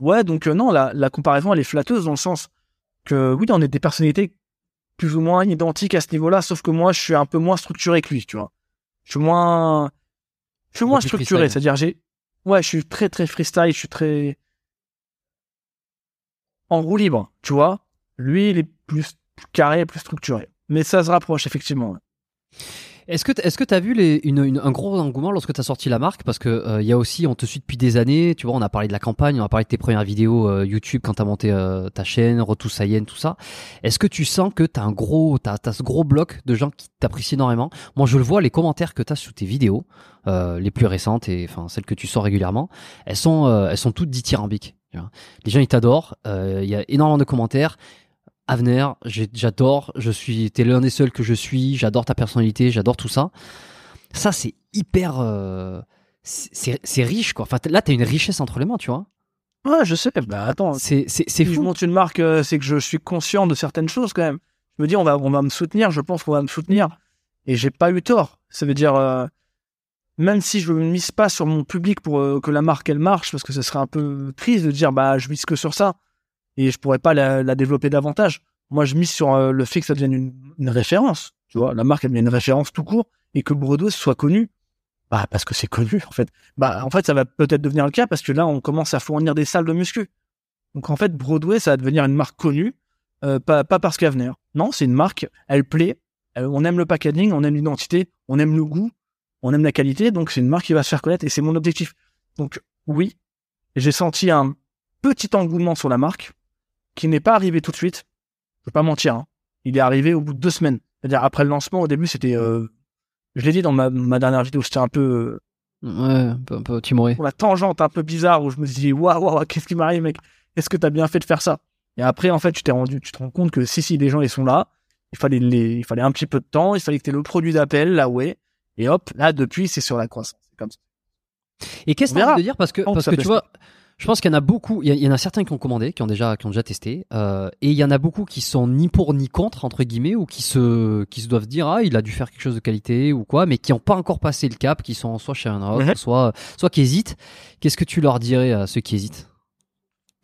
Ouais, donc euh, non, la, la comparaison, elle est flatteuse dans le sens que oui, on est des personnalités plus ou moins identiques à ce niveau-là, sauf que moi, je suis un peu moins structuré que lui, tu vois. Je suis moins, je suis moins structuré, c'est-à-dire j'ai, ouais, je suis très très freestyle, je suis très en roue libre, tu vois. Lui, il est plus carré, plus structuré. Mais ça se rapproche effectivement. Est-ce que est-ce que t'as vu les, une, une- un gros engouement lorsque t'as sorti la marque? Parce que euh, il y a aussi on te suit depuis des années tu vois on a parlé de la campagne on a parlé de tes premières vidéos euh, YouTube quand t'as monté euh, ta chaîne Retour Sayen tout ça est-ce que tu sens que t'as un gros t'as as ce gros bloc de gens qui t'apprécient énormément? Moi je le vois les commentaires que t'as sous tes vidéos euh, les plus récentes et enfin celles que tu sors régulièrement elles sont euh, elles sont toutes dithyrambiques. Les gens ils t'adorent euh, il y a énormément de commentaires Avner, j'adore, je suis, t'es l'un des seuls que je suis, j'adore ta personnalité, j'adore tout ça. Ça, c'est hyper, euh, c'est riche quoi. Enfin, là, t'as une richesse entre les mains, tu vois. Ouais, je sais. Bah attends, C'est si je fou. monte une marque, euh, c'est que je suis conscient de certaines choses quand même. Je me dis, on va, on va me soutenir, je pense qu'on va me soutenir. Et j'ai pas eu tort. Ça veut dire, euh, même si je ne mise pas sur mon public pour euh, que la marque elle marche, parce que ce serait un peu triste de dire, bah je mise que sur ça et je pourrais pas la, développer davantage. Moi, je mise sur euh, le fait que ça devienne une, référence. Tu vois, la marque elle devient une référence tout court et que Broadway soit connu. Bah parce que c'est connu en fait. Bah en fait, ça va peut-être devenir le cas parce que là, on commence à fournir des salles de muscu. Donc en fait, Broadway, ça va devenir une marque connue, euh, pas, parce qu'elle venir. Non, c'est une marque, elle plaît, on aime le packaging, on aime l'identité, on aime le goût, on aime la qualité, donc c'est une marque qui va se faire connaître et c'est mon objectif. Donc oui, j'ai senti un petit engouement sur la marque qui n'est pas arrivé tout de suite. Je peux pas mentir, hein. il est arrivé au bout de deux semaines. C'est-à-dire après le lancement, au début, c'était, euh, je l'ai dit dans ma, ma dernière vidéo, c'était un peu Ouais, un peu, un peu timoré. pour la tangente un peu bizarre où je me suis dit waouh waouh qu'est-ce qui m'arrive mec? Est-ce que t'as bien fait de faire ça? Et après en fait tu t'es rendu tu te rends compte que si si les gens ils sont là il fallait les il fallait un petit peu de temps il fallait que t'aies le produit d'appel là ouais et hop là depuis c'est sur la croissance comme ça Et qu'est-ce que de dire parce que parce que tu vois, je pense qu'il y en a beaucoup. Il y, en a certains qui ont commandé, qui ont déjà qui ont déjà testé, euh, et il y en a beaucoup qui sont ni pour ni contre entre guillemets ou qui se qui se doivent dire ah il a dû faire quelque chose de qualité ou quoi, mais qui n'ont pas encore passé le cap, qui sont soit chez un autre, Mhm. soit soit qui hésitent. Qu'est-ce que tu leur dirais à ceux qui hésitent?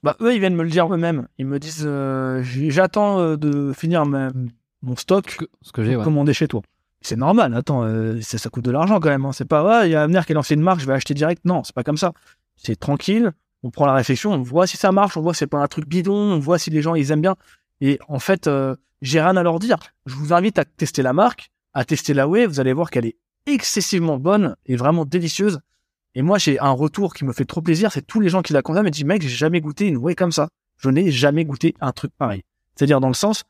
Bah eux ils viennent me le dire eux-mêmes ils me disent euh, j'attends euh, de finir ma- mon stock Ce que, j'ai, ouais. commander chez toi c'est normal attends euh, ça, ça coûte de l'argent quand même hein. c'est pas il y a Avenir qui a lancé une marque je vais acheter direct. Non c'est pas comme ça. C'est tranquille on prend la réflexion on voit si ça marche on voit si c'est pas un truc bidon on voit si les gens ils aiment bien. Et en fait euh, j'ai rien à leur dire. Je vous invite à tester la marque à tester la whey vous allez voir qu'elle est excessivement bonne et vraiment délicieuse. Et moi j'ai un retour qui me fait trop plaisir c'est tous les gens qui la consomment et disent mec j'ai jamais goûté une whey comme ça. Je n'ai jamais goûté un truc pareil. C'est à dire dans le sens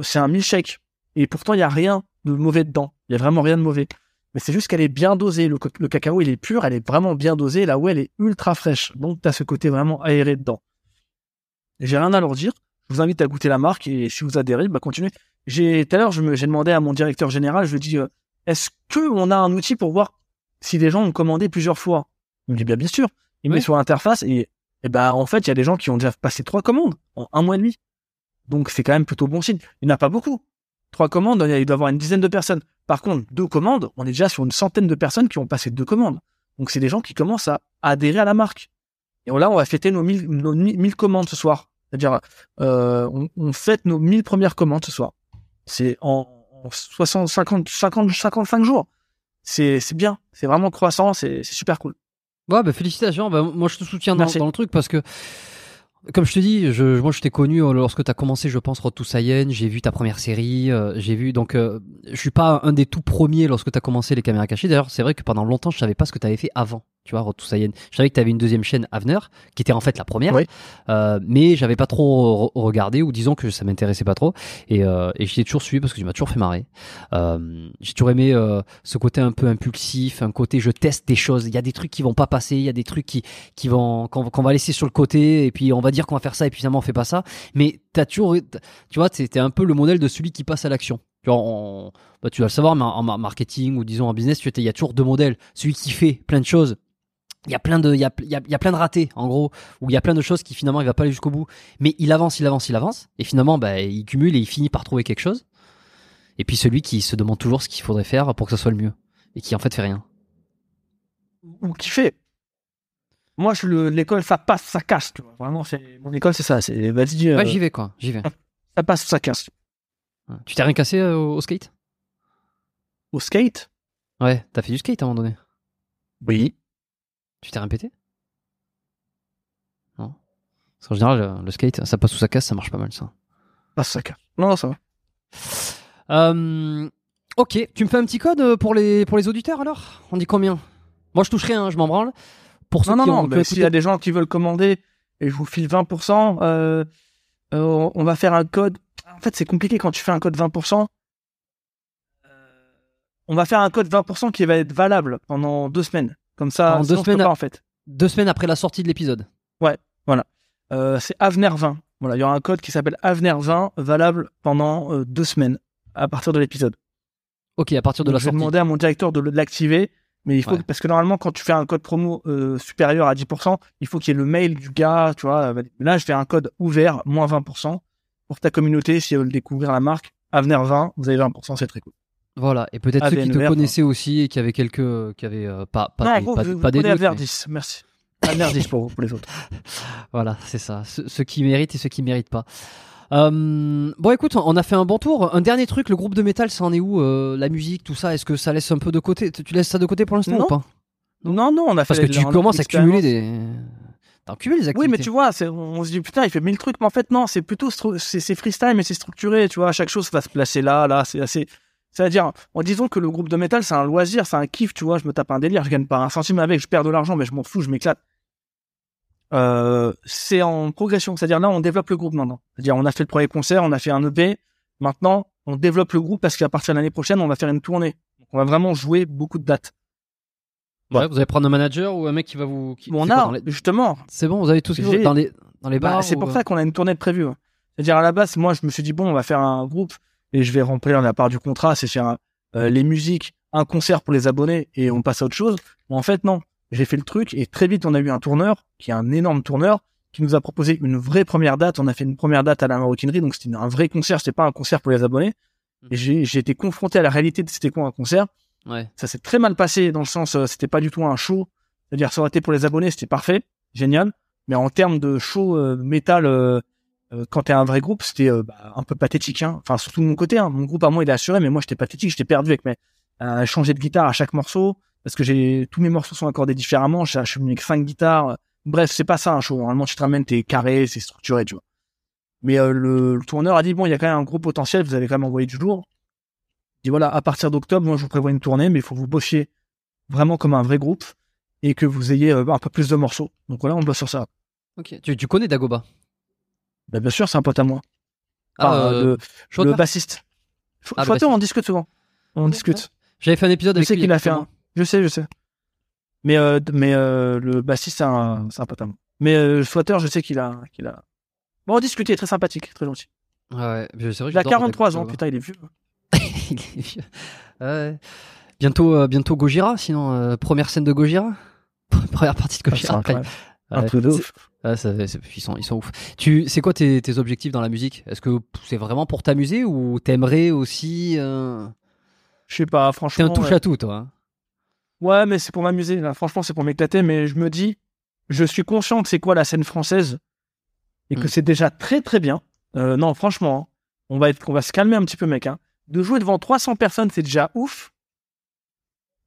c'est un milkshake. Et pourtant il y a rien de mauvais dedans. Il y a vraiment rien de mauvais. Mais c'est juste qu'elle est bien dosée. Le, cacao il est pur elle est vraiment bien dosée. La whey elle est ultra fraîche. Donc t'as ce côté vraiment aéré dedans. J'ai rien à leur dire. Je vous invite à goûter la marque et si vous adhérez bah continuez. J'ai tout à l'heure j'ai demandé à mon directeur général je lui ai dit euh, est-ce que on a un outil pour voir si les gens ont commandé plusieurs fois? Il me dit bien bien sûr. Il me Oui. met sur l'interface et, et bah en fait il y a des gens qui ont déjà passé trois commandes en un mois et demi. Donc c'est quand même plutôt bon signe. Il n'y en a pas beaucoup trois commandes il doit y avoir une dizaine de personnes. Par contre deux commandes on est déjà sur une centaine de personnes qui ont passé deux commandes. Donc c'est des gens qui commencent à adhérer à la marque. Et là on va fêter nos 1000 nos 1000 commandes ce soir. C'est-à-dire euh, on, on fête nos 1000 premières commandes ce soir. C'est en, en 60 50 50 55 jours. C'est bien. C'est vraiment croissant. C'est super cool. Ouais, bah félicitations. Bah, moi, je te soutiens dans, dans le truc parce que, comme je te dis, je, moi, je t'ai connu euh, lorsque tu as commencé, je pense, Road to. J'ai vu ta première série. euh, j'ai vu, donc, euh, je suis pas un des tout premiers lorsque tu as commencé les caméras cachées. D'ailleurs, c'est vrai que pendant longtemps, je savais pas ce que tu fait avant. Tu vois, Road to Science. Je savais que tu avais une deuxième chaîne Avener, qui était en fait la première. Oui. Euh, mais j'avais pas trop re- regardé ou disons que ça m'intéressait pas trop. Et, euh, et je t'ai toujours suivi parce que tu m'as toujours fait marrer. Euh, j'ai toujours aimé euh, ce côté un peu impulsif, un côté je teste des choses. Il y a des trucs qui vont pas passer, il y a des trucs qui qui vont qu'on qu'on va laisser sur le côté et puis on va dire qu'on va faire ça et puis finalement on fait pas ça. Mais t'as toujours, tu vois, c'était un peu le modèle de celui qui passe à l'action. Tu vois, on- bah, tu vas le savoir, mais en en marketing ou disons en business, il y a toujours deux modèles. Celui qui fait plein de choses. Il y a plein de, il y a, y a, y a plein de ratés, en gros, où il y a plein de choses qui finalement il va pas aller jusqu'au bout. Mais il avance, il avance, il avance, et finalement, bah, il cumule et il finit par trouver quelque chose. Et puis celui qui se demande toujours ce qu'il faudrait faire pour que ça soit le mieux et qui en fait fait rien. ou qui fait moi, je l'école, ça passe, ça casse. Tu vois. Vraiment, c'est mon école, c'est ça. C'est vas-y, euh, Ouais, j'y vais quoi, j'y vais. ça passe, ça casse. Tu t'es rien cassé euh, au, au skate? Au skate, Ouais, t'as fait du skate à un moment donné? oui. Tu t'es rien pété? Non? Parce qu'en général, le, le skate, ça passe ou ça casse, ça marche pas mal ça. Passe, ça casse. Non, non, ça va. Euh, ok, tu me fais un petit code euh, pour les, pour les auditeurs alors? On dit combien? Moi je touche rien, je m'en branle. Pour ceux Non, non, qui non. mais ont S'il y a des gens qui veulent commander et je vous file 20%, euh, euh, on va faire un code. En fait, c'est compliqué quand tu fais un code 20%. Euh, On va faire un code 20% qui va être valable pendant deux semaines. Comme ça, deux semaines, pas, en fait. Deux semaines après la sortie de l'épisode. Euh, c'est Avenir 20. Voilà, il y aura un code qui s'appelle Avenir 20, valable pendant euh, deux semaines à partir de l'épisode. Ok, à partir de Donc, la je vais sortie. demander à mon directeur de l'activer, mais il faut Ouais. parce que normalement quand tu fais un code promo euh, supérieur à 10%, il faut qu'il y ait le mail du gars, tu vois. Là, je fais un code ouvert moins 20% pour ta communauté si elle veut découvrir la marque. Avenir 20, vous avez 20%, c'est très cool. Voilà, et peut-être ceux qui te connaissaient aussi et qui avaient quelques. qui avaient euh, pas, pas, non, des, gros, pas, vous, pas des prenez doutes, Avenir mais- 10, merci. 10 pour vous, pour les autres. Voilà, c'est ça. Ceux, ceux qui méritent et ceux qui méritent pas. Euh, bon, écoute, on a fait un bon tour. Un dernier truc, le groupe de métal, ça en est où euh, La musique, tout ça, est-ce que ça laisse un peu de côté? Tu laisses ça de côté pour l'instant ou pas? Non, non, on a fait Parce que les- tu commences à cumuler l'expérience. des. T'en cumules des Oui, activités. mais tu vois, on se dit putain, il fait mille trucs, mais en fait non, c'est plutôt c'est freestyle, mais c'est structuré, tu vois. Chaque chose va se placer là, là, c'est assez. C'est-à-dire, en disant que le groupe de métal, c'est un loisir, c'est un kiff, tu vois. Je me tape un délire, je gagne pas un centime avec, je perds de l'argent, mais je m'en fous, je m'éclate. Euh, c'est en progression, c'est-à-dire là, on développe le groupe maintenant. C'est-à-dire, on a fait le premier concert, on a fait un EP. Maintenant, on développe le groupe parce qu'à partir de l'année prochaine, on va faire une tournée. Donc, on va vraiment jouer beaucoup de dates. Ouais, vous allez prendre un manager ou un mec qui va vous. qui- on c'est quoi, a, les- justement, C'est bon, vous avez tout ce qu'il dans les dans les Bah, bars. c'est ou, pour euh, ça qu'on a une tournée de prévue. ouais. C'est-à-dire à la base, moi, je me suis dit bon, on va faire un groupe et je vais remplir la part du contrat, c'est faire euh, les musiques, un concert pour les abonnés et on passe à autre chose. Mais en fait, non. J'ai fait le truc et très vite, on a eu un tourneur qui est un énorme tourneur qui nous a proposé une vraie première date. On a fait une première date à la maroquinerie, donc c'était un vrai concert. C'était pas un concert pour les abonnés. Et j'ai j'ai été confronté à la réalité de c'était quoi un concert. Ouais. Ça s'est très mal passé dans le sens, euh, c'était pas du tout un show. C'est-à-dire, ça aurait été pour les abonnés, c'était parfait, génial. Mais en termes de show euh, métal, euh, quand t'es un vrai groupe, c'était euh, bah, un peu pathétique. Hein. Enfin, surtout de mon côté. Hein. Mon groupe, à moi, il est assuré, mais moi, j'étais pathétique. J'étais perdu avec mes euh, changer de guitare à chaque morceau parce que j'ai tous mes morceaux sont accordés différemment. Je suis venu avec cinq guitares. Bref, c'est pas ça un show. Normalement, tu te ramènes, t'es carré, c'est structuré, tu vois. Mais euh, le, tourneur a dit bon, il y a quand même un gros potentiel. Vous avez quand même envoyé du lourd. Il dit voilà, à partir d'octobre, moi, je vous prévois une tournée, mais il faut que vous bossiez vraiment comme un vrai groupe et que vous ayez euh, un peu plus de morceaux. Donc voilà, on bosse sur ça. Ok. Tu, tu connais Dagoba? Bah, bien sûr, c'est un pote à moi. Ah, Enfin, euh, le, le bassiste. F- Ah, on discute souvent. On discute. J'avais fait un épisode Je avec sais lui, qu'il a fait un. Je sais, je sais. Mais euh, mais euh, le bassiste c'est un un pote à moi. Mais euh, Swatter, je sais qu'il a qu'il a. Bon, on discute, il est très sympathique, très gentil. Ouais, c'est vrai que Il a j'adore 43 ans, putain, il est vieux. Il est vieux. Ouais. Bientôt, bientôt Gojira, sinon première scène de Gojira, première partie de Ah, Gojira. incroyable. Ouais, Un truc de ouf. ouais, ça- c'est- ils sont, ils sont ouf. Tu, c'est quoi tes, tes objectifs dans la musique? Est-ce que c'est vraiment pour t'amuser ou t'aimerais aussi euh, Je sais pas, T'es franchement. un touche ouais. à tout, toi. hein Ouais, mais c'est pour m'amuser. Là, franchement, c'est pour m'éclater. Mais je me dis, je suis conscient que c'est quoi la scène française et que Mm. c'est déjà très très bien. Euh, non, franchement, hein, on va être, on va se calmer un petit peu, mec. Hein. De jouer devant 300 personnes, c'est déjà ouf.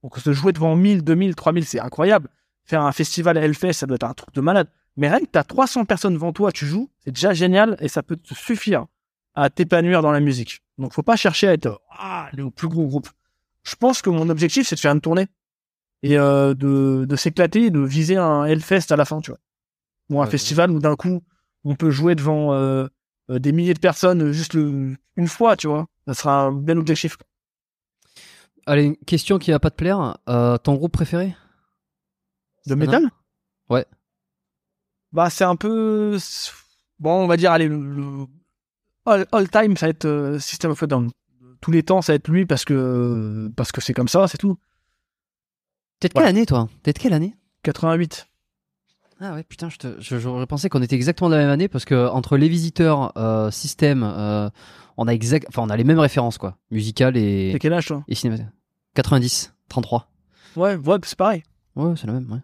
Donc se jouer devant 1000, 2000, 3000, c'est incroyable. Faire un festival à Hellfest, ça doit être un truc de malade. Mais rien que t'as 300 personnes devant toi, tu joues, c'est déjà génial et ça peut te suffire à t'épanouir dans la musique. Donc faut pas chercher à être ah, le plus gros groupe. Je pense que mon objectif, c'est de faire une tournée et euh, de, de s'éclater, de viser un Hellfest à la fin, tu vois. Ou un Ouais, festival où d'un coup, on peut jouer devant euh, euh, des milliers de personnes juste le- une fois, tu vois. Ça sera un bel objectif. Allez, une question qui va pas te plaire. Euh, ton groupe préféré? De métal? Ouais. Bah, c'est un peu. Bon, on va dire, allez, le, le- all, all time, ça va être euh, System of a Down. Tous les temps, ça va être lui parce que parce que c'est comme ça, c'est tout. T'es de quelle année, toi? T'es de quelle année? 88. Ah ouais, putain, je te- je- j'aurais pensé qu'on était exactement de la même année parce que entre les visiteurs, euh, système, euh, on a exact, enfin on a les mêmes références quoi, musicales et, T'as quel âge, toi? et cinéma. 90, 33. Ouais, ouais, c'est pareil. Ouais, c'est la même. Ouais.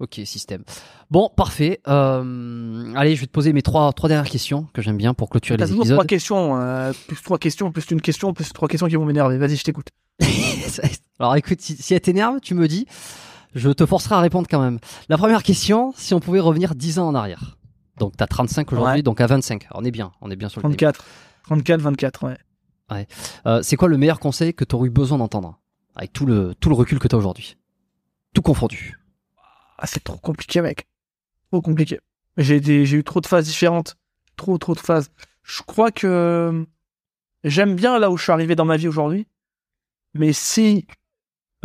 Ok, système. Bon, parfait. Euh, allez, je vais te poser mes trois, trois dernières questions que j'aime bien pour clôturer T'as les toujours épisodes. trois questions, euh, plus trois questions, plus une question, plus trois questions qui vont m'énerver. Vas-y, je t'écoute. Alors écoute, si, si elle t'énerve, tu me dis, je te forcerai à répondre quand même. La première question, si on pouvait revenir 10 ans en arrière. Donc t'as 35 aujourd'hui, Ouais. donc à 25. Alors, on est bien, on est bien sur le thème. 34. 34, 24, ouais. Euh, c'est quoi le meilleur conseil que tu aurais eu besoin d'entendre Avec tout le, tout le recul que tu as aujourd'hui? Tout confondu. Ah, c'est trop compliqué, mec. Trop compliqué. J'ai eu trop de phases différentes. Trop, trop de phases. Je crois que j'aime bien là où je suis arrivé dans ma vie aujourd'hui. Mais si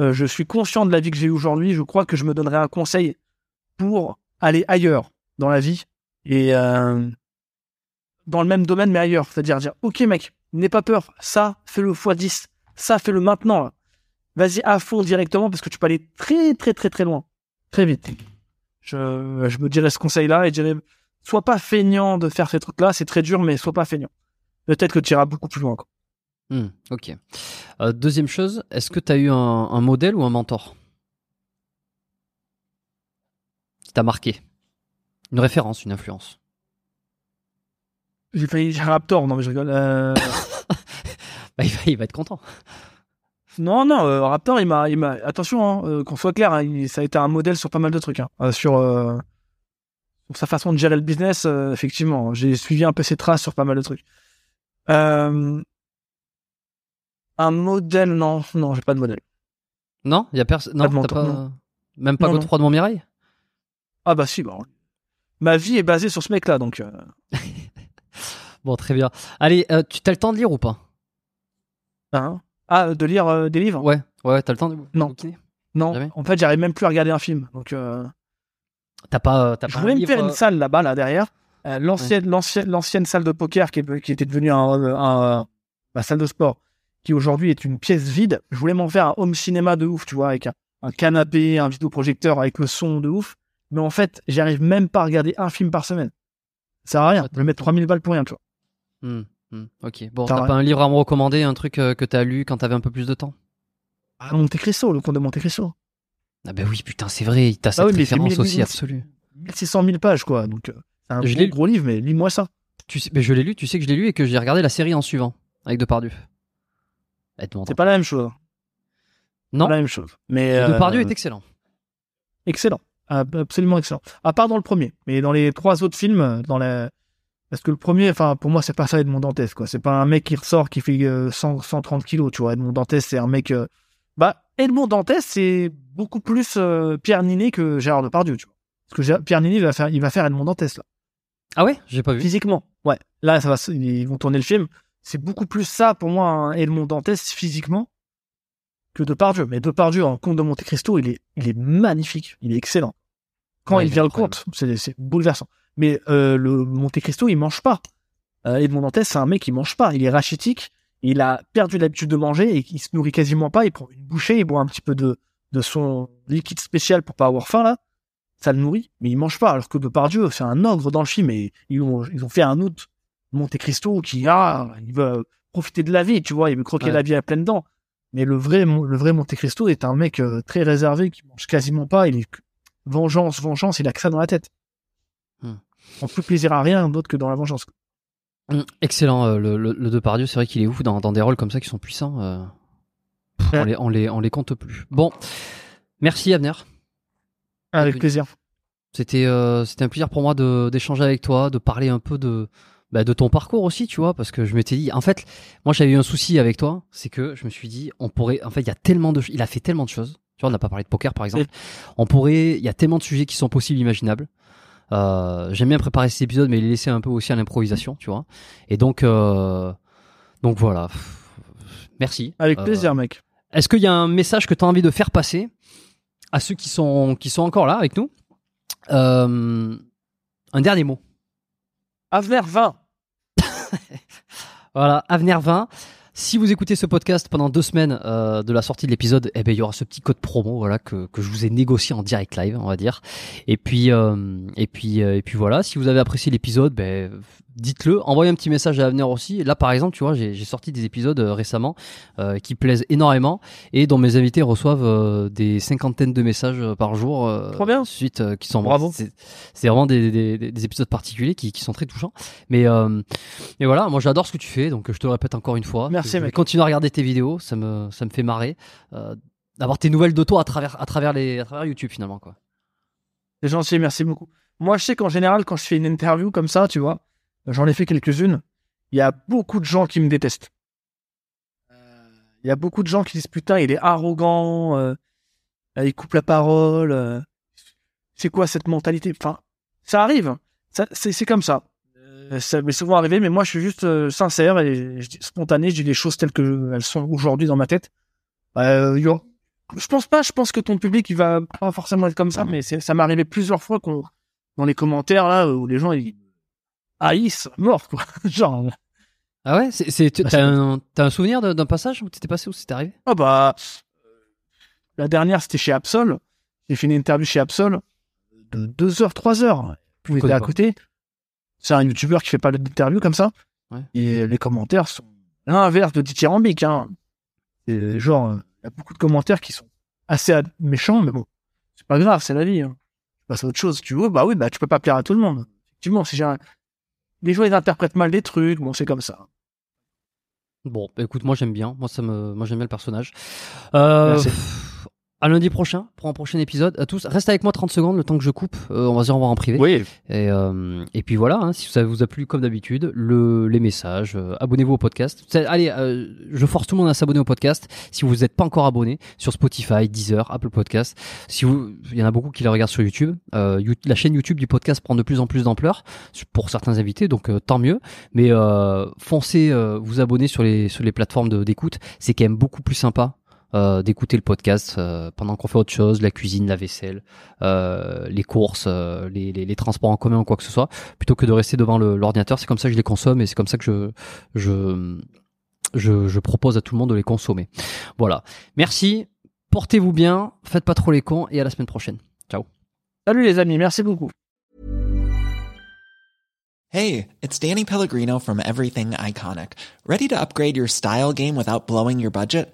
euh, je suis conscient de la vie que j'ai eue aujourd'hui, je crois que je me donnerais un conseil pour aller ailleurs dans la vie et euh, dans le même domaine mais ailleurs. C'est-à-dire dire, ok mec, n'aie pas peur. Ça, fais-le x 10. Ça, fais-le maintenant. Vas-y à fond directement parce que tu peux aller très, très, très, très loin très vite. Je, je me dirais ce conseil-là et je dirais, sois pas feignant de faire ces trucs-là, c'est très dur, mais sois pas feignant. Peut-être que tu iras beaucoup plus loin. quoi. Hmm, ok. Euh, deuxième chose, est-ce que tu as eu un, un modèle ou un mentor? Qui t'a marqué Une référence, une influence J'ai failli dire Raptor, non mais je rigole. Euh, bah, il, va, il va être content. Non, non, euh, Raptor, il m'a. Attention, hein, euh, qu'on soit clair, hein, il- ça a été un modèle sur pas mal de trucs. hein. Euh, sur, sur sa façon de gérer le business, effectivement, j'ai suivi un peu ses traces sur pas mal de trucs. Un modèle, non, non, j'ai pas de modèle. Non? Il y a personne. Non, Pas t'as pas. non. Même pas Godefroy de Montmirail? Ah bah si, bon. Ma vie est basée sur ce mec-là, donc. Bon, très bien. Allez, tu as le temps de lire ou pas? Hein? Ah, de lire euh, des livres? Ouais, ouais, t'as le temps de Non. bouquiner? Non. Jamais? En fait, j'arrive même plus à regarder un film. Donc, euh, T'as pas, t'as je pas un voulais me livre, faire une euh, salle là-bas, là derrière. Euh, l'ancienne, l'ancienne, l'ancienne salle de poker qui, est- qui était devenue un, un- ma salle de sport, qui aujourd'hui est une pièce vide. Je voulais m'en faire un home cinéma de ouf, tu vois, avec un, un canapé, un vidéoprojecteur avec le son de ouf. Mais en fait, j'arrive même pas à regarder un film par semaine. Ça sert à rien. Je vais mettre 3000 balles pour rien, tu vois. Hmm, hmm, ok. Bon, T'as pas un livre à me recommander, un truc euh, que t'as lu quand t'avais un peu plus de temps? Ah, Monte Cristo, le comte de Monte Cristo. Ah bah oui, putain, c'est vrai, t'as cette oui, mais c'est référence mille- aussi mille- absolue. 1600 000 pages, quoi. Donc, euh, c'est un Je gros, gros livre, mais lis-moi ça. Tu sais, mais je l'ai lu, tu sais que je l'ai lu et que j'ai regardé la série en suivant, avec Depardieu. Aide-moi. C'est pas la même chose. Non, Pas la même chose. Mais, euh, Depardieu est excellent. excellent. Ah, Absolument excellent. À part dans le premier. Mais dans les trois autres films, euh, dans la... parce que le premier, enfin, pour moi, c'est pas ça Edmond Dantès, quoi. C'est pas un mec qui ressort qui fait euh, 100, 130 kilos, tu vois. Edmond Dantès, c'est un mec. euh, Bah, Edmond Dantès, c'est beaucoup plus euh, Pierre Ninet que Gérard Depardieu, tu vois. Parce que Pierre Ninet, il va faire, il va faire Edmond Dantès, là. Ah ouais? J'ai pas vu. Physiquement. Ouais. Là, ça va, ils vont tourner le film. C'est beaucoup plus ça, pour moi, un Edmond Dantès, physiquement, que Depardieu. Mais Depardieu, en Comte de Monte Cristo, il est, il est magnifique. Il est excellent. Quand Ouais, il vient le compte, c'est bouleversant. Mais euh, le Monte Cristo, il mange pas. Euh, Edmond Dantès, c'est un mec qui mange pas. Il est rachitique. Il a perdu l'habitude de manger et il se nourrit quasiment pas. Il prend une bouchée, il boit un petit peu de, de son liquide spécial pour pas avoir faim, là. Ça le nourrit, mais il mange pas. Alors que Depardieu, c'est un ogre dans le film et ils ont, ils ont fait un autre Monte Cristo qui, ah, il veut profiter de la vie, tu vois, il veut croquer Ouais. la vie à pleines dents. Mais le vrai, le vrai Monte Cristo est un mec euh, très réservé qui mange quasiment pas. Il est vengeance, vengeance, il a que ça dans la tête. Hmm. On plus plaisir à rien d'autre que dans la vengeance. Hmm, Excellent, euh, le, le, le Depardieu, c'est vrai qu'il est ouf dans, dans des rôles comme ça qui sont puissants. euh, pff, Ouais. on, les, on, les, on les compte plus. Bon, merci Abner. Avec plaisir. C'était euh, c'était un plaisir pour moi d'échanger avec toi, de parler un peu de bah, de ton parcours aussi, tu vois, parce que je m'étais dit, en fait, moi j'avais eu un souci avec toi, c'est que je me suis dit, on pourrait, en fait, il y a tellement de, il a fait tellement de choses. Tu vois, on n'a pas parlé de poker par exemple. On pourrait, il y a tellement de sujets qui sont possibles, imaginables. Euh, J'aime bien préparer cet épisode, mais les laisser un peu aussi à l'improvisation, tu vois. Et donc, euh, donc voilà. Merci. Avec Euh, plaisir, mec. est-ce qu'il y a un message que tu as envie de faire passer à ceux qui sont, qui sont encore là avec nous? Euh, Un dernier mot. Avenir 20. Voilà, Avenir 20. Si vous écoutez ce podcast pendant deux semaines euh, de la sortie de l'épisode, eh ben il y aura ce petit code promo, voilà que, que je vous ai négocié en direct live, on va dire. Et puis euh, et puis euh, et puis voilà. Si vous avez apprécié l'épisode, ben dites-le, envoyez un petit message à l'avenir aussi. Là, par exemple, tu vois, j'ai sorti des épisodes euh, récemment euh, qui plaisent énormément et dont mes invités reçoivent euh, des cinquantaines de messages par jour. Trop bien. Suite, qui sont bravo. C'est vraiment des, des, des, épisodes particuliers qui, qui sont très touchants. Mais et voilà, moi j'adore ce que tu fais, donc je te le répète encore une fois. Merci. Continuer à regarder tes vidéos, ça me ça me fait marrer d'avoir tes nouvelles de toi à travers à travers les à travers YouTube finalement quoi. C'est gentil, merci beaucoup. Moi, je sais qu'en général, quand je fais une interview comme ça, tu vois, J'en ai fait quelques-unes. Il y a beaucoup de gens qui me détestent. Euh, il y a beaucoup de gens qui disent putain, il est arrogant, euh, il coupe la parole. Euh, c'est quoi cette mentalité? Enfin, ça arrive. c'est comme ça. Ça m'est souvent arrivé, mais moi je suis juste sincère et spontané. Je dis les choses telles que elles sont aujourd'hui dans ma tête. je pense pas. Je pense que ton public il va pas forcément être comme ça, mais ça m'est arrivé plusieurs fois qu'on dans les commentaires là où les gens ils haïs, mort, quoi. Genre. Ah ouais c'est, t'as, un, un souvenir d'un passage où t'étais passé, où c'était arrivé? Ah bah. La dernière, c'était chez Absol. J'ai fait une interview chez Absol de 2 h 3 heures. Vous étiez à côté. C'est un youtubeur qui fait pas d'interview comme ça. Ouais. Et les commentaires sont l'inverse de dithyrambique. Hein. C'est genre, il y a beaucoup de commentaires qui sont assez méchants, mais bon, c'est pas grave, c'est la vie. Hein. Tu passes à autre chose. Tu veux, bah oui, bah tu peux pas plaire à tout le monde. Effectivement, si j'ai un, les gens ils interprètent mal des trucs, bon c'est comme ça. Bon, bah, écoute, moi j'aime bien, moi ça me, moi j'aime bien le personnage. Euh, à lundi prochain pour un prochain épisode. À tous, reste avec moi 30 secondes le temps que je coupe. Euh, on va se revoir en privé. Oui. Et, euh, et puis voilà, hein, si ça vous a plu comme d'habitude, le, les messages, euh, abonnez-vous au podcast. Allez, euh, je force tout le monde à s'abonner au podcast. Si vous n'êtes pas encore abonné sur Spotify, Deezer, Apple Podcast, si vous, il y en a beaucoup qui le regardent sur YouTube. la chaîne YouTube du podcast prend de plus en plus d'ampleur pour certains invités, donc tant mieux. Mais foncez vous abonner sur les sur les plateformes d'écoute, c'est quand même beaucoup plus sympa euh, d'écouter le podcast euh, pendant qu'on fait autre chose, la cuisine, la vaisselle, euh, les courses, les, les, les, transports en commun ou quoi que ce soit, plutôt que de rester devant l'ordinateur. C'est comme ça que je les consomme et c'est comme ça que je, je, je, je propose à tout le monde de les consommer. Voilà. Merci. Portez-vous bien. Faites pas trop les cons et à la semaine prochaine. Ciao. Salut les amis. Merci beaucoup. Hey, it's Danny Pellegrino from Everything Iconic. Ready to upgrade your style game without blowing your budget?